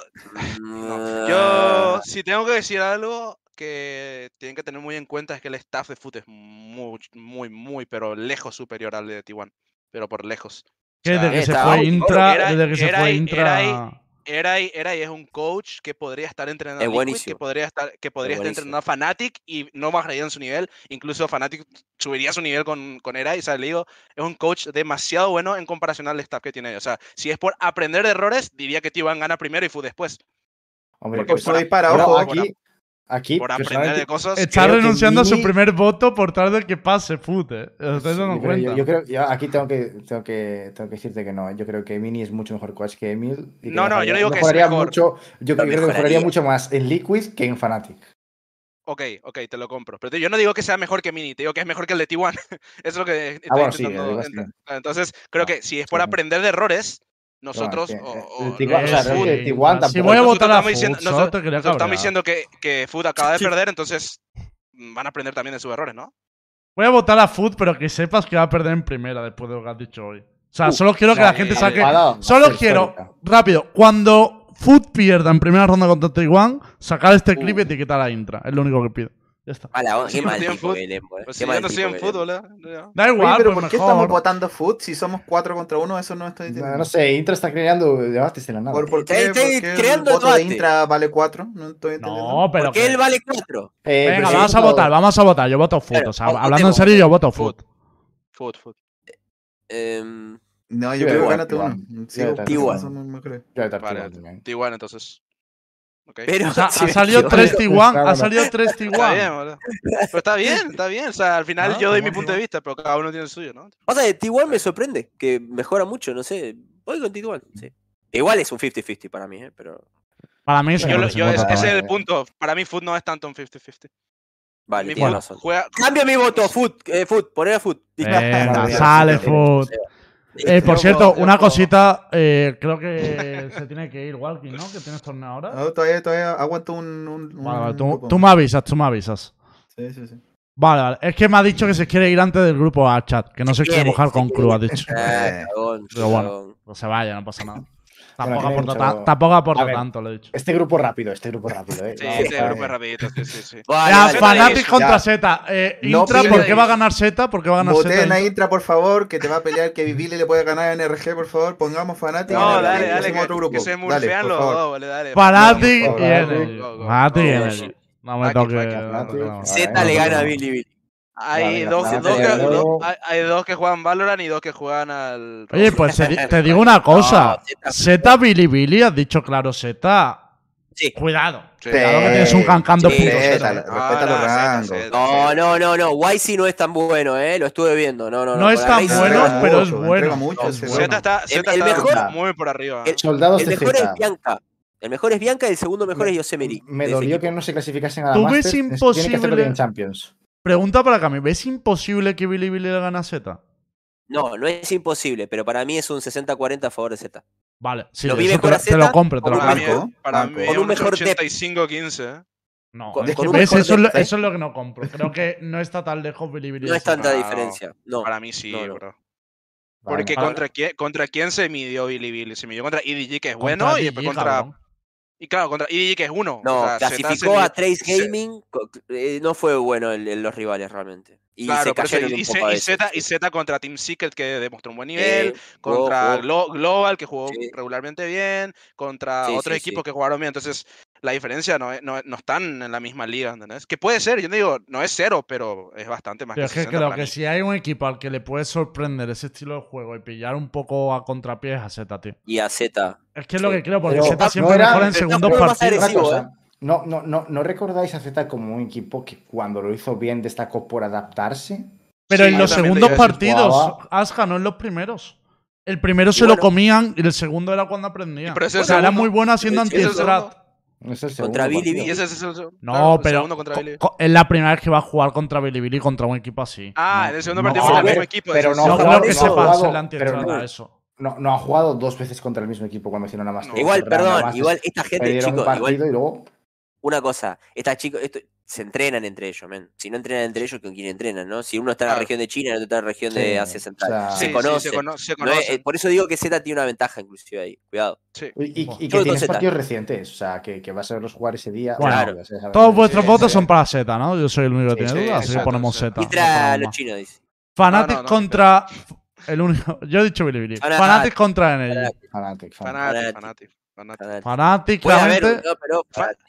Ah. yo, si tengo que decir algo que tienen que tener muy en cuenta es que el staff de Foot es muy, muy, muy, pero lejos superior al de T1. Pero por lejos. Que O sea, desde que se fue Intra, desde que se fue ahí- Intra. Eray, Eray es un coach que podría estar entrenando Es a Liquid, que podría estar, que podría estar entrenando a Fnatic y no bajaría en su nivel. Incluso Fnatic subiría su nivel con, con Eray. O sea, le digo, es un coach demasiado bueno en comparación al staff que tiene. O sea, si es por aprender de errores, diría que T1 gana primero y Fu después. Hombre, Porque pues, ojo. aquí, Aquí. Está renunciando a su primer voto por tal de que pase, pute. Eh, sí, no. Yo, creo, yo aquí tengo que, tengo, que, tengo que decirte que no. Eh. Yo creo que Mini es mucho mejor coach que Emil. No, no, yo no digo que es mejor. Mucho, yo creo que mejoraría mucho más en Liquid que en Fnatic. Ok, ok, te lo compro. Pero yo no digo que sea mejor que Mini, te digo que es mejor que el de T1. es lo que ah, estoy ah, Entonces, creo ah, que si es por aprender de errores, nosotros, o, eh, o, si voy a votar a nosotros, estamos diciendo que, que Food acaba de perder, entonces van a aprender también de sus errores, ¿no? Voy a votar a Food, pero que sepas que va a perder en primera después de lo que has dicho hoy. O sea, solo quiero que la gente eh, saque. Solo quiero, rápido, cuando Food pierda en primera ronda contra Taiwán, sacar este clip y etiquetar a Intra. Es lo único que pido. Ya está. Mala, qué mal tipo Belén, weón. Si yo no soy en fútbol, ¿eh? Da igual, pero pues, ¿por qué estamos votando foot si somos 4 contra 1? Eso no está entendiendo. No, sé, Intra está creando debates en la nada. ¿Por, por qué, creando el voto de Intra vale 4? No estoy entendiendo. No, pero. ¿Por qué él vale 4? Eh, Venga, vamos a votar, vamos a votar. Yo voto foot. O sea, hablando en serio, yo voto foot. Foot, foot. Em, no, yo creo que gana T1. T1. T1, entonces. Okay. Pero o sea, ha, salido 3 Tiguan, ha salido 3 Tiguan. Pero está bien, está bien. O sea, al final no, yo doy mi punto de vista, pero cada uno tiene el suyo, ¿no? O sea, Tiguan me sorprende, que mejora mucho, no sé. Voy con Tiguan, sí. Igual es un 50-50 para mí, ¿eh? Pero. Para mí yo, yo, yo, es, ese es el punto. Para mí, Food no es tanto un 50-50. Vale, mi bueno. Juega... Cambia mi voto, Food. Eh, food, poner a Food. Venga, sale Food. Eh, por cierto, una cosita, eh, creo que se tiene que ir Walking, ¿no? Que tienes torneo ahora. No, todavía, todavía aguanto un. un, vale, tú, tú, me avisas, tú me avisas. Sí, sí, sí. Vale, vale, es que me ha dicho que se quiere ir antes del grupo a chat, que no se, quiere, mojar con Cruz, ha dicho. Eh, Pero bueno, no pues se vaya, no pasa nada. Tampoco aporta, mucho... tampoco ver, tanto, lo he dicho. Este grupo rápido, este grupo rápido. ¿eh? Sí, este grupo es rapidito, sí, sí. sí. Ya, Fanatic contra Z. Eh, Intra, ¿por qué va a ganar Z? ¿Por qué va a ganar Z? Intra, por favor, que te va a pelear, que Vivile le puede ganar a NRG, por favor. Pongamos Fanatic. No, dale, dale, que, otro grupo. se murfean los dos, vale, dale. Fanatic y NRG. Fanatic y NRG. No me toque. Z le gana a Billy Billy. Hay, dos, que, juegan Valorant y dos que juegan al. Oye, pues te digo una cosa. no, Z Bilibili, has dicho claro, Z. Sí. Cuidado. Sí. Cuidado que tienes un cancando sí. Respeta, respeta los rangos. No, no, no, no. YC no es tan bueno, eh. Lo estuve viendo. No, no, no. No es tan bueno, pero es bueno. Z está, Zeta el, el mejor, es Bianca. El mejor es Bianca y el segundo mejor me, es Yosemite. Me dolió que no se clasificasen a la ¿Tú ves imposible, que hacerlo bien Champions. Pregunta para Cami, ¿ves imposible que Billy Billy le gane a Z? No, no es imposible, pero para mí es un 60-40 a favor de Z. Vale, si lo vi mejor te, lo compro, te lo compro. Para, mí, para con un mejor 85-15. ¿eh? No, con, es eso, es lo, eso, es lo, que no compro. Eh. Creo que no está tan lejos Billy Billy. No es tanta diferencia. No, para mí sí, bro. Porque vale, contra. Quién, se midió Billy Billy. Se midió contra EDG, que es bueno, y después contra. Y claro, contra EDG que es uno. No, clasificó a Trace Gaming, eh, no fue bueno en, los rivales realmente. Y Z, contra Team Secret que demostró un buen nivel, contra Global que jugó regularmente bien, contra sí, otros equipos que jugaron bien. Entonces, la diferencia no, no, no, están en la misma liga, ¿entendés? Que puede ser, yo no digo, no es cero, pero es bastante más pero que, es que claro, que si hay un equipo al que le puede sorprender ese estilo de juego y pillar un poco a contrapié es a Z, tío. Y a Z. Es que es lo que creo, porque Z siempre no era, mejora en segundos partidos. ¿eh? No, no, no, ¿No recordáis a Z como un equipo que cuando lo hizo bien destacó por adaptarse? Pero en los segundos partidos, Asja, no en los primeros. El primero se lo comían y el segundo era cuando aprendían. O sea, era muy bueno haciendo anti-strat. Contra Billy Billy. no, pero es la primera vez que va a jugar contra Billy Billy contra un equipo así. Ah, en el segundo partido no, contra el mismo equipo. Pero no, no creo que se la eso. No, ha jugado dos veces contra el mismo equipo cuando hicieron la más. Igual, perdón, igual esta gente, chicos, igual, y luego... una cosa, esta chico, esto, se entrenan entre ellos, men. Si no entrenan entre ellos, ¿con quién entrenan, no? Si uno está en la región de China, el otro está en la región de Asia Central. Se, sí, conocen, sí, se, cono se conocen. ¿no es? Por eso digo que Z tiene una ventaja, inclusive ahí. Cuidado. Y, y, que tienes Zeta. partidos recientes, o sea, que, que, vas a verlos jugar ese día. Todos vuestros votos son para Z, ¿no? Yo soy el único que tiene dudas, así que ponemos Z. Y los chinos, dice. Fanatic contra. El único. Yo he dicho Billy Billy. Fanatic, contra Energy. Fanatic, Fanatic. Fanatic. Fanático. Fanáticamente.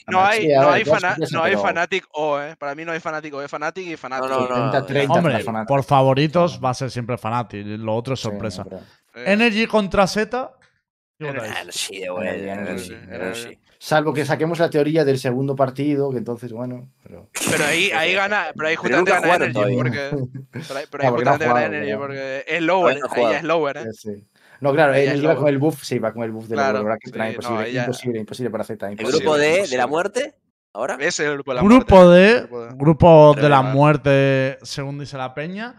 No, hay, no hay, no hay. Fanatic O, ¿eh? Para mí no hay Fanático, es Fanatic y Fanatic. No, Hombre, por favoritos va a ser siempre Fanatic, lo otro es sorpresa. Energy contra Z. Salvo que saquemos la teoría del segundo partido, que entonces, bueno. Pero, ahí, ahí gana, pero ahí justamente pero gana Energy, Pero ahí, pero ahí justamente gana Energy, porque es lower, eh. ahí es lower, ¿eh? Sí. No, claro, Ella él iba con el buff, sí, va con el buff de Claro, lobo, bracket, sí, no, imposible, ella- imposible, imposible para Z. El grupo D de imposible. la muerte. ¿Ahora? Ese es el grupo de la Grupo muerte. de. Grupo de- Grupo de la muerte, según dice la peña.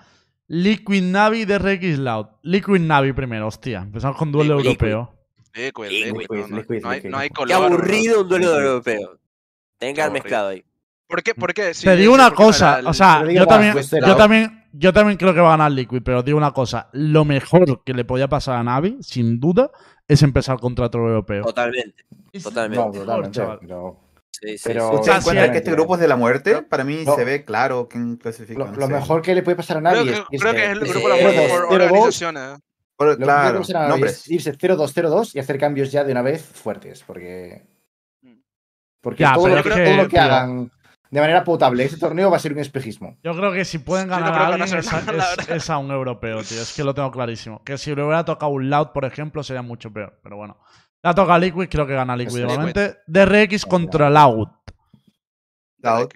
Liquid Navi de RX Loud. Liquid Navi primero, hostia. Empezamos con duelo Liquid. europeo. Liquid, Liquid, liquid, no, no, liquid, no hay, liquid. no hay Qué color. Qué bro. aburrido un duelo europeo. Tienen que haber aburrido. mezclado ahí. ¿Por qué? ¿Por qué? Sí, Te digo una cosa, o sea, yo también, pues yo también, yo también creo que va a ganar Liquid, pero digo una cosa, lo mejor que le podía pasar a Navi, sin duda, es empezar contra otro europeo. Totalmente. Es totalmente. No, mejor, totalmente. Pero Sí, sí, Pero- sí. ¿Usted sea, encuentra sí, que este grupo es de la muerte? Para mí No. se ve claro quién clasifica. lo, no lo mejor que le puede pasar a Navi Creo, es que, creo que es el irse grupo de la eh, muerte 0-2, por 0-2. organizaciones. Por- Lo que puede claro, pasar a Navi nombres. es irse 0-2, 0-2 y hacer cambios ya de una vez fuertes. Porque. Porque Ya, todo, lo es que, que, todo lo que tío. hagan de manera potable este torneo va a ser un espejismo. Yo creo que si pueden no ganar a alguien es, nada, la es- verdad. es a un europeo, tío. Es que lo tengo clarísimo. Que si le hubiera tocado un Loud, por ejemplo, sería mucho peor. Pero bueno. La toca Liquid, creo que gana Liquid igualmente. DRX contra Loud. Loud.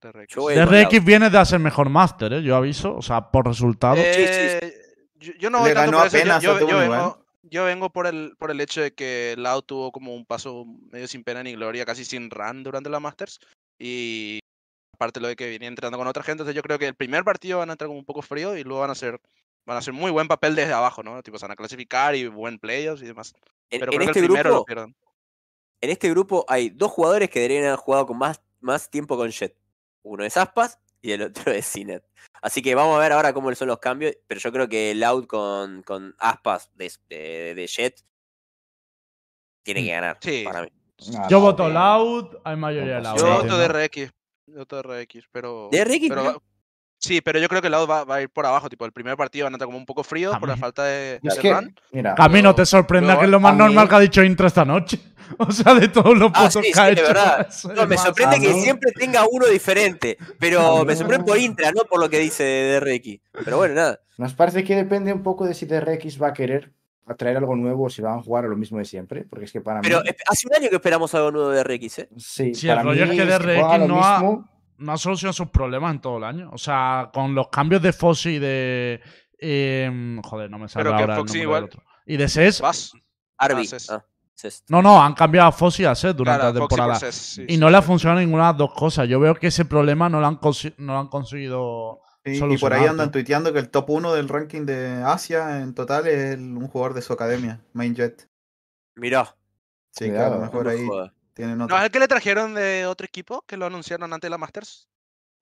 DRX Loud. viene de hacer mejor Master, ¿eh? Yo aviso. O sea, por resultado. Eh, Yo, yo no voy tanto por eso, yo- apenas yo, a yo T1 vengo, igual. yo vengo por el, por el hecho de que Lau tuvo como un paso medio sin pena ni gloria, casi sin run durante la Masters. Y aparte lo de que venía entrenando con otra gente, entonces yo creo que el primer partido van a entrar como un poco frío y luego van a hacer van a hacer muy buen papel desde abajo, ¿no? Tipo, se van a clasificar y buen playoffs y demás. En, Pero en creo este que el primero grupo, lo pierdan. en este grupo hay dos jugadores que deberían haber jugado con más, más tiempo con Jet. Uno es Aspas y el otro es Cinet. Así que vamos a ver ahora cómo son los cambios. Pero yo creo que Loud con, con Aspas de, de, de Jet tiene que ganar. Sí. Para mí. Nada, Yo no, voto Loud, hay mayoría de Yo Loud. Yo voto. DRX. Yo voto DRX, pero. DRX, pero Sí, pero yo creo que Loud va, va a ir por abajo. Tipo, el primer partido van a entrar como un poco frío por la falta de, Es de que, run. mira, Camino, te sorprende pero que es lo más mí- normal que ha dicho Intra esta noche. O sea, de todos los Ah, putos sí, que ha sí, de hecho. verdad. No, me sorprende que siempre tenga uno diferente. Pero me sorprende por Intra, no por lo que dice DRX. Pero bueno, nada. nos parece que depende un poco de si DRX va a querer atraer algo nuevo o si van a jugar a lo mismo de siempre. Porque es que para Pero mí. esp- hace un año que esperamos algo nuevo de DRX, ¿eh? Sí, Sí, el para rollo es mí que si DRX juegan lo no ha- no ha solucionado sus problemas en todo el año. O sea, con los cambios de Foxy y de. em, joder, no me sale Pero que ahora el Foxy igual- del otro. Y de SES. Vas. Arby. Ces. Ah, Ces. No, no, han cambiado a Foxy y a SES durante Claro, la temporada. Sí, Y sí, no le ha sí. funcionado ninguna de las dos cosas. Yo veo que ese problema no lo han, consi- no lo han conseguido. Sí, y por ahí andan tuiteando que el top 1 del ranking de Asia en total es el- un jugador de su academia, Mainjet. Mirá. Sí, a lo no mejor no ahí tienen ¿No otro. es el que le trajeron de otro equipo que lo anunciaron antes de la Masters?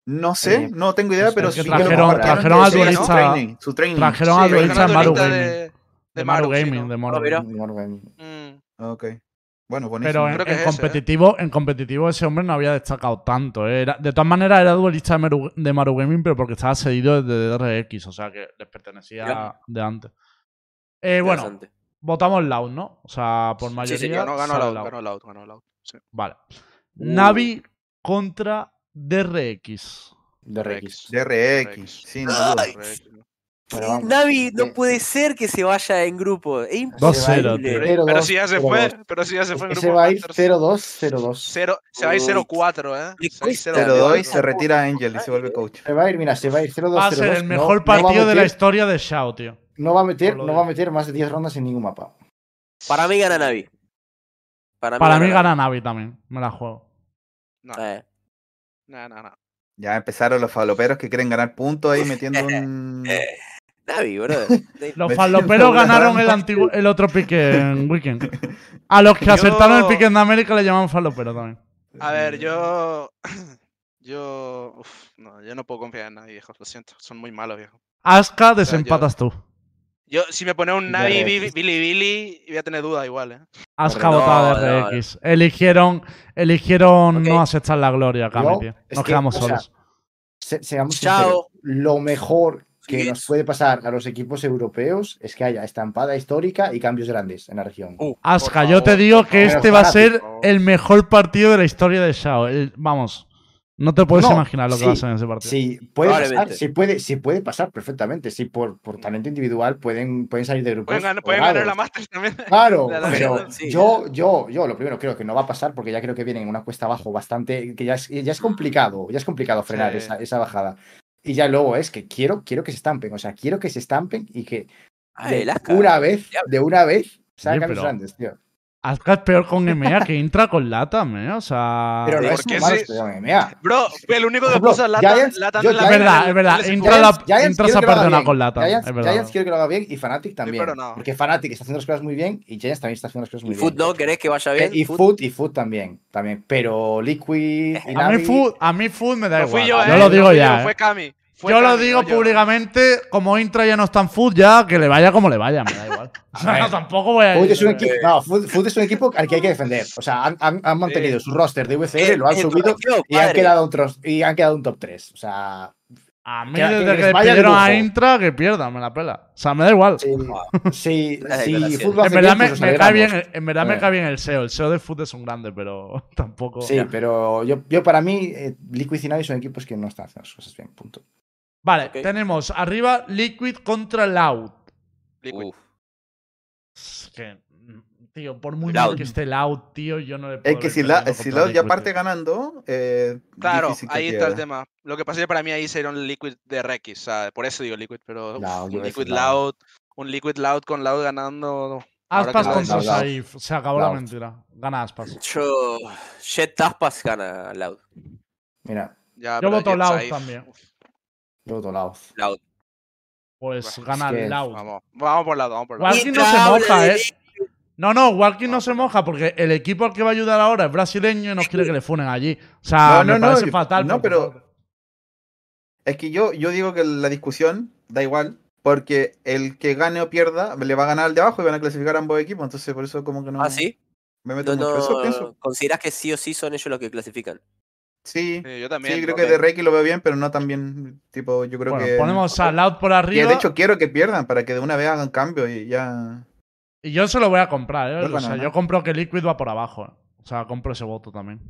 No sé, Eh, no tengo idea, pero sí trajeron- que trajeron al sí, su duelista- training, su training. trajeron Sí, al duelista no- en Maru duelista Gaming. de, De Maru sí, Gaming, ¿no? de Maru Ah. Gaming. Mm, Ok. Bueno, buenísimo. Pero en, Creo que en es ese, ¿eh? competitivo, en competitivo ese hombre no había destacado tanto. ¿eh? Era- de todas maneras, era duelista de Maru, de Maru Gaming, pero porque estaba cedido desde DRX, o sea que les pertenecía Ya. de antes. Eh, bueno, votamos Loud, ¿no? O sea, por Sí, sí, mayoría. ganó, ganó Loud, ganó Loud, ganó Loud. sí. Vale. Uh. Navi contra DRX. DRX. DRX, sin duda. Pero Eh, Navi, no eh. puede ser que se vaya en grupo. Es 2-0, imposible. tío. Pero, 0-2, si ya se 0-2. fue, pero si ya se fue en Ese grupo va a ir Masters. 0-2, 0-2. Cero- se va a ir Uy. 0-4, ¿eh? Le Se va a ir cuesta, 0-4. 0-2 y se retira Angel y se vuelve coach. Se va a ir, mira, se va a ir 0-2, 0-2. Va a ser el no- mejor no va a partido de la meter- historia de Shao, tío. No va a meter, no va a meter más de 10 rondas en ningún mapa. Para mí gana Navi. Para Para mí Navi. gana Navi también. Me la juego. No, Eh, no, no, no. Ya empezaron los faloperos que quieren ganar puntos ahí metiendo un. Navi, bro. Los faloperos ganaron el, trampa. antiguo, el otro pique en Weekend. A los que Yo- acertaron el pique en América le llaman falopero también. A ver, yo. Yo. Uf, no, yo no puedo confiar en nadie, viejo. Lo siento. Son muy malos, viejo. Aska, yo- desempatas tú. Yo, si me pone un Navi. Billy Billy, voy a tener duda igual, ¿eh? Aska No, votada no, de RX. Eligieron, eligieron Ok. no aceptar la gloria, es Nos que, quedamos o sea, solos. Se- seamos Chao. sinceros, lo mejor que nos puede pasar a los equipos europeos es que haya estampada histórica y cambios grandes en la región. Uh, Aska, por yo te digo que este va a ser el mejor partido de la historia de Shao. El- vamos, no te puedes No, imaginar lo que sí, va a ser en ese partido. Sí, puede pasar, sí puede, sí puede pasar perfectamente. Sí, por, por talento individual pueden, pueden salir de grupos. Pueden, ganar, pueden ganar la. Masters también. Claro, La- la- pero sí. yo, yo, yo lo primero creo que no va a pasar porque ya creo que vienen en una cuesta abajo bastante, que ya es, ya es complicado, ya es complicado frenar Sí. esa, esa bajada. Y ya luego es que quiero, quiero que se estampen, o sea, quiero que se estampen y que ah, de una vez, de una vez, salgan pero- grandes, tío. Asca es peor con EMEA que Intra con Latam, ¿eh? O sea. Pero no ¿por es malo sí? MMA. Bro, el único que puso Latan, Giants- Latan yo la es verdad, es verdad. Giants- Intra, la, Giants Intra se ha que perdonado bien. con Latam. Giants, es verdad. Giants quiero que lo haga bien y Fnatic también. pero no. Porque Fnatic está haciendo las cosas muy bien y Giants también está haciendo las cosas ¿Y muy Foot bien. no? ¿Querés que vaya bien? Eh, y Foot? Food y Food también, también. Pero Liquid y A mí, food, a mí Food me da No igual. fui yo, yo eh, lo no digo yo, ya. Fue eh. Cami. Fue Yo lo digo no yo. públicamente, como Intra ya no está en Food, ya que le vaya como le vaya, me da igual. O sea, ver. tampoco voy a Food es un equipo, no, Food, Food es un equipo al que hay que defender. O sea, han, han- han mantenido su roster de VCR, lo han subido y han, quedado un tros- y han quedado un top 3. O sea, A mí, que- que desde que vaya de despidieron a. Intra, que pierda, me la pela. O sea, me da igual. declaraciones. Food lo En verdad, bien, me, cae bien, en verdad me cae bien el SEO. El SEO de Food es un grande, pero tampoco. Sí, pero yo, yo para mí, eh, Liquid y Navi son equipos que no están haciendo las cosas bien, punto. Vale, tenemos arriba Liquid contra Loud. Liquid. Uf. Es que, mm, tío, por muy Loud. mal que esté Loud, tío, yo no le puedo Es que si, la, si Loud ya parte ganando, eh, Claro, ahí está el tema. Lo que pasa es que para mí ahí sería un Liquid de ¿sabes? Por eso digo Liquid, pero uf, un Liquid Loud. Loud, un Liquid Loud con Loud ganando. Aspas contra. Saif. Se acabó la mentira. Gana Aspas. Yo. Jet Taspas gana Loud. Mira, Ya, Yo voto Loud Saif, también. uf, yo voto Loud. Loud. Pues Bueno, gana es que- Loud. Vamos, vamos por Loud, vamos por Loud. Walking no se moja, ¿eh? No, no, Walking no se moja porque el equipo al que va a ayudar ahora es brasileño y no quiere que le funen allí. O sea, No, no, me no, parece yo- fatal. no, pero- Es que yo, yo digo que la discusión da igual, porque el que gane o pierda le va a ganar al de abajo y van a clasificar a ambos equipos, entonces por eso como que no ¿Ah, sí? me meto No, no, pienso. ¿Considerás que sí o sí son ellos los que clasifican? Sí, Sí, yo también. sí, creo ok. que de Reiki lo veo bien, pero no tan bien. Tipo, yo creo Bueno, que. ponemos a Loud por que arriba. de hecho quiero que pierdan para que de una vez hagan cambio y ya. Y yo se lo voy a comprar, ¿eh? No es O sea, yo compro que Liquid va por abajo. ¿eh? O sea, compro ese voto también.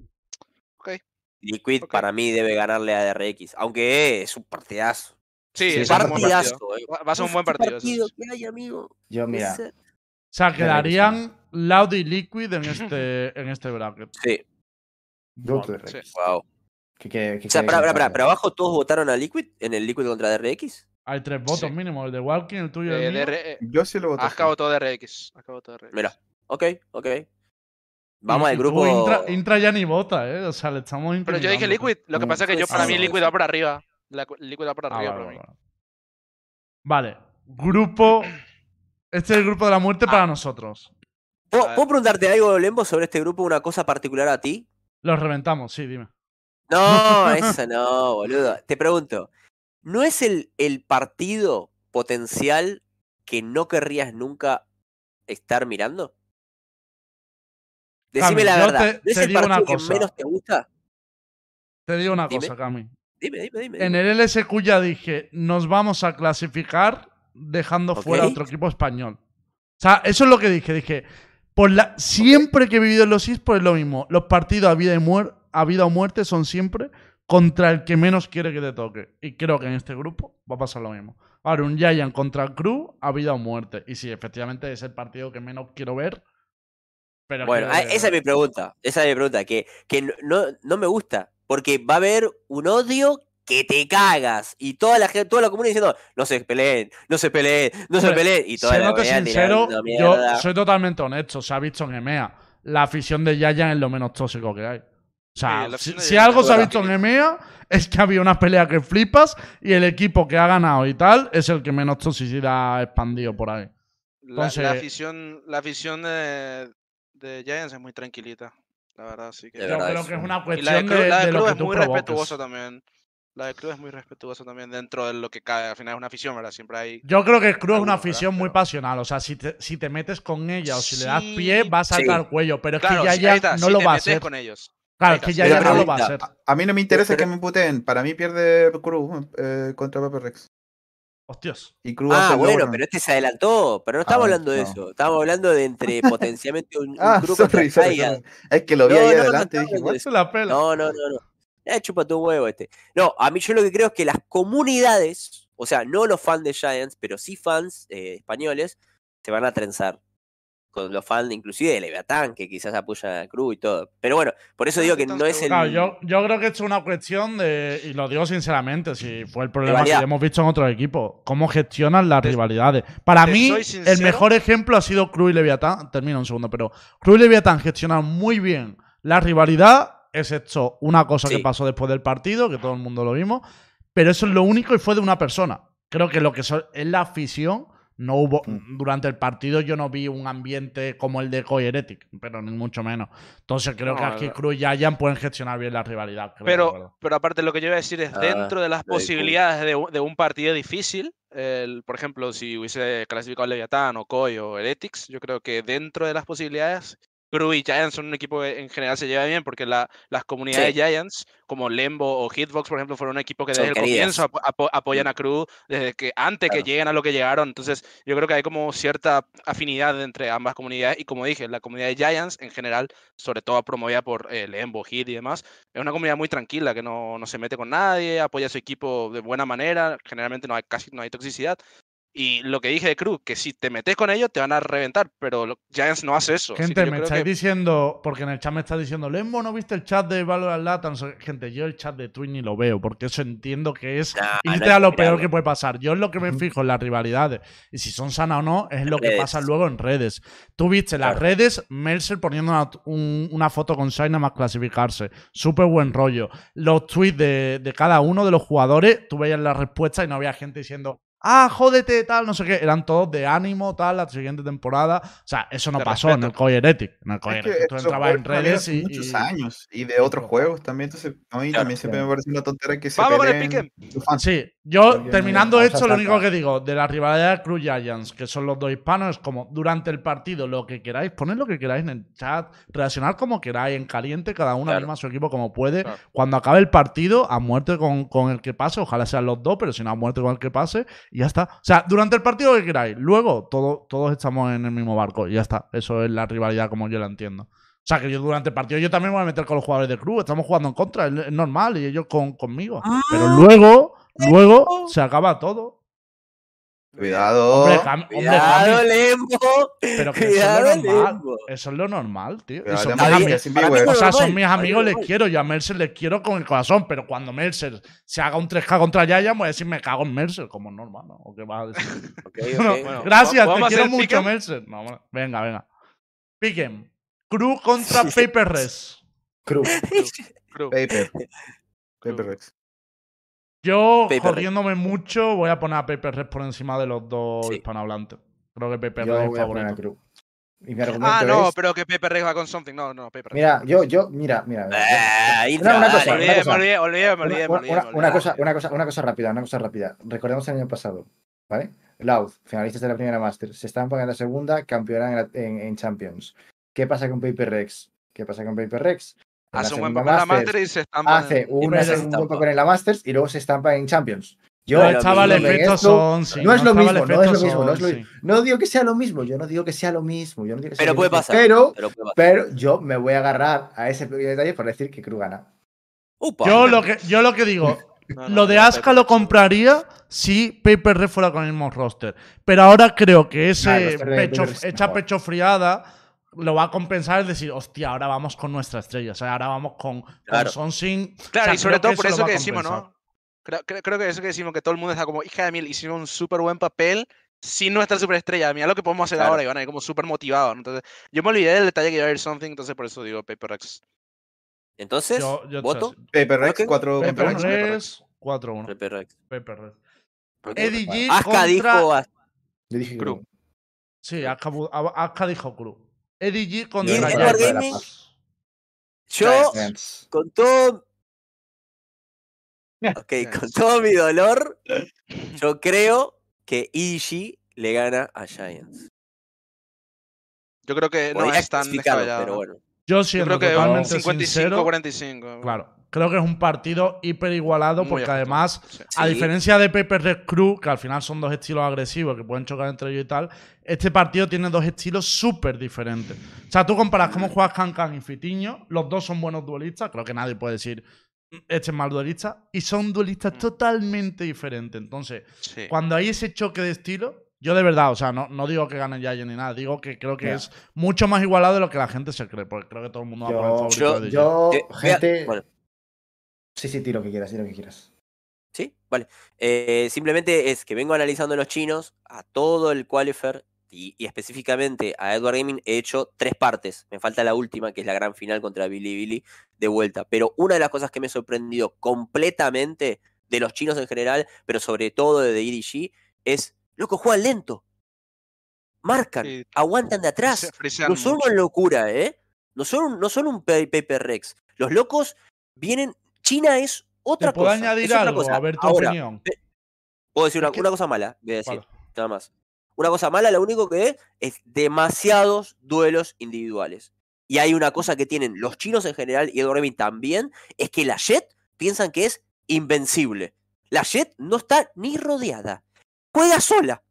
Liquid Ok. para mí debe ganarle a DRX, aunque es un partidazo. Sí, Sí, es un buen partido. partidazo. eh. Va- a ser un buen partido. eso sí. ¿Qué hay, amigo? Yo, mira, O sea, quedarían Loud y Liquid en este, en este bracket. Sí, de Sí. Wow. Que, que, que O sea, quede para, para, para, abajo todos votaron a Liquid en el Liquid contra DRX. Hay tres votos Sí. mínimo, el de Walking, el tuyo y el Eh, mío. DR eh, Yo sí lo voto. Asca votó DRX. Asca votó DRX. Mira, ok, ok. Vamos al grupo. Intra, Intra ya ni vota, ¿eh? O sea, le estamos Pero yo dije. Liquid. Lo que pasa es que yo para mí. Liquid va por arriba. La, Liquid va por Ah, arriba vale, para mí. vale, grupo. Este es el grupo de la muerte Ah. para nosotros. ¿Puedo, puedo preguntarte algo, Lembo, sobre este grupo? Una cosa particular a ti. Los reventamos, sí, dime. No, eso no, boludo. Te pregunto, ¿no es el, el partido potencial que no querrías nunca estar mirando? Decime Cami, la verdad. te- ¿No es te el digo una partido que menos te gusta? Te digo una Dime. cosa, Cami. Dime, dime, dime. En el LSQ ya dije, nos vamos a clasificar dejando fuera Ok. otro equipo español. O sea, eso es lo que dije. Dije, por la, siempre que he vivido en los esports es lo mismo. Los partidos a vida, y muer- a vida o muerte son siempre contra el que menos quiere que te toque. Y creo que en este grupo va a pasar lo mismo. Ahora, un Giant contra el Crew a vida o muerte. Y sí, efectivamente es el partido que menos quiero ver. Pero Bueno, que- ah, esa es mi pregunta. Esa es mi pregunta. Que, que no, no me gusta. Porque va a haber un odio que te cagas. Y toda la gente, toda la comunidad diciendo, no se peleen, no se peleen, no se peleen. Y toda la sincero, yo soy totalmente honesto. Se ha visto en EMEA. La afición de Yayan es lo menos tóxico que hay. O sea, Sí, si, de algo se ha visto en EMEA es que había una pelea que flipas y el equipo que ha ganado y tal es el que menos toxicidad ha expandido por ahí. La, Entonces- la afición, la afición de, de Giants es muy tranquilita. La verdad, sí que. De Yo verdad, creo que es una Y la de cuestión Cruz, de, la de de lo Cruz que es muy provoques. respetuosa también. La de Cruz es muy respetuosa también dentro de lo que cae. Al final es una afición, ¿verdad? Siempre hay. Yo creo que Cruz es una Algunos, ¿verdad? afición muy pasional. O sea, si te, si te metes con ella o si le das Sí, pie, va a saltar sí. el cuello. Pero es Claro, que sí, Yayan ahí está, no si lo te va a metes hacer. con ellos. Claro, es que sí. Yayan no lo va a hacer. A, mí no me interesa Pero- que me puteen. Para mí pierde Cruz eh, contra Pepe Rex. Hostias. Y Cruz hace Ah, bueno, logro. pero este se adelantó. Pero no estamos Ah, hablando de no. eso. Estamos hablando de entre potencialmente un, un Ah, Cruz sorry, contra sorry, sorry. Es que lo vi No, ahí adelante y dije, eso. Se la pela. No, no, no, no. Eh, chupa tu huevo este. No, a mí yo lo que creo es que las comunidades, o sea, no los fans de Giants, pero sí fans eh, españoles, se van a trenzar con los fans, inclusive de Leviatán, que quizás apoya a Cruz y todo. Pero bueno, por eso No digo que no es el. Claro, yo, yo creo que esto es una cuestión de, y lo digo sinceramente, si fue el problema que Rivalidad. hemos visto en otros equipos, cómo gestionan las Te- rivalidades. Para mí, el mejor ejemplo ha sido Cruz y Leviatán. Termino un segundo, pero Cruz y Leviatán gestionan muy bien la rivalidad, excepto una cosa que pasó después del partido, que todo el mundo lo vimos, pero eso es lo único y fue de una persona. Creo que lo que so- es la afición. No hubo, Mm. durante el partido yo no vi un ambiente como el de Coy Heretic, pero ni mucho menos. Entonces creo que aquí Cruz y Ayan pueden gestionar bien la rivalidad. creo. Pero, pero aparte lo que yo iba a decir es, Ah, dentro de las de posibilidades de, un- de un partido difícil, el- por ejemplo, si hubiese clasificado Leviatán o Koi o Heretics, yo creo que dentro de las posibilidades, Crew y Giants son un equipo que en general se lleva bien porque la- las comunidades Sí. de Giants, como Lembo o Hitbox, por ejemplo, fueron un equipo que Son desde el queridas. comienzo apo- apo- apoyan a Crew, desde que antes que lleguen a lo que llegaron. Entonces, yo creo que hay como cierta afinidad entre ambas comunidades. Y como dije, la comunidad de Giants en general, sobre todo promovida por eh, Lembo, Hit y demás, es una comunidad muy tranquila, que no, no se mete con nadie, apoya a su equipo de buena manera, generalmente no hay casi no hay toxicidad. Y lo que dije de Cruz, que si te metes con ellos te van a reventar, pero Giants no hace eso. Gente, me estáis que- diciendo, porque en el chat me está diciendo, Lembo, ¿no viste el chat de Valorant Lata? No sé qué". gente, yo el chat de Twitch ni lo veo, porque eso entiendo que es Nah, irte a lo peor que puede pasar. Yo en lo que me fijo en las rivalidades, y si son sanas o no, es lo que pasa luego en redes. Tú viste las Claro. redes, Mercer poniendo una, un- una foto con Shine más clasificarse. Súper buen rollo. Los tweets de, de cada uno de los jugadores, tú veías la respuesta y no había gente diciendo. Ah, jódete, tal, no sé qué. Eran todos de ánimo, tal, la siguiente temporada. O sea, eso no De pasó en respeto. el Coy Heretic. En el Coy Es que Heretic tú entrabas en redes vienen y. muchos y- años y de otros juegos también. Entonces, a mí Claro, también siempre claro. me parece una tontería que se Vamos con el pique. Sí, yo Porque terminando esto, lo único que digo de la rivalidad de Cruz Giants, que son los dos hispanos, es como durante el partido lo que queráis, poned lo que queráis en el chat, reaccionar como queráis, en caliente, cada uno Claro. anima a su equipo como puede. Claro. Cuando acabe el partido, a muerte con, con el que pase, ojalá sean los dos, pero si no, a muerte con el que pase, y ya está. O sea, durante el partido que queráis, luego todo, todos estamos en el mismo barco, y ya está. Eso es la rivalidad como yo la entiendo. O sea, que yo durante el partido yo también me voy a meter con los jugadores de Cruz, estamos jugando en contra, es, es normal, y ellos con, conmigo. Pero luego, luego se acaba todo. Cuidado. Hombre, Cuidado, Lembo. pero que eso es lo normal. Lembo. Eso es lo normal, tío. Cuidado, son Lembo, mis Está ami- bien, es sin para mí vergüenza. o sea, normal, son mis amigos, les quiero. Yo a Mercer les quiero con el corazón. Pero cuando Mercer se haga un 3K contra Yaya, voy a decir, me cago en Mercer. Como normal, ¿no? ¿O qué vas a decir? No. Bueno, gracias, ¿vamos te quiero mucho? Mercer. No, bueno, venga, venga. Piquen. Cruz contra Paper Res. Cruz. Cruz. Paper. Paper Rex. Yo, Paper jodiéndome mucho, voy a poner a Paper Res por encima de los dos Sí. hispanohablantes. Creo que Paper Yo Res es voy a poner a favorito. Cruz. Y mi argumento Ah, no, es. pero que Pepe Rex va con something. No, no, Pepe Rex. Mira, yo, yo, mira, mira. ahí Una- cosa, olvidé, una cosa. olvidé, olvidé, me Una, olvidé, me una- olvidé, una- me una olvidé. cosa, una, cosa, una cosa rápida, una cosa rápida. Recordemos el año pasado, ¿vale? Loud, finalistas de la primera Masters, se estampan en la segunda, en, la- en- en Champions. ¿Qué pasa con Paper Rex? ¿Qué pasa con Paper Rex? En Hace un buen papel la Masters, Master y se estampa. hace en- una pero se segunda estampa. papel en la Masters y luego se estampa en Champions. Yo, No, Pero chaval, el mismo, en efecto esto- son. sí, no es lo mismo, no es lo efectos mismo, no es son, lo sí. No digo que sea lo mismo, yo no digo que sea lo mismo, yo no digo que sea Pero lo puede mismo, pasar. Pero, Pero puede pasar. pero yo me voy a agarrar a ese pequeño detalle para decir que Cruz gana. Upa. Yo lo que, yo lo que digo, No, no, lo de Aska lo compraría si Paper Red fuera con el mismo roster. Pero ahora creo que Ah, ese roster de pecho, Paper Red es hecha mejor. pecho friada lo va a compensar, es decir, hostia, ahora vamos con nuestra estrella. O sea, ahora vamos con, con Claro. Sonsing. Claro, O sea, y sobre todo por eso que decimos. ¿no? Creo, creo, creo que eso que decimos, que todo el mundo está como, hija de mil, hicimos un súper buen papel sin nuestra superestrella. Mira lo que podemos hacer Claro. ahora y van a ir como súper motivados. ¿no? Entonces, yo me olvidé del detalle que iba a haber something, entonces por eso digo Paper Rex. Entonces, Yo, yo voto. Paper Rex, Ok. cuatro Paper campeones. Paper Red 4-1. Pepe Rex. Paper. Ok. Eddie G Aska contra... dijo dije. Cruz. Sí, Aska, Aska dijo Cruz. Eddie G ¿Y contra en Yo. Gaming? Yo, con todo. Ok, con todo mi dolor, yo creo que EG le gana a Giants. Yo creo que no Podría es tan descabellado. pero ¿no? bueno. Yo Yo siendo creo que un sincero, 55-45. Claro, creo que es un partido hiper igualado Muy porque ajustado, además, sí. a diferencia de Paper Red Crew, que al final son dos estilos agresivos que pueden chocar entre ellos y tal, este partido tiene dos estilos súper diferentes. O sea, tú comparas cómo juegas Cancan y Fitiño, los dos son buenos duelistas, creo que nadie puede decir "Mm, este es mal duelista, y son duelistas Mm. totalmente diferentes. Entonces, Sí. cuando hay ese choque de estilo, Yo de verdad, o sea, no, no digo que gane Giants ni nada, digo que creo que es mucho más igualado de lo que la gente se cree, porque creo que todo el mundo va por el favorito yo- de yo, Eh, gente. bueno. Sí, sí, tiro lo que quieras, tiro lo que quieras. Sí, vale. Eh, simplemente es que vengo analizando los chinos, a todo el qualifier y, y específicamente a Edward Gaming he hecho tres partes. Me falta la última, que es la gran final contra Billy Billy de vuelta. Pero una de las cosas que me sorprendió completamente de los chinos en general, pero sobre todo de EDG, es, loco, juegan lento. Marcan, Sí. aguantan de atrás. No son mucho. una locura, ¿eh? No son, no son un pa- Paper Rex. Los locos vienen. China es otra ¿Te puedo cosa. añadir es algo? cosa. A ver tu Ahora, opinión. Puedo decir una, cosa mala, voy a decir, nada más. Una cosa mala, lo único que es, es demasiados duelos individuales. Y hay una cosa que tienen los chinos en general y Edward Gaming también, es que la Jet piensan que es invencible. La Jet no está ni rodeada. Juega sola.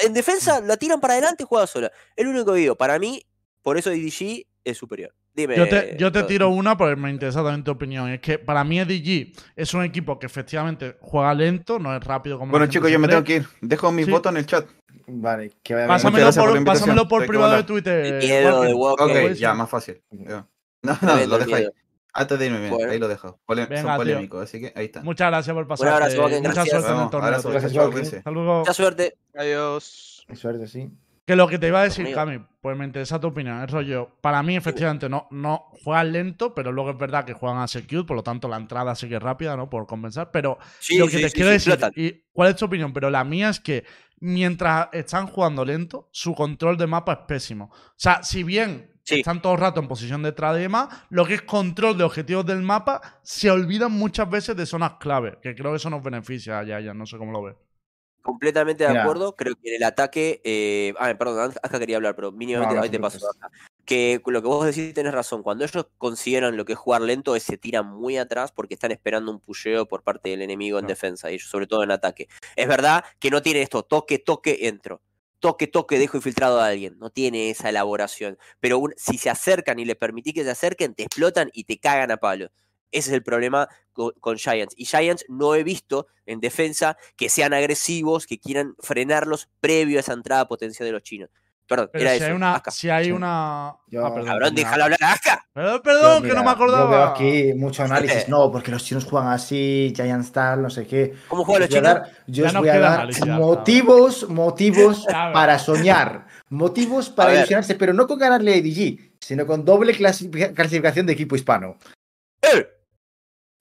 En defensa la tiran para adelante y juega sola. El único que digo, para mí, por eso DDG es superior. Dime. Yo te, yo te Rodri. tiro una porque me interesa también tu opinión. Es que para mí EDG es un equipo que efectivamente juega lento, no es rápido como Bueno, chicos, yo me tengo que ir. Dejo mis Sí. votos en el chat. Vale, que vaya bien. Pásamelo por por, pásamelo por privado de. Twitter. El miedo de Walker. Walker. Ok, ya, más fácil. No, no, lo dejo ahí. Antes de irme, bien, Bueno. ahí lo dejo. Pole- Venga, son tío. polémicos, así que ahí está. Muchas gracias por pasar. abrazo, Walker, Mucha gracias. suerte en el torneo. abrazo. Gracias. Mucha suerte. Adiós. Suerte, sí. Que lo que te iba a decir. Cami, pues me interesa tu opinión. Es rollo, para mí, efectivamente, no, no juegan lento, pero luego es verdad que juegan a secure, por lo tanto la entrada sí que es rápida, ¿no? Por compensar. Pero Sí, lo que sí, te sí, quiero decir, y ¿cuál es tu opinión? Pero la mía es que mientras están jugando lento, su control de mapa es pésimo. O sea, si bien están todo el rato en posición de demás, lo que es control de objetivos del mapa, se olvidan muchas veces de zonas clave, que creo que eso nos beneficia a ya, no sé cómo lo ves. Completamente de acuerdo. Creo que en el ataque. Eh... Ah, perdón, acá quería hablar, pero mínimamente No, no ahí te paso. Que lo que vos decís tenés razón. Cuando ellos consideran lo que es jugar lento, es se tiran muy atrás porque están esperando un pusheo por parte del enemigo en defensa, y sobre todo en ataque. Es verdad que no tiene esto, toque, toque, entro. Toque, toque, dejo infiltrado a alguien. No tiene esa elaboración. Pero un- si se acercan y les permitís que se acerquen, te explotan y te cagan a palo. Ese es el problema co- con, Giants. Y Giants no he visto en defensa que sean agresivos, que quieran frenarlos previo a esa entrada potencial de los chinos. Perdón, Pero era si eso. hay una. Aska. Si hay una. Yo- ah, perdón. Cabrón, no. déjalo hablar a Aska. Perdón, Yo, que no me acordaba. Yo veo aquí mucho análisis. No, porque los chinos juegan así, Giants tal, no sé qué. ¿Cómo juegan los Os voy a chinos? dar- yo os voy a dar motivos, motivos para soñar. Motivos para ilusionarse, pero no con ganarle a ADG, sino con doble clasific- clasificación de equipo hispano.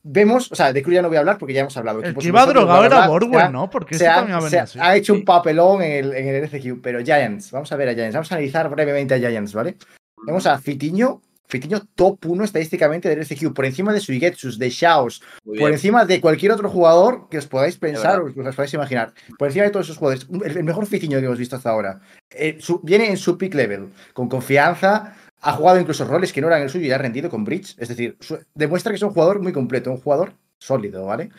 Vemos, o sea, de Cruz ya no voy a hablar porque ya hemos hablado. El que iba drogado era se ¿no? Porque se ha, también ha se venido ha- así. ha hecho un papelón en el, en el RCQ, pero Giants, vamos a ver a Giants, vamos a analizar brevemente a Giants, ¿vale? Vemos a Fitiño, Fitiño top 1 estadísticamente del RCQ, por encima de Suigetsus, de Shaos, por encima de cualquier otro jugador que os podáis pensar o que os podáis imaginar. Por encima de todos esos jugadores. El, el mejor Fitiño que hemos visto hasta ahora. Eh, su- viene en su peak level, con confianza. Ha jugado incluso roles que no eran el suyo y ha rendido con Bridge. Es decir, demuestra que es un jugador muy completo, un jugador sólido, ¿vale?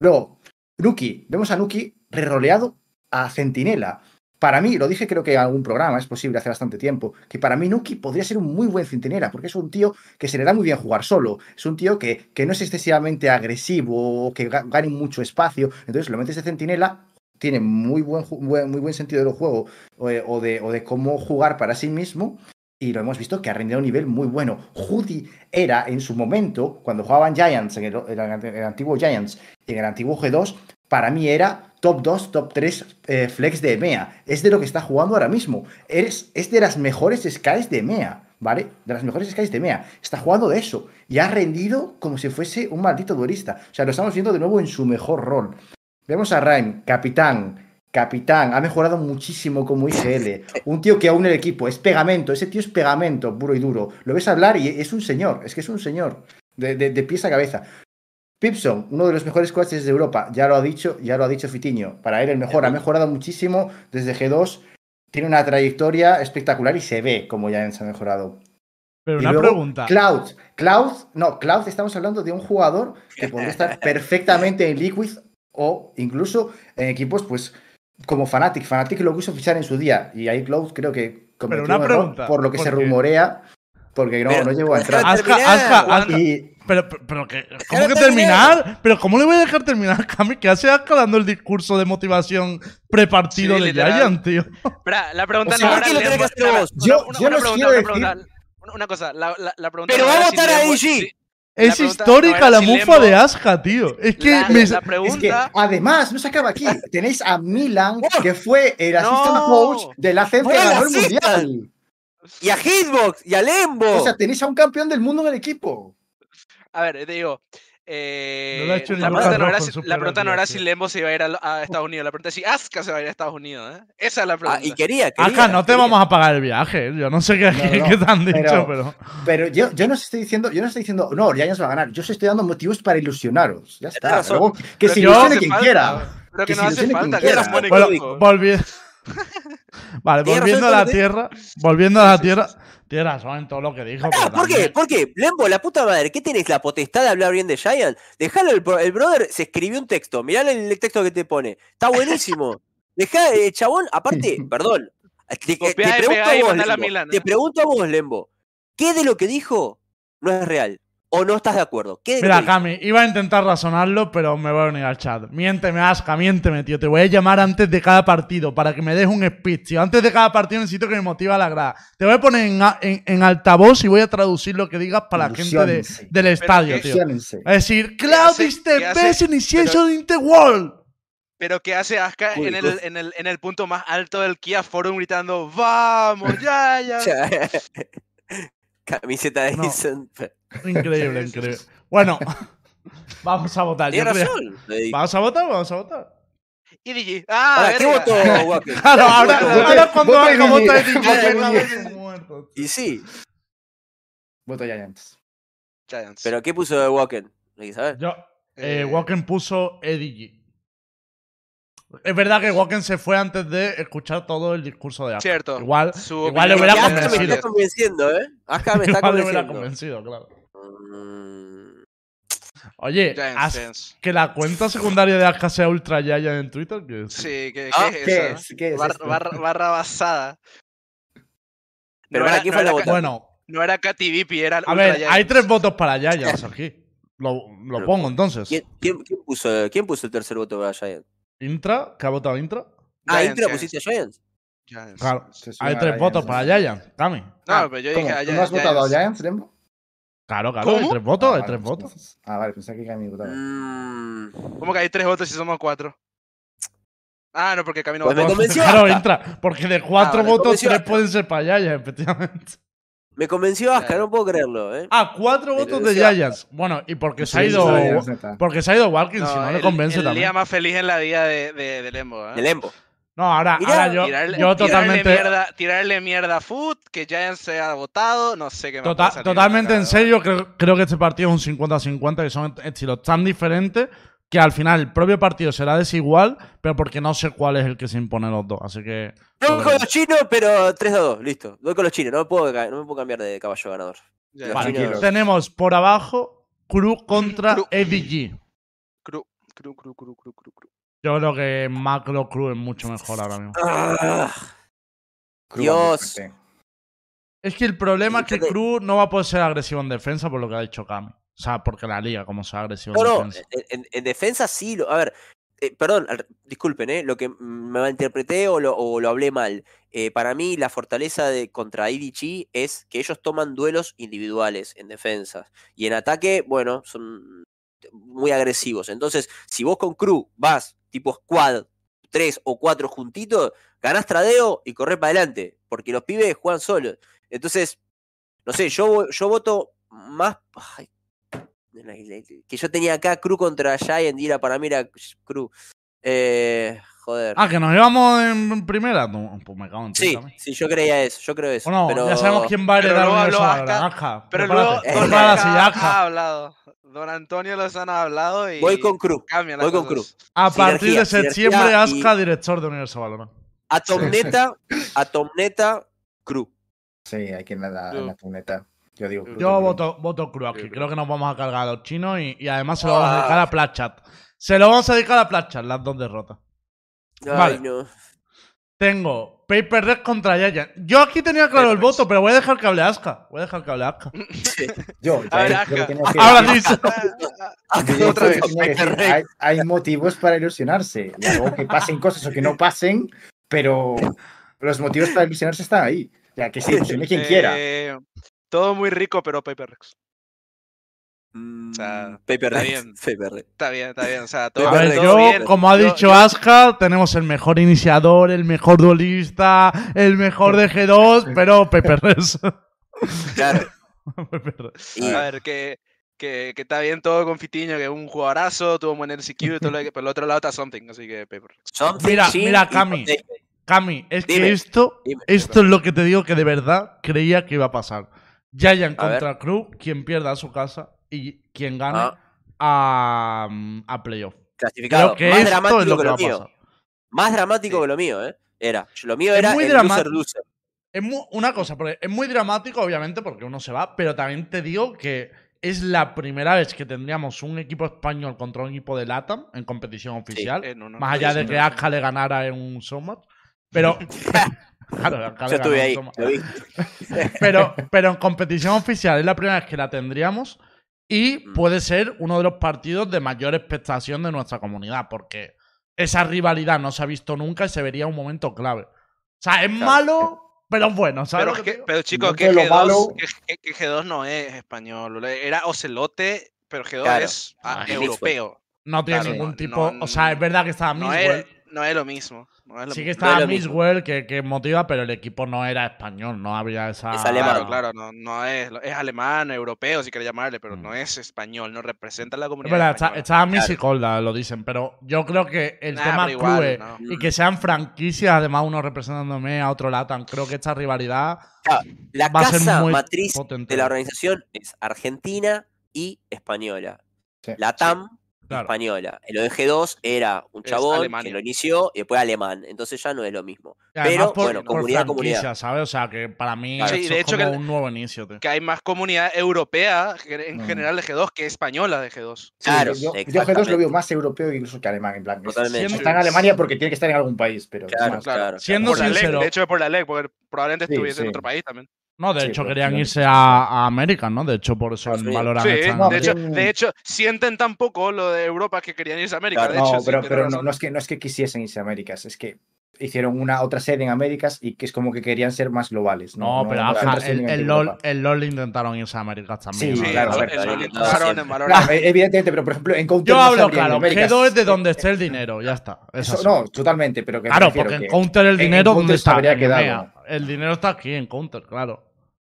Luego, Nuki. Vemos a Nuki reroleado a Centinela. Para mí, lo dije creo que en algún programa, es posible hace bastante tiempo, que para mí Nuki podría ser un muy buen centinela, porque es un tío que se le da muy bien jugar solo. Es un tío que, que no es excesivamente agresivo o que ga- gane mucho espacio. Entonces lo metes de centinela, tiene muy buen, muy buen sentido del juego de, o de- o de cómo jugar para sí mismo. Y lo hemos visto que ha rendido a un nivel muy bueno. Judy era en su momento, cuando jugaban Giants, en el, antiguo Giants y en el antiguo G2, para mí era top 2, top 3 eh, flex de EMEA. Es de lo que está jugando ahora mismo. Eres, es de las mejores skies de EMEA, ¿vale? De las mejores skies de EMEA. Está jugando de eso. Y ha rendido como si fuese un maldito duelista. O sea, lo estamos viendo de nuevo en su mejor rol. Vemos a Rhyme, capitán. Capitán, ha mejorado muchísimo como IGL. Un tío que aúne el equipo, es pegamento, ese tío es pegamento, puro y duro. Lo ves hablar y es un señor, es que es un señor, de, de- de pies a cabeza. Pipson, uno de los mejores coaches de Europa, ya lo ha dicho, ya lo ha dicho Fitiño. Para él el mejor, ha mejorado muchísimo desde G2, tiene una trayectoria espectacular y se ve como ya se ha mejorado. Pero Y una luego, pregunta. Cloud, Cloud, no, Cloud estamos hablando de un jugador que podría estar perfectamente en Liquid o incluso en equipos pues como Fnatic. Fnatic lo quiso fichar en su día y ahí Cloud creo que cometió una un error pregunta, por lo que se rumorea porque no, Pero- no llegó a entrar. Terminar. Aska, Aska. Y Pero, pero, pero que, ¿cómo que terminar? Pero ¿cómo le voy a dejar terminar, Cami? Que hace Aska dando el discurso de motivación prepartido Sí, de literal. Giant, tío. Espera, la pregunta O sea, no una- Yo- una, yo una les pregunta, quiero una decir- pregunta. Una- Una cosa, la, la, la pregunta Pero no va a votar a si- Es pregunta histórica no la mufa Lembo- de Aska, tío. Es que La, me- la Es que además, no se acaba aquí. Tenéis a Milan, que fue el assistant No. coach del ACEN que Fue el ganó el assistant. mundial. Y a Hitbox, y a Lembo. O sea, tenéis a un campeón del mundo en el equipo. A ver, te digo. Eh, No la, pregunta no era si, la peor pregunta no día, era tío. si Lembo se iba a ir a, a Estados Unidos. La pregunta es si Asuka se va a ir a Estados Unidos. ¿eh? Esa es la Ah, pregunta. y quería, quería. Aska, no te quería. vamos a pagar el viaje. Yo no sé qué, No, qué- no, qué te han dicho, pero- pero. Pero yo, yo no os estoy diciendo, yo no estoy diciendo, no, Giants va a ganar. Yo os estoy dando motivos para ilusionaros. Ya está. que Pero se que no ilusione quien falta, quiera. Pero Que no hace falta, que Bueno, volviendo. vale, volviendo a la tierra. Volviendo a la tierra. Tienes razón en todo lo que dijo. Ah, pero ¿por qué? ¿Por qué? Lembo, la puta madre, ¿qué tenés la potestad de hablar bien de Giant? Dejalo, el, el brother se escribió un texto, mirá el, el texto que te pone. Está buenísimo. Dejá, eh, chabón, aparte, perdón. Te, pregunto a vos, Lembo. ¿Qué de lo que dijo no es real? ¿O no estás de acuerdo? ¿Qué Mira? Cami, iba a intentar razonarlo, pero me voy a unir al chat. Miénteme, Aska, miénteme, tío. Te voy a llamar antes de cada partido para que me des un speech, tío. Antes de cada partido necesito que me motive a la grada. Te voy a poner en, a- en- en altavoz y voy a traducir lo que digas para la gente de- del estadio, que- tío. Ilusiónense. Es decir, Cloud hace- is the qué best initiation in the world. Pero que hace Asuka Uy, en el, en, el, en el punto más alto del Kia Forum gritando ¡Vamos, ya, ya! Camiseta de No. Increíble, increíble. Bueno, vamos a votar. Razón. Vamos a votar, vamos a votar. Y DJ. ¡Ah! Ahora, ¿qué votó Wacker? Claro, ahora, cuando Aska Guille, vota DJ, muerto. Y sí, Voto Giants. Giants. pero ¿qué puso saber? Yo, eh, Eh, Wacken puso Eddie G. Es verdad que Wacken se fue antes de escuchar todo el discurso de Aska. Cierto. Igual, Su igual le hubiera Aska me convencido. está convenciendo, ¿eh? Acá me está igual le hubiera convenciendo. convencido, claro. Mm, Oye, Giants, As- Giants. que la cuenta secundaria de Aska sea Ultra Yaya en Twitter. Que es- Sí, ¿qué, Ah, qué es ¿Qué es? ¿Qué es Barra, esto? barra- barra basada. Pero no era, quién no fue la votación. Bueno, no era Katy Vipi, era a Ultra ver, Giants. hay tres votos para Yayas aquí. Lo, lo Pero, pongo entonces. ¿Quién, quién- quién puso, ¿Quién puso el tercer voto para Giants? Intra, ¿qué ha votado Intra? Ah, Giants, ¿Intra Giants, pusiste a Giants? Giants. Claro, hay tres Giants, votos para Yaya. Cami. No, Ah, pero yo ¿Cómo? dije a ¿Tú no has votado a Giants. Giants, Lembo? Claro, claro, hay ¿Cómo? tres votos, Ah, hay vale, tres votos. Ah, vale, pensé que Cami votaba. Mm, ¿Cómo que hay tres votos si somos cuatro? Ah, no, porque Camino Pues me convenció Claro. Intra, porque de cuatro vale, votos, tres pueden ser para Yaya, efectivamente. Me convenció Aska, Ya. no puedo creerlo, ¿eh? Ah, cuatro Me votos de. Giants. Bueno, y porque se ha ido. sí. Porque se ha ido Walkins, si no le el- convence el también. día más feliz en la vida de, de, de Lembo, ¿eh? De Lembo. No, ahora, Mirá, ahora yo, tirarle, yo tirarle totalmente. mierda, tirarle mierda a Foot, que Giants se ha votado, no sé qué más tota- puede salir totalmente en serio, creo, creo que este partido es un 50-50, que son estilos tan diferentes que al final el propio partido será desigual, pero porque no sé cuál es el que se impone los dos. Así que. Voy con los chinos, pero 3 a 2, listo. Voy con los chinos, no me puedo, ca- no me puedo cambiar de caballo ganador. Ya, Vale, tenemos por abajo Crew contra Crew. EDG. Cru, cru, cru, cru, cru, cru, cru. Yo creo que Macro Crew es mucho mejor ahora mismo. Ah, Dios. Es que el problema es que. Cruz no va a poder ser agresivo en defensa por lo que ha dicho Cami. O sea, porque la liga, como sea agresivo no, en no, defensa. en, en- en defensa sí. Lo, a ver, eh, perdón, disculpen, ¿eh? Lo que me malinterpreté o lo, o lo hablé mal. Eh, para mí, la fortaleza de contra IDG es que ellos toman duelos individuales en defensas. Y en ataque, bueno, son muy agresivos. Entonces, si vos con Crew vas tipo squad, tres o cuatro juntitos, ganás tradeo y corres para adelante. Porque los pibes juegan solos. Entonces, no sé, yo, yo voto más. que yo tenía acá Crew contra Giant y era para mí era Crew. Eh, joder. Ah, que nos íbamos en primera. No, pues me cago en sí, sí, yo creía eso, yo creo eso. Bueno, pero... ya sabemos quién va a heredar el universo Aska, Pero luego. Don ha hablado. Don Antonio Lozano ha hablado y Voy con la voy con cosa. A partir Sinergia, de septiembre, y- director de Universo Valorant. A Tomneta, a Tomneta, Crew. Sí, hay que ir en la, en la tuneta. Yo digo. Cruz Yo voto, voto Crew aquí. Creo que nos vamos a cargar a los chinos y, y además se lo vamos a dedicar Ah. a Platchat. Se lo vamos a dedicar a Platchat, las dos derrotas. Ay, Vale. no. Tengo Paper Red contra Yaya. Yo aquí tenía claro el voto, pero voy a dejar que hable Aska. Voy a dejar que hable Aska. Yo, A ver, yo tenía que Ahora sí. Otra vez. hay, hay motivos para ilusionarse. Luego que pasen cosas o que no pasen, pero los motivos para ilusionarse están ahí. O sea, que se ilusione quien quiera. Eh, todo muy rico, pero Paper Rex. Mm, sea, Paper está bien. Paper. Está bien, está bien. O sea, todo, A ver, todo yo, bien. como ha dicho yo- Aska, tenemos el mejor iniciador, el mejor duelista, el mejor de G2, pero Paper. Claro. Y A ver, que, que, que está bien todo con Fitiño, que es un jugadorazo, tuvo buen NCQ, y todo lo que, pero el otro lado está Something, así que Paper Mira, mira, Cami. Cami, es que Dime, esto, dime. esto es lo que te digo que de verdad creía que iba a pasar. Giant A ver. contra Crew, quien pierda a su casa y quien gane Ah. a, a playoff. Clasificado. Creo que Más esto dramático es lo que lo mío. pasar. Más dramático Sí. que lo mío, ¿eh? Era. Lo mío Es era muy el loser loser. Es mu- una cosa, porque es muy dramático, obviamente, porque uno se va, pero también te digo que es la primera vez que tendríamos un equipo español contra un equipo de LATAM en competición oficial. En una más allá de que. Aska le ganara en un Summit. Pero. claro, Yo estuve ahí. Lo vi. Pero, pero en competición oficial es la primera vez que la tendríamos y Mm. puede ser uno de los partidos de mayor expectación de nuestra comunidad, porque esa rivalidad no se ha visto nunca y se vería un momento clave. O sea, es Claro. malo, pero es bueno, ¿sabes? Pero, que pero chicos, que de lo G2, malo- que, que- que G2 no es español. Era Ocelote, pero G2 Claro. es ah, Ah, europeo. no tiene claro, ningún tipo. no- o sea, es verdad que estaba No World. No es lo mismo. no es lo Sí que estaba No es Miss. World que, que motiva, pero el equipo no era español, no había esa. Es alemán. Claro, claro, no, no es, es alemán, europeo, si querés llamarle, pero Mm. no es español, no representa a la comunidad. verdad, está- estaba Miss y Claro. Colda, lo dicen, pero yo creo que el Nah, tema pero igual, clubes no. y que sean franquicias, además uno representándome a otro Latam, creo que esta rivalidad La va a ser casa muy matriz potente. de la organización es Argentina y española. Sí. La TAM Claro. española. El ODG2 era un chabón que lo inició y después alemán. Entonces ya no es lo mismo. Pero, por, bueno, por comunidad, comunidad. ¿sabes? O sea, que para mí Claro. de es hecho como que- un nuevo inicio, tío. Que hay más comunidad europea en Mm. general de G2 que española de G2. Sí, Claro, yo, yo G2 lo veo más europeo incluso que alemán. En plan, está en Alemania porque tiene que estar en algún país, pero es Claro, más- claro. Siendo Por la ley, sincero- de hecho es por la ley, porque probablemente Sí, estuviese en otro país también. No, de Sí, hecho querían irse a, a América, ¿no? De hecho, por eso Estados Unidos. valoran Sí, esta- No, de, hecho, de hecho, sienten tan poco lo de Europa que querían irse a América. Claro. de hecho, No, sí, pero, pero no, no es que, no es que quisiesen irse a Américas, es que hicieron una otra sede en Américas y que es como que querían ser más globales. No, No, pero no ajá, el. LOL, el LOL intentaron irse a América también. Sí, ¿no? claro, intentaron en evidentemente, pero por ejemplo, en Counter Yo hablo claro, Américas. G2 es de donde esté el dinero, ya está. Es Eso- así. no, totalmente, pero que Claro, porque en Counter el dinero, ¿dónde se está? quedado. El dinero está aquí, en Counter, claro.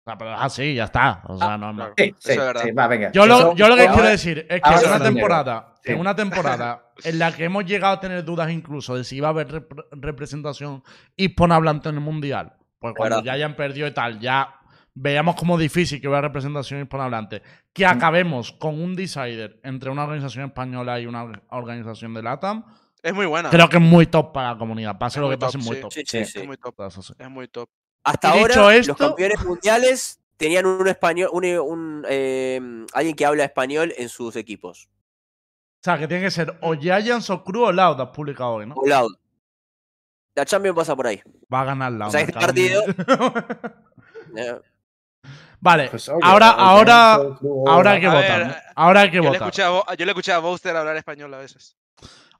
Sea, pero es así, ya está. O sea, no es más. claro. Sí, sí, Eso es verdad. sí, va, venga. Yo lo, Eso- yo lo que ahora- quiero decir es que en una es temporada, Sí. en una temporada en la que hemos llegado a tener dudas incluso de si iba a haber rep- representación hispanohablante en el mundial, pues cuando Verdad. ya hayan perdido y tal, ya veíamos como difícil que hubiera representación hispanohablante. Que Mm. acabemos con un decider entre una organización española y una organización de LATAM, Es muy buena. creo que es muy top para la comunidad. Pase Es lo que pase, top, muy sí. top. Sí, Sí, sí. Es muy top. Es muy top. Hasta ahora, esto- los campeones mundiales tenían un español, un, un, eh, alguien que habla español en sus equipos. O sea, que tiene que ser o Giants o Crew o Loud, has publicado hoy, ¿no? O Loud. La Champions pasa por ahí. Va a ganar Loud. O sea, este mi- Eh, vale, Pues, ahora, ahora, ahora hay que votar. Ahora hay que Yo le, votar. escuché a, Bo- yo le escuché a Bowster hablar español a veces.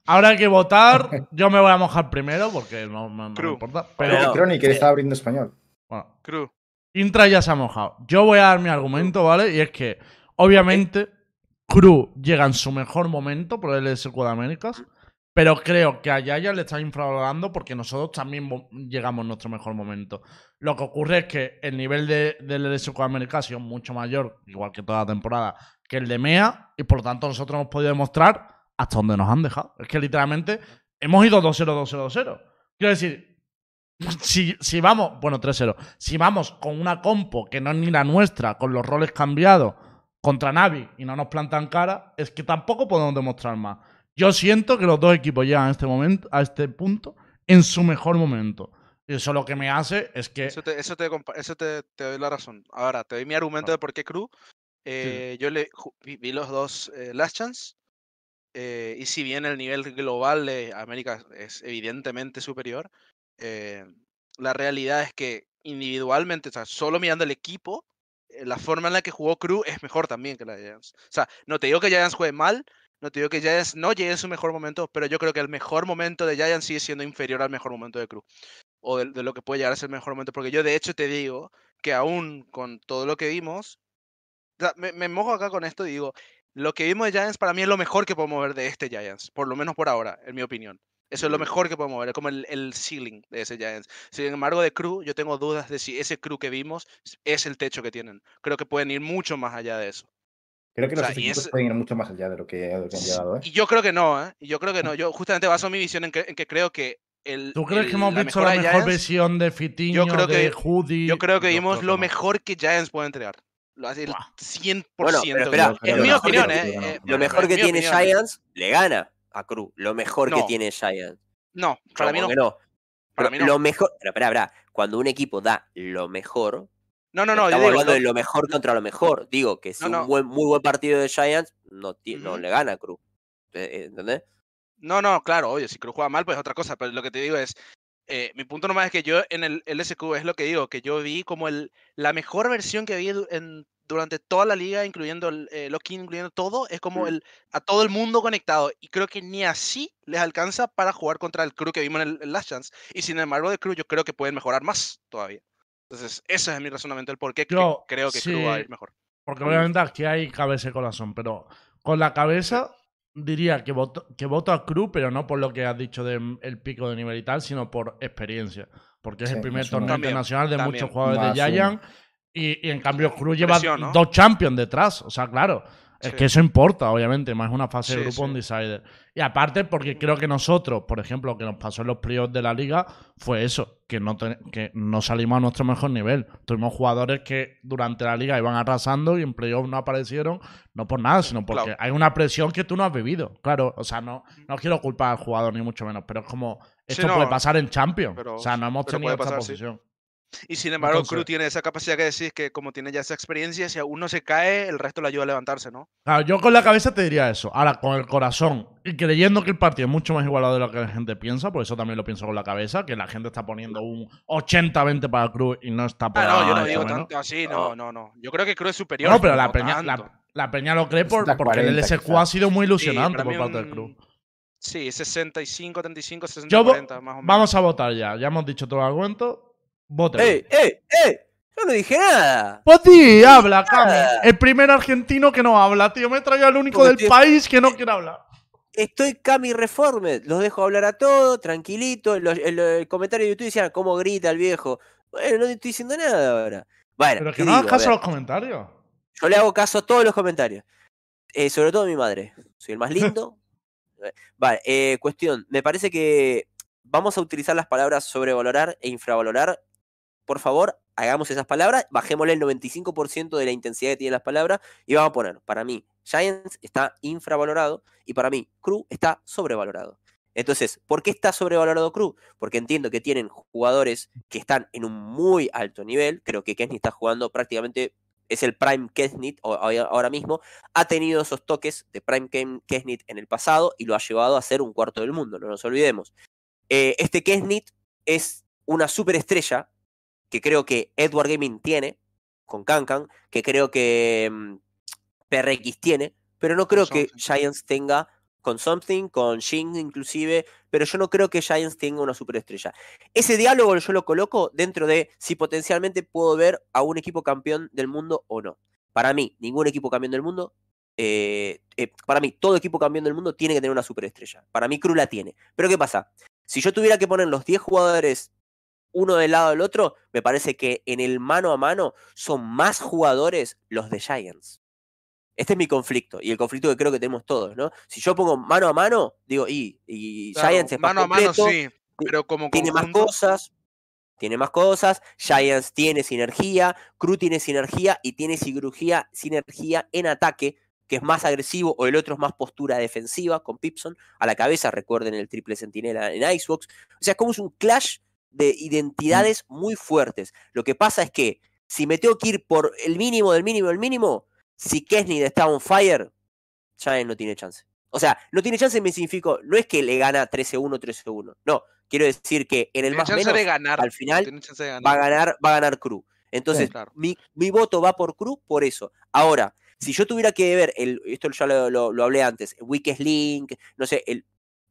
Ahora hay que votar. Yo me voy a mojar primero porque no, no- no me importa. Pero. Crony, que estaba abriendo español. bueno, Cruz. Intra ya se ha mojado. Yo voy a dar mi argumento, ¿vale? Y es que, obviamente, Cruz llega en su mejor momento por el SQ de Américas. Pero creo que a Yaya le está infravalorando porque nosotros también mo- llegamos en nuestro mejor momento. Lo que ocurre es que el nivel de, del LSQ de América ha sido mucho mayor, igual que toda la temporada, que el de MEA. Y por lo tanto, nosotros hemos podido demostrar hasta dónde nos han dejado. Es que literalmente hemos ido 2-0, 2-0, 2-0. Quiero decir, si, si vamos, bueno, 3-0, si vamos con una compo que no es ni la nuestra, con los roles cambiados contra Navi y no nos plantan cara, es que tampoco podemos demostrar más. Yo siento que los dos equipos llegan a este momento, a este punto, en su mejor momento. Y eso lo que me hace es que. Eso te, eso te, eso te, te doy la razón. Ahora, te doy mi argumento de por qué Cruz. Eh, Yo le vi los dos eh, Last Chance. Eh, y si bien el nivel global de América es evidentemente superior, eh, la realidad es que individualmente, o sea, solo mirando el equipo, eh, la forma en la que jugó Crew es mejor también que la de Giants. O sea, no te digo que Giants juegue mal, no te digo que Giants no llegue a su mejor momento, pero yo creo que el mejor momento de Giants sigue siendo inferior al mejor momento de Crew. O de, lo que puede llegar a ser el mejor momento. Porque yo de hecho te digo que aún con todo lo que vimos, me, me mojo acá con esto y digo, lo que vimos de Giants para mí es lo mejor que podemos ver de este Giants, por lo menos por ahora, en mi opinión. Eso es lo Mm. mejor que podemos ver, es como el, el ceiling de ese Giants. Sin embargo, de Crew, yo tengo dudas de si ese Crew que vimos es el techo que tienen. Creo que pueden ir mucho más allá de eso. Creo que O los sea, y equipos es- pueden ir mucho más allá de lo que, de lo que han llegado, ¿eh? Y yo creo que no, ¿eh? Y yo creo que no. Yo justamente baso mi visión en que, en que creo que el. ¿Tú crees el- que hemos la visto la de mejor Giants- versión de Fitiño, creo de que- Hoodie? Yo creo que Yo vimos creo lo no. mejor que Giants puede entregar. Lo hace el Buah. 100%. Bueno, pero espera, en mi no, opinión, yo ¿eh? eh, Lo mejor que tiene opinión. Giants le gana a Crew. Lo mejor que tiene Giants. No, para mí ¿Cómo no. Para mí no. Lo mejor. Pero espera, espera. Cuando un equipo da lo mejor, No, no, no. estamos digo, hablando lo- de lo mejor contra lo mejor. Digo que si No, no. un buen, muy buen partido de Giants no, no le gana a eh, ¿Entendés? No, no, claro, oye, si Cruz juega mal, pues es otra cosa, pero lo que te digo es, eh, mi punto nomás es que yo en el LSQ es lo que digo, que yo vi como el, la mejor versión que vi en, durante toda la liga, incluyendo el eh, Loki, incluyendo todo, es como Mm. el, a todo el mundo conectado, y creo que ni así les alcanza para jugar contra el Crew que vimos en el, en Last Chance, y sin embargo de Crew yo creo que pueden mejorar más todavía. Entonces, ese es mi razonamiento del por qué creo que Crew va a sí. ir mejor. Porque obviamente aquí hay cabeza y corazón, pero con la cabeza diría que voto, que voto a Cruz, pero no por lo que has dicho del pico de nivel y tal, sino por experiencia. Porque es Sí, el primer torneo También, internacional de también. muchos jugadores Más de Giant. Y, y en cambio Cruz lleva Presión, ¿no? dos champions detrás. O sea, claro. Es Sí. que eso importa, obviamente, más una fase de grupo sí. un decider. Y aparte, porque creo que nosotros, por ejemplo, lo que nos pasó en los playoffs de la liga fue eso, que no, ten- que no salimos a nuestro mejor nivel. Tuvimos jugadores que durante la liga iban arrasando y en playoffs no aparecieron, no por nada, sino porque Claro. hay una presión que tú no has vivido. Claro, o sea, no, no quiero culpar al jugador ni mucho menos, pero es como, esto no, puede pasar en Champions. pero- o sea, no hemos tenido esta pasar, posición. Y sin embargo, Entonces- Crew tiene esa capacidad que decís que como tiene ya esa experiencia, si uno se cae, el resto le ayuda a levantarse, ¿no? Claro, yo con la cabeza te diría eso. Ahora, con el corazón y creyendo que el partido es mucho más igualado de lo que la gente piensa, por eso también lo pienso con la cabeza, que la gente está poniendo un 80-20 para el Cruz y no está por Ah, no, yo no digo menos. tanto así, no, no, no. Yo creo que Cruz es superior. No, pero la no peña, la, la peña lo cree por, porque el 40 LSQ ha sido muy Sí, ilusionante para por parte del un- Cruz. Sí, 65, 35, 60, Yo vo- 40, más o menos. Vamos a votar ya. Ya hemos dicho todo el argumento. ¡Ey, ey, ey! Yo no dije nada. Pues sí, habla, Cami. El primer argentino que no habla, tío. Me he traído al único Porque del estoy- país que no quiere hablar. Estoy Cami Reformed. Los dejo hablar a todos, tranquilito. En los- en los- el comentario de YouTube decían cómo grita el viejo. Bueno, no estoy diciendo nada ahora. Bueno, Pero que ¿qué no hagas? A caso a los comentarios. yo le hago caso a todos los comentarios. Eh, sobre todo a mi madre. Soy el más lindo. Eh, vale, eh, cuestión. Me parece que vamos a utilizar las palabras sobrevalorar e infravalorar. Por favor, hagamos esas palabras, bajémosle el 95% de la intensidad que tienen las palabras y vamos a poner, para mí, Giants está infravalorado y para mí, Crew está sobrevalorado. Entonces, ¿por qué está sobrevalorado Crew? Porque entiendo que tienen jugadores que están en un muy alto nivel. Creo que Kenny está jugando prácticamente, es el Prime Kesnit ahora mismo. Ha tenido esos toques de Prime Kesnit en el pasado y lo ha llevado a ser un cuarto del mundo, no nos olvidemos. Eh, este Kesnit es una superestrella que creo que Edward Gaming tiene con Kankan, que creo que mm, PRX tiene, pero no creo que. Giants tenga con Something, con Shin inclusive, pero yo no creo que Giants tenga una superestrella. Ese diálogo yo lo coloco dentro de si potencialmente puedo ver a un equipo campeón del mundo o no. Para mí, ningún equipo campeón del mundo, eh, eh, para mí, todo equipo campeón del mundo tiene que tener una superestrella. Para mí, Crew la tiene. Pero ¿qué pasa? Si yo tuviera que poner los 10 jugadores uno del lado del otro, me parece que en el mano a mano son más jugadores los de Giants. Este es mi conflicto y el conflicto que creo que tenemos todos, ¿no? Si yo pongo mano a mano, digo, y, y Claro, Giants es más mano a mano completo, sí, pero como tiene más cosas, tiene más cosas, Giants tiene sinergia, Crew tiene sinergia y tiene sinergia, sinergia en ataque, que es más agresivo, o el otro es más postura defensiva con Pipson a la cabeza, recuerden el triple sentinela en Icebox. O sea, como es un clash de identidades muy fuertes. Lo que pasa es que si me tengo que ir por el mínimo del mínimo del mínimo, si Kesney está on fire, Giants no tiene chance. O sea, no tiene chance me significa, no es que le gana 13-1, 13-1. No, Quiero decir que en el Tiene más chance menos, de ganar. al final, va a ganar. va a ganar Cruz. Entonces, claro. mi, mi voto va por Cruz por eso. Ahora, si yo tuviera que ver, el, esto ya lo, lo- lo hablé antes, Weakest Link, no sé, el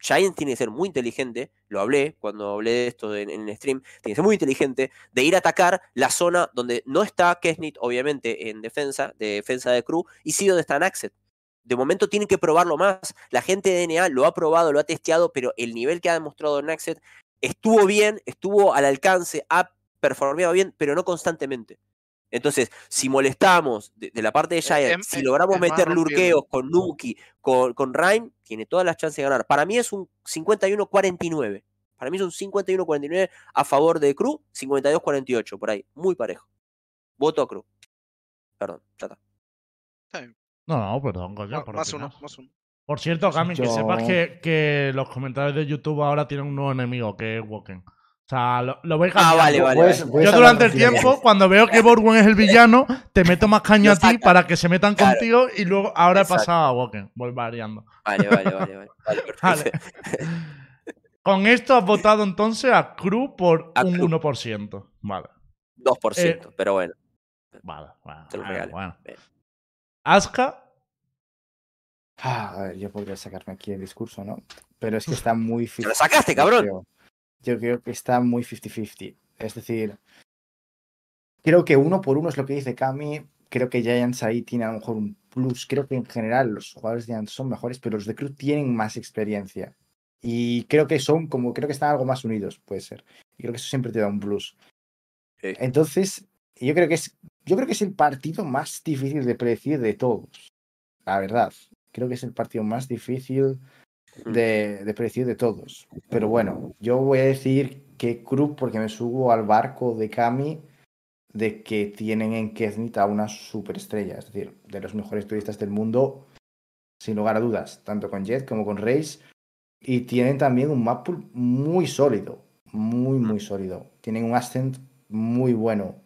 Giants tiene que ser muy inteligente, lo hablé cuando hablé de esto en, el stream, tiene que ser muy inteligente de ir a atacar la zona donde no está Kesnit, obviamente, en defensa, de defensa de Cruz, y sí donde está Naxet. De momento tienen que probarlo más. La gente de DNA lo ha probado, lo ha testeado, pero el nivel que ha demostrado Naxet estuvo bien, estuvo al alcance, ha performeado bien, pero no constantemente. Entonces, si molestamos de, de la parte de Giants, em- si em- logramos meter lurqueos con Nuki, con, con Rhyme, tiene todas las chances de ganar. Para mí es un 51-49. Para mí es un 51-49 a favor de Cruz, 52-48, por ahí. Muy parejo. Voto a Cruz. Perdón, ya está. Está bien. No, no, perdón, coño. Por Más opinar. uno, más uno. Por cierto, Cami, que sepas que, que los comentarios de YouTube ahora tienen un nuevo enemigo, que es Woken. O sea, lo, lo voy Ah, cambiando. vale, vale. Vale. Yo durante el tiempo, cuando veo que Borwen es el villano, te meto más caño Lo a ti para que se metan Claro. contigo y luego ahora he pasado a Woken. Voy variando. Vale, vale, vale, vale. Vale, Vale. perfecto. Con esto has votado entonces a Cruz por A un Cruz. 1%. Vale, 2%, pero bueno. vale, bueno. Te lo vale, regalo. bueno. Aska, Ah, a ver, yo podría sacarme aquí el discurso, ¿no? Pero es que está muy... ¡Te lo sacaste, cabrón! Yo creo que está muy 50-50. Es decir, creo que uno por uno es lo que dice Cami. Creo que Giants ahí tiene a lo mejor un plus. Creo que en general los jugadores de Giants son mejores, pero los de Cruz tienen más experiencia. Y creo que son como, creo que están algo más unidos, puede ser. Y creo que eso siempre te da un plus. Entonces, yo creo que es, yo creo que es el partido más difícil de predecir de todos. La verdad. Creo que es el partido más difícil de, de predecir de todos. Pero bueno, yo voy a decir que Cruz, porque me subo al barco de Kami, de que tienen en Keznit a una superestrella, es decir, de los mejores turistas del mundo, sin lugar a dudas, tanto con Jet como con Race. Y tienen también un map pool muy sólido, muy, muy sólido. Tienen un ascent muy bueno.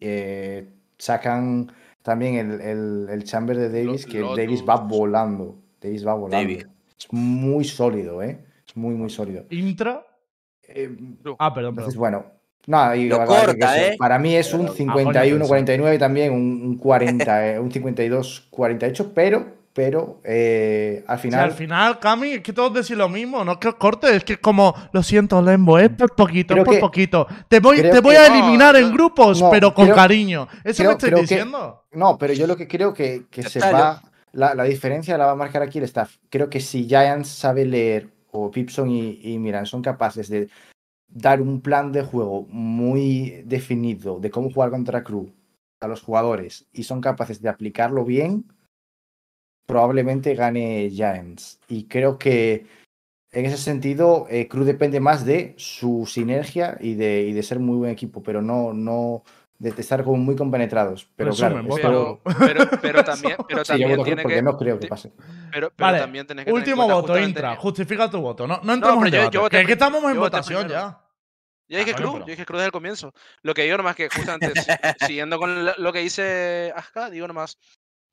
Eh, sacan también el, el, el chamber de Davis, que. Davis va volando. Davis va volando. Es muy sólido, ¿eh? Es muy, muy sólido. Intra. Eh, Ah, perdón, entonces, perdón. bueno. Nada, y Lo la verdad que corta, eso, ¿eh? Para mí es un Pero- 51-49 también, un, un 40, eh, un 52-48, pero, pero eh, al Si final. al final, Cami, es que todos decís lo mismo, no es que os corte, es que es como, lo siento, Lembo, es por poquito, Creo es por que- poquito. Te voy, te voy a No, eliminar en grupos, no, pero con creo- cariño. ¿Eso creo- me que- diciendo? No, pero yo lo que creo que, que se va. La, la diferencia la va a marcar aquí el staff. Creo que si Giants sabe leer, o Pipson y, y Miran son capaces de dar un plan de juego muy definido de cómo jugar contra Crew a los jugadores y son capaces de aplicarlo bien, probablemente gane Giants. Y creo que en ese sentido, eh, Crew depende más de su sinergia y de, y de ser muy buen equipo, pero no, no de estar como muy compenetrados. Pero Resumen, claro, esto- Pero, pero, pero también, pero Sí, yo también tiene porque que. no creo que pase. Pero, pero Vale, también tenés que último voto, justamente- Intra. Justifica tu voto. No, no entramos en yo- debate, yo voté que, que estamos en votación ya. Yo dije Ah, Cruz, pero- yo dije Cruz desde el comienzo. Lo que digo nomás que justamente si- siguiendo con lo- que dice Aska, digo nomás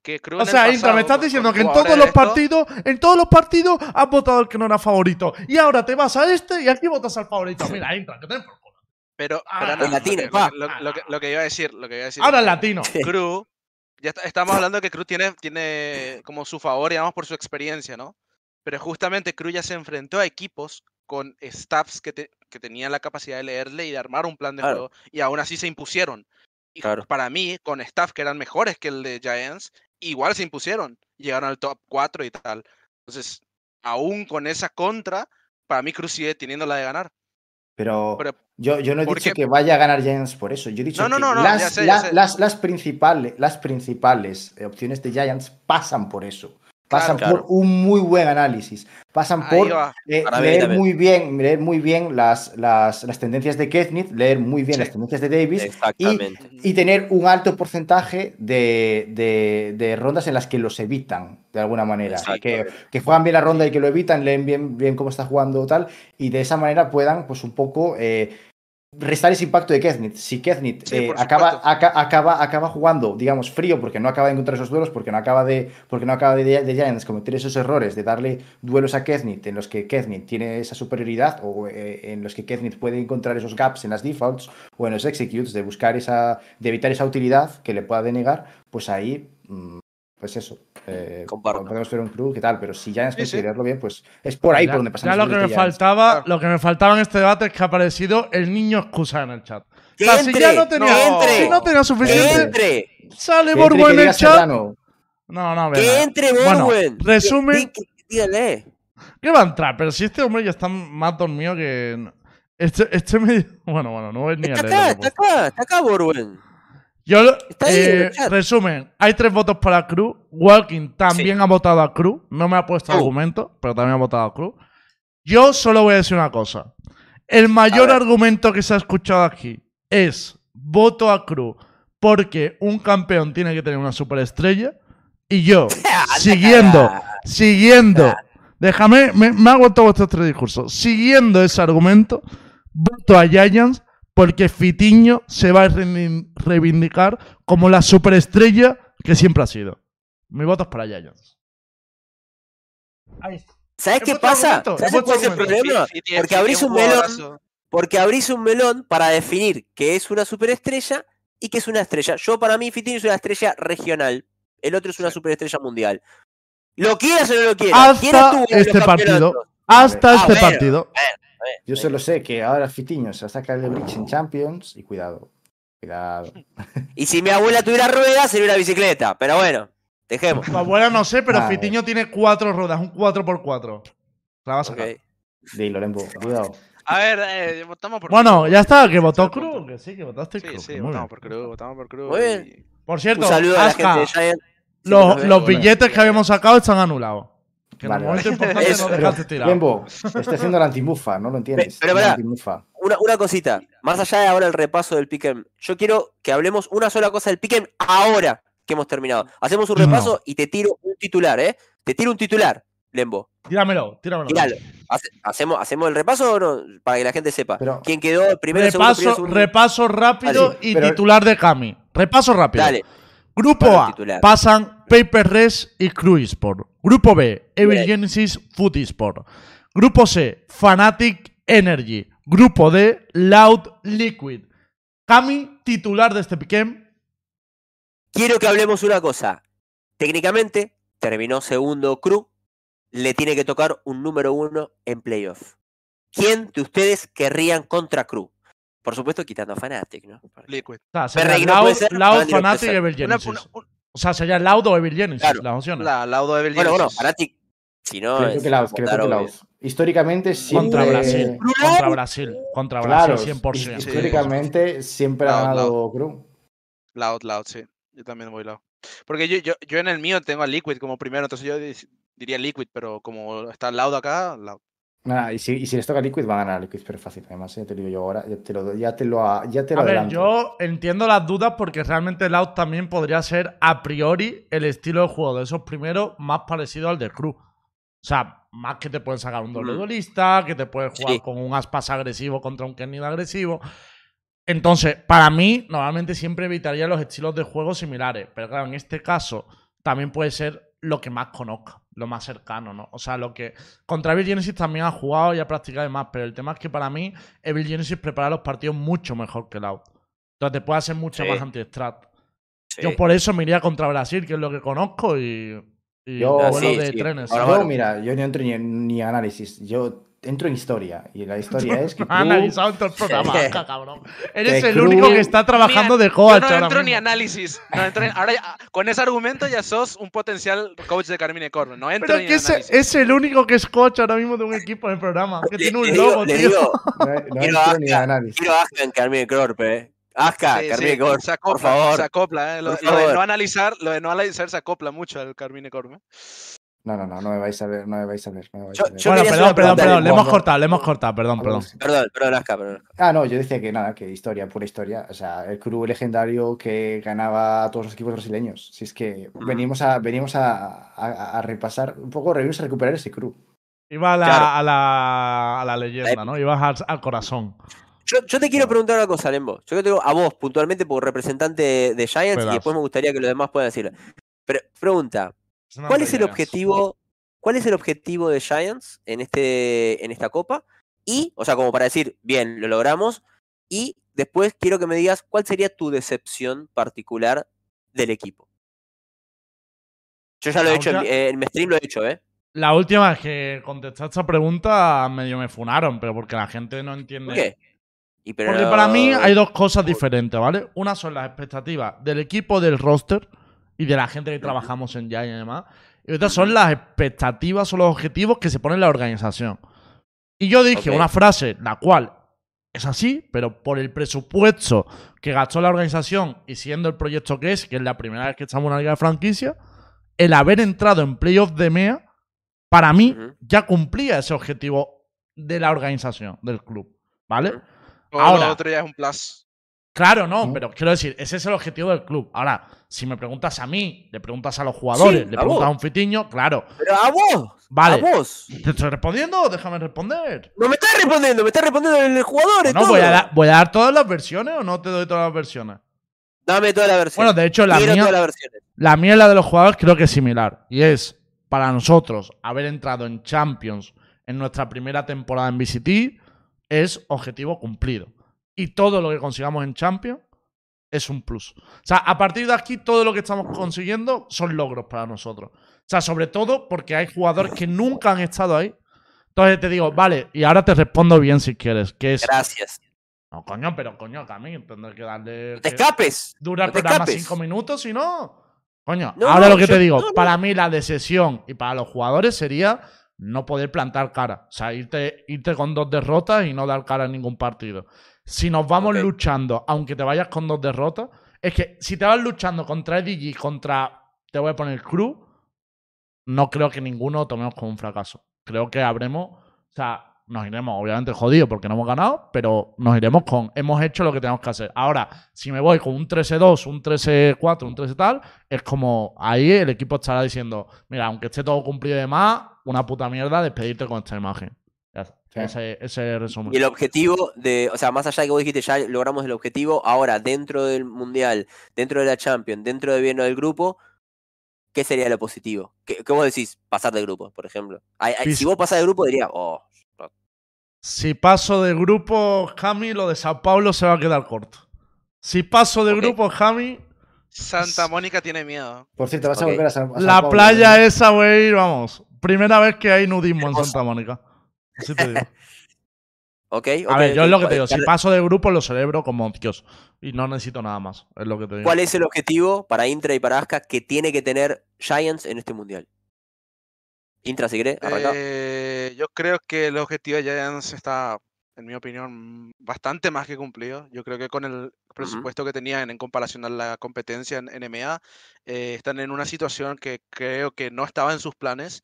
que Cruz O en el sea, Intra, me estás diciendo que en todos los esto- partidos, en todos los partidos has votado el que no era favorito. Y ahora te vas a este y aquí votas al favorito. Mira, Intra, que te por culo. Pero, Ah, pero no, lo latino, lo, que- lo que, lo que iba a decir, lo que iba a decir. Ahora latino. Cruz, ya está- estamos hablando de que Cruz tiene, tiene como su favor, digamos, por su experiencia, ¿no? Pero justamente Cruz ya se enfrentó a equipos con staffs que, te- que tenían la capacidad de leerle y de armar un plan de Claro. juego, y aún así se impusieron. Y Claro. para mí, con staff que eran mejores que el de Giants, igual se impusieron, llegaron al top 4 y tal. Entonces, aún con esa contra, para mí Cruz sigue teniendo la de ganar. Pero Pero- yo, yo no he ¿por dicho qué? que vaya a ganar Giants por eso. Yo he dicho No, no, que no, sé, las, las principales, las principales eh, opciones de Giants pasan por eso. Pasan Claro. por un muy buen análisis. Pasan Ahí por eh, leer muy bien, leer muy bien las, las, las tendencias de Ketnit, leer muy bien Sí. las tendencias de Davis Exactamente. y tener un alto porcentaje de, de- de rondas en las que los evitan, de alguna manera. Que, que juegan bien la ronda y que lo evitan, leen bien, bien cómo está jugando tal, y de esa manera puedan, pues un poco, eh, restar ese impacto de Keznit. Si Keznit Sí, eh, acaba, aca- acaba, acaba jugando, digamos, frío porque no acaba de encontrar esos duelos, porque no acaba de, porque no acaba de, de Giants cometer esos errores de darle duelos a Keznit en los que Keznit tiene esa superioridad o eh, en los que Keznit puede encontrar esos gaps en las defaults o en los executes de buscar esa, de evitar esa utilidad que le pueda denegar, pues ahí, mm, pues eso. Eh, podemos ver un crew, ¿qué tal? Pero si Giants Sí, sí. consigue leerlo bien, pues es por ahí ya, por donde pasamos. ya lo que me faltaba, lo que me faltaba en este debate es que ha aparecido el niño excusa en el chat. ¡Que O sea, si entre! ya no tenía, ¡Que entre! si no tenía ¡Que suficiente, entre! sale Que entre y Borbo que en el chat. Serrano. No, no, ¡Que venga. entre Bueno, Borwen! resumen. Dí- dí- Dígale. ¿Qué va a entrar? Pero si este hombre ya está más dormido que. Este, este me... Bueno, bueno, no es ni Está a acá, está acá, está acá Borwen. Yo, eh, resumen, hay tres votos para Cruz. Walking también ha votado a Cruz. No me ha puesto Oh. argumento, pero también ha votado a Cruz. Yo solo voy a decir una cosa. El mayor argumento que se ha escuchado aquí es voto a Cruz porque un campeón tiene que tener una superestrella. Y yo, siguiendo, siguiendo, déjame, me, me hago todos estos tres discursos. Siguiendo ese argumento, voto a Giants porque Fitiño se va a reivin- reivindicar como la superestrella que siempre ha sido. Mi voto es para Giants. Ahí. ¿Sabes qué pasa? ¿Sabes cuál es el problema? Porque abrís un melón, porque abrís un melón para definir que es una superestrella y que es una estrella. Yo, para mí, Fitini es una estrella regional. El otro es una superestrella mundial. Lo quieras o no lo quieras. ¿Quién Hasta este partido. Hasta Ah, este partido. Yo solo sé que ahora Fitiño se va a sacar el Bridge en Champions y cuidado. Cuidado. Y si mi abuela tuviera ruedas, sería una bicicleta. Pero bueno, dejemos. Tu abuela no sé, pero Fitiño tiene cuatro ruedas, un 4x4. La vas a Ok. sacar. Dilo, Lembo. Cuidado. A ver, eh, votamos por Bueno, ya está, que votó Cruz. Que sí, que votaste Sí, Cruz. sí, Muy votamos bien. por Cruz, votamos por Cruz. Muy bien. y- Por Un cierto, saludo a la gente de Giant. los, los billetes que habíamos sacado están anulados. Que en Vale, el momento importante dejaste tirado. Lembo, está haciendo la antimufa, no lo entiendes. pero antimufa. Una, una cosita, más allá de ahora el repaso del Pick'em, yo quiero que hablemos una sola cosa del Pick'em ahora que hemos terminado. Hacemos un No. repaso y te tiro un titular, ¿eh? Te tiro un titular, Lembo. Tíramelo, tíramelo. Tíralo. Hace- ¿Hacemos, ¿Hacemos el repaso o no? Para que la gente sepa. Pero- ¿Quién quedó primero, segundo, Repaso, primero, segundo? repaso rápido Vale, y pero- titular de Cami. Repaso rápido. Dale. Grupo A, titular. pasan Paper Res y Crew Sport. Grupo B, Evil. Genesis Food Sport. Grupo C, Fanatic Energy. Grupo D, Loud Liquid. Cami, titular de este piquem. Quiero que hablemos una cosa. Técnicamente, terminó segundo Crew. Le tiene que tocar un número uno en playoff. ¿Quién de ustedes querrían contra Crew? Por supuesto, quitando a Fanatic, ¿no? Liquid. Loud, Fanatic no puede Fanatic y. Evil Genesis. una- O sea, sería Loud o Evil Genesis Claro. las opciones. la laudo de Evil Bueno, bueno, Genesis. Fanatic, si no. Creo es que Laos, creo que. Laos. Históricamente siempre. Contra Brasil. Claro. Contra Brasil. Contra Claro, Brasil, 100%. his- históricamente siempre ha ganado Crew. Loud, loud, sí. Yo también voy loud. Porque yo, yo, yo en el mío tengo a Liquid como primero, entonces yo di- diría Liquid, pero como está loud acá, loud. Nada, y, si, y si les toca Liquid, va a ganar Liquid, pero fácil. Además, ya te lo digo yo ahora. Ya te lo, ya te lo, ya te lo A ver, adelanto. yo entiendo las dudas porque realmente Loud también podría ser a priori el estilo de juego de esos primeros más parecido al de Crew. O sea, más que te pueden sacar un doble duelista, que te puedes jugar Sí. con un aspas agresivo contra un Kennedy agresivo. Entonces, para mí, normalmente siempre evitaría los estilos de juego similares. Pero claro, en este caso, también puede ser lo que más conozca, lo más cercano, ¿no? O sea, lo que. Contra Evil Genesis también ha jugado y ha practicado y más, pero el tema es que para mí, Evil Genesis prepara los partidos mucho mejor que Loud. Entonces te puede hacer mucho Sí. más anti-strat. Sí. Yo por eso me iría contra Brasil, que es lo que conozco, y. y Yo- vuelo Sí, de sí. trenes. Ahora, Yo, mira, yo no entro ni en ni análisis. Yo entro en historia. Y la historia es que Ha Crew- analizado en todo el programa, cabrón. Eres el Cruz- único que está trabajando de coach Yo no entro ni análisis. No entro en- ahora ya- con ese argumento ya sos un potencial coach de Carmine Corvo. No entro Pero ni que en ese- análisis. es el único que es coach ahora mismo de un equipo en el programa. Que Le- tiene un le digo- logo, le tío. digo, No, no Quiero entro ni análisis. quiero en Carmine Corp, eh. Aska, Sí, Carmine sí, Corp, se por acopla, favor. se acopla, eh. Lo, lo de no analizar, lo de no analizar se acopla mucho al Carmine Corvo. eh. No, no, no, no me vais a ver, no me vais a ver. No me vais Yo- a ver. yo Bueno, perdón, perdón, perdón. Le hemos cortado, le hemos cortado, perdón, perdón. Perdón, perdón, Aska, perdón. Ah, no, yo decía que nada, que historia, pura historia. O sea, el club legendario que ganaba a todos los equipos brasileños. Si es que venimos a, venimos a, a- a repasar, un poco, venimos a recuperar ese club. Iba a la, Claro. a la, a la leyenda, ¿no? Ibas al, al corazón. Yo, yo te quiero preguntar una cosa, Lembo. Yo te digo a vos, puntualmente, como representante de, Giants, Pedazo. y después me gustaría que los demás puedan decir. Pero, pregunta, Es ¿cuál es el objetivo? ¿Cuál es el objetivo de Giants en, este, en esta copa? Y, o sea, como para decir, bien, lo logramos. Y después quiero que me digas cuál sería tu decepción particular del equipo. Yo ya lo he La hecho, en, última- mi- en mi stream lo he hecho, ¿eh? La última vez que contesté esta pregunta medio me funaron, pero porque la gente no entiende. ¿Por qué? Y pero Porque para mí hay dos cosas diferentes, ¿vale? Una son las expectativas del equipo del roster y de la gente que trabajamos en Giant y demás. Y otras son las expectativas o los objetivos que se pone la organización. Y yo dije una frase, la cual es así, pero por el presupuesto que gastó la organización y siendo el proyecto que es, que es la primera vez que estamos en una liga de franquicia, el haber entrado en playoffs de MEA, para mí ya cumplía ese objetivo de la organización, del club. ¿vale? Todo Ahora. lo otro ya es un plus. Claro, no, pero quiero decir, ese es el objetivo del club. Ahora, si me preguntas a mí, le preguntas a los jugadores, Sí, le a preguntas a un fitiño, claro. Pero a vos, Vale. a vos. ¿Te estoy respondiendo? Déjame responder. No me estás respondiendo, me estás respondiendo el jugador. No, voy a, dar- voy a dar todas las versiones o no te doy todas las versiones. Dame toda la versión. Bueno, de hecho, la Quiero mía, todas las versiones. la mía y la de los jugadores creo que es similar. Y es, para nosotros, haber entrado en Champions en nuestra primera temporada en VCT es objetivo cumplido. Y todo lo que consigamos en Champions es un plus. O sea, a partir de aquí, todo lo que estamos consiguiendo son logros para nosotros. O sea, sobre todo porque hay jugadores que nunca han estado ahí. Entonces te digo, vale, y ahora te respondo bien si quieres, que es... Gracias. No, coño, pero coño, Cami, tendré que darle... No te que- escapes. dura el No programa escapes. cinco minutos, si no. Coño, No, ahora lo que yo- te digo, para mí la decisión y para los jugadores sería no poder plantar cara. O sea, irte, irte con dos derrotas y no dar cara en ningún partido. Si nos vamos luchando, aunque te vayas con dos derrotas, es que si te vas luchando contra EDG, contra, te voy a poner Crew, no creo que ninguno lo tomemos como un fracaso. Creo que habremos, o sea, nos iremos obviamente jodidos porque no hemos ganado, pero nos iremos con, hemos hecho lo que tenemos que hacer. Ahora, si me voy con un 13-2, un 13-4, un 13 tal, es como ahí el equipo estará diciendo, mira, aunque esté todo cumplido y demás, una puta mierda despedirte con esta imagen. Sí. Ese, ese resumen. Y el objetivo de, o sea, más allá de que vos dijiste, ya logramos el objetivo, ahora dentro del Mundial, dentro de la Champions, dentro de bien del grupo, ¿qué sería lo positivo? ¿Qué, qué vos decís? Pasar de grupo, por ejemplo. Ay, ay, Pis- si vos pasás de grupo, diría, oh, Si paso de grupo, Jami, lo de Sao Paulo se va a quedar corto. Si paso de grupo, Jami, Santa Mónica tiene miedo. Por cierto, vas Ok. a volver a San, a San la Pablo, playa ¿no? esa, güey, vamos. Primera vez que hay nudismo en. Santa Mónica. Así te digo. ok. A ver, yo es lo que te ¿cuál- digo. Si paso de grupo, lo celebro como Dios. Y no necesito nada más. Es lo que te digo. ¿Cuál es el objetivo para Intra y para Asca que tiene que tener Giants en este Mundial? Intra, si querés, arranca. Eh, yo creo que el objetivo de Giants está, en mi opinión, bastante más que cumplido. Yo creo que con el presupuesto que tenían en comparación a la competencia en NMA, eh, están en una situación que creo que no estaba en sus planes,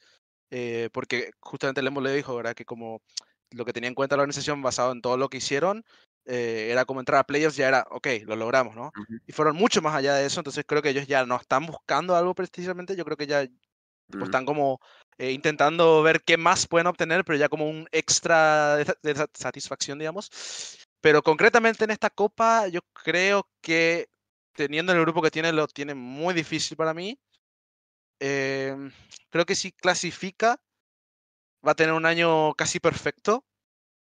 eh, porque justamente Lemo le dijo, ¿verdad? Que como lo que tenía en cuenta la organización basado en todo lo que hicieron, eh, era como entrar a playoffs, ya era, ok, lo logramos, ¿no? Ujú, Y fueron mucho más allá de eso, entonces creo que ellos ya no están buscando algo precisamente, yo creo que ya tipo, ujú. están como eh, intentando ver qué más pueden obtener, pero ya como un extra de, de sa- satisfacción, digamos. Pero concretamente en esta copa, yo creo que teniendo el grupo que tiene, lo tiene muy difícil para mí. Em, creo que si clasifica, va a tener un año casi perfecto,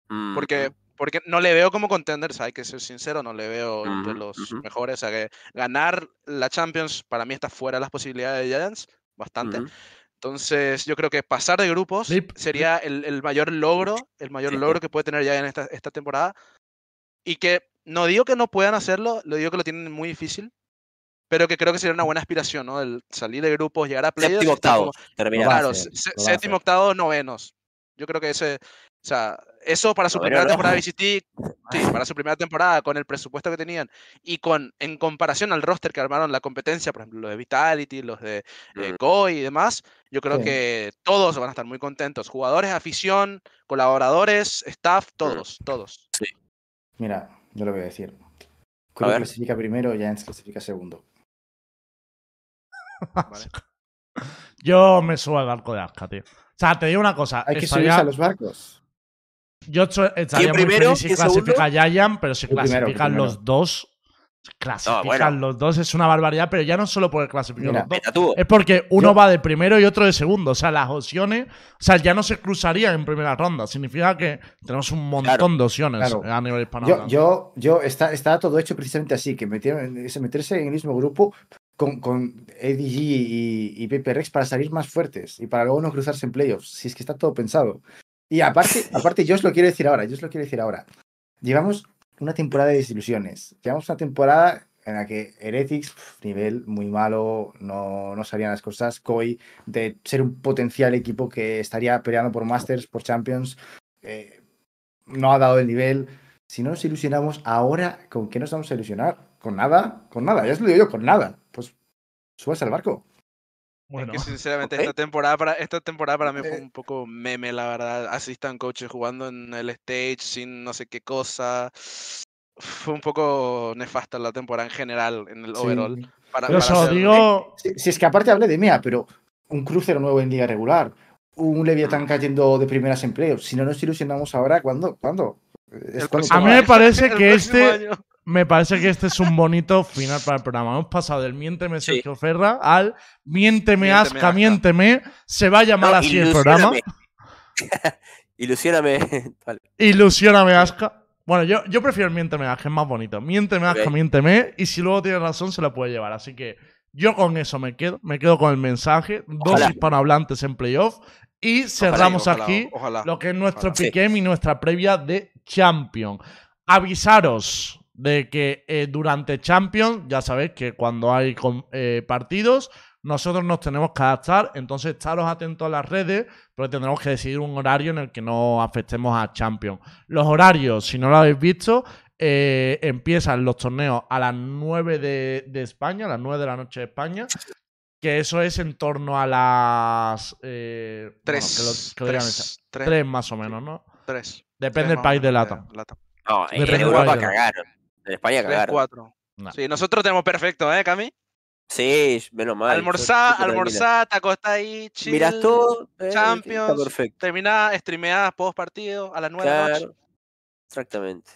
Mm, porque, mm. porque no le veo como contenders, hay que ser sincero, no le veo entre los mejores. O sea que ganar la Champions para mí está fuera de las posibilidades de Giants, bastante. Entonces, yo creo que pasar de grupos sería el, el mayor logro, el mayor Sí. logro que puede tener ya en esta, esta temporada. Y que no digo que no puedan hacerlo, lo digo que lo tienen muy difícil, pero que creo que sería una buena aspiración, ¿no? El salir de grupos, llegar a playoffs. Séptimo, octavo. Terminar. claro, séptimo, octavo, novenos. Yo creo que ese, o sea, eso para su Noveno primera no. temporada de VCT, sí, para su primera temporada, con el presupuesto que tenían, y con, en comparación al roster que armaron la competencia, por ejemplo, los de Vitality, los de eh, Mm. Y demás, yo creo Sí. que todos van a estar muy contentos. Jugadores, afición, colaboradores, staff, todos, todos. Mira, yo lo voy a decir. Que clasifica primero, Giants clasifica segundo. ¿vale? Yo me subo al barco de Asca, tío. O sea, te digo una cosa. Hay que estaría- subirse a los barcos. Yo estaría muy primero? feliz si ¿Quién clasifica Giant, pero si clasifican primero. los dos, clasifican bueno. los dos es una barbaridad, pero ya no solo por clasificar Mira, los dos. Es porque uno Yo- va de primero y otro de segundo. O sea, las opciones, o sea, ya no se cruzarían en primera ronda. Significa que tenemos un montón Claro, de opciones claro. a nivel hispano. Yo, yo, yo está, está todo hecho precisamente así, que metieron, ese meterse en el mismo grupo con, con ADG y, y Paper Rex para salir más fuertes y para luego no cruzarse en playoffs. Si es que está todo pensado. Y aparte, aparte, yo os lo quiero decir ahora, yo os lo quiero decir ahora. Llevamos una temporada de desilusiones. Llevamos una temporada en la que Heretics, pf, nivel muy malo, no, no salían las cosas. Koi, de ser un potencial equipo que estaría peleando por Masters, por Champions, eh, no ha dado el nivel. Si no nos ilusionamos ahora, ¿con qué nos vamos a ilusionar? ¿Con nada? Con nada, ya os lo digo yo, con nada. Subas al barco. Bueno, Que sinceramente esta temporada para esta temporada para mí fue Eh. un poco meme, la verdad. Assistant coaches jugando en el stage sin no sé qué cosa. Fue un poco nefasta la temporada en general, en el Sí. overall. Para, yo para digo. Si, si es que aparte hablé de Mea, pero un crucero nuevo en liga regular, un Leviatán cayendo de primeras en playoffs. Si no nos ilusionamos ahora, ¿cuándo? ¿Cuándo? A mí me parece que este- año. Me parece que este es un bonito final para el programa. Hemos pasado del miénteme Sí. Sergio Ferra al miénteme Miénteme, Asca, Asca. miénteme. Se va a llamar No, así el programa. ilusióname. Ilusióname. Vale. Ilusióname Asca. Bueno, yo, yo prefiero el miénteme Asca, es más bonito. Miénteme Asca, Ok. miénteme. Y si luego tiene razón, se la puede llevar. Así que yo con eso me quedo. Me quedo con el mensaje. Dos Ojalá. hispanohablantes en playoff. Y cerramos Ojalá, aquí ojalá. lo que es nuestro Ojalá. piquem y nuestra previa de Champion. Avisaros de que eh, durante Champions, ya sabéis que cuando hay eh, partidos, nosotros nos tenemos que adaptar, entonces estaros atentos a las redes, porque tendremos que decidir un horario en el que no afectemos a Champions. Los horarios, si no lo habéis visto, eh, empiezan los torneos a las 9 de, de España, a las 9 de la noche de España, que eso es en torno a las... Eh, bueno, más o menos, ¿no? tres. Depende del o país de menos Lata. No, en Depende Europa cagaron. En España Tres, cagaron. No. Sí, nosotros tenemos perfecto, ¿eh, Cami? Sí, menos mal. almorzá, almorzá, te acostás ahí, chill. Mirás todo. eh, Champions, Está perfecto. Terminás, streameás post partido a las 9 de la noche. Exactamente.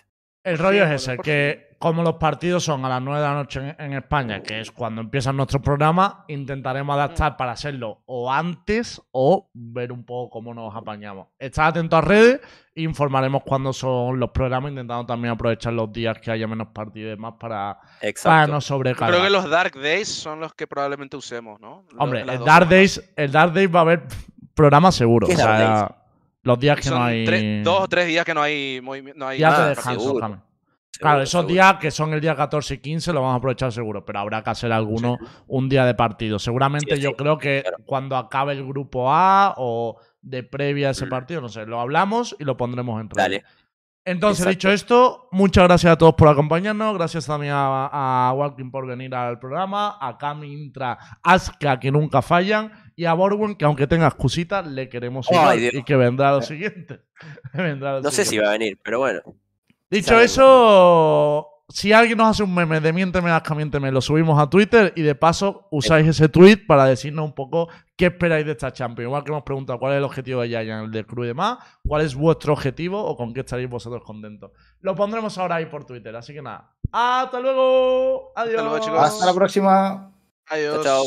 El rollo Sí, es ese, que como los partidos son a las 9 de la noche en, en España, que es cuando empiezan nuestros programas, intentaremos adaptar para hacerlo o antes o ver un poco cómo nos apañamos. Estad atentos a redes e informaremos cuándo son los programas, intentando también aprovechar los días que haya menos partidos y demás para, para no Creo sobrecargar. que los Dark Days son los que probablemente usemos, ¿no? Hombre, el Dark. Days, el Dark Days va a haber programa seguro. ¿Qué O sea, los días que no hay. tres- dos o tres días que no hay movimiento. No hay días de descanso, seguro. Jaime. Claro, esos seguro. días que son el día 14 y 15 lo vamos a aprovechar seguro, pero habrá que hacer alguno un día de partido. Seguramente Sí, yo creo que claro. cuando acabe el grupo A o de previa a ese Mm. partido, no sé, lo hablamos y lo pondremos en redes. Entonces, Exacto. dicho esto, muchas gracias a todos por acompañarnos. Gracias también a, a Walking por venir al programa, a Cami Intra, Aska, que nunca fallan, y a Borwen, que aunque tenga excusitas, le queremos igual Dios. y que vendrá lo siguiente. Vendrá lo No sé si va a venir, pero bueno. Dicho eso, si alguien nos hace un meme de miénteme, Asca, miénteme, lo subimos a Twitter y de paso usáis ese tweet para decirnos un poco qué esperáis de esta Champions. Igual que hemos preguntado cuál es el objetivo de Giant, el del Crew y demás, cuál es vuestro objetivo o con qué estaréis vosotros contentos. Lo pondremos ahora ahí por Twitter, así que nada. ¡Hasta luego! ¡Adiós! luego, chicos. Hasta la próxima. Adiós. chao.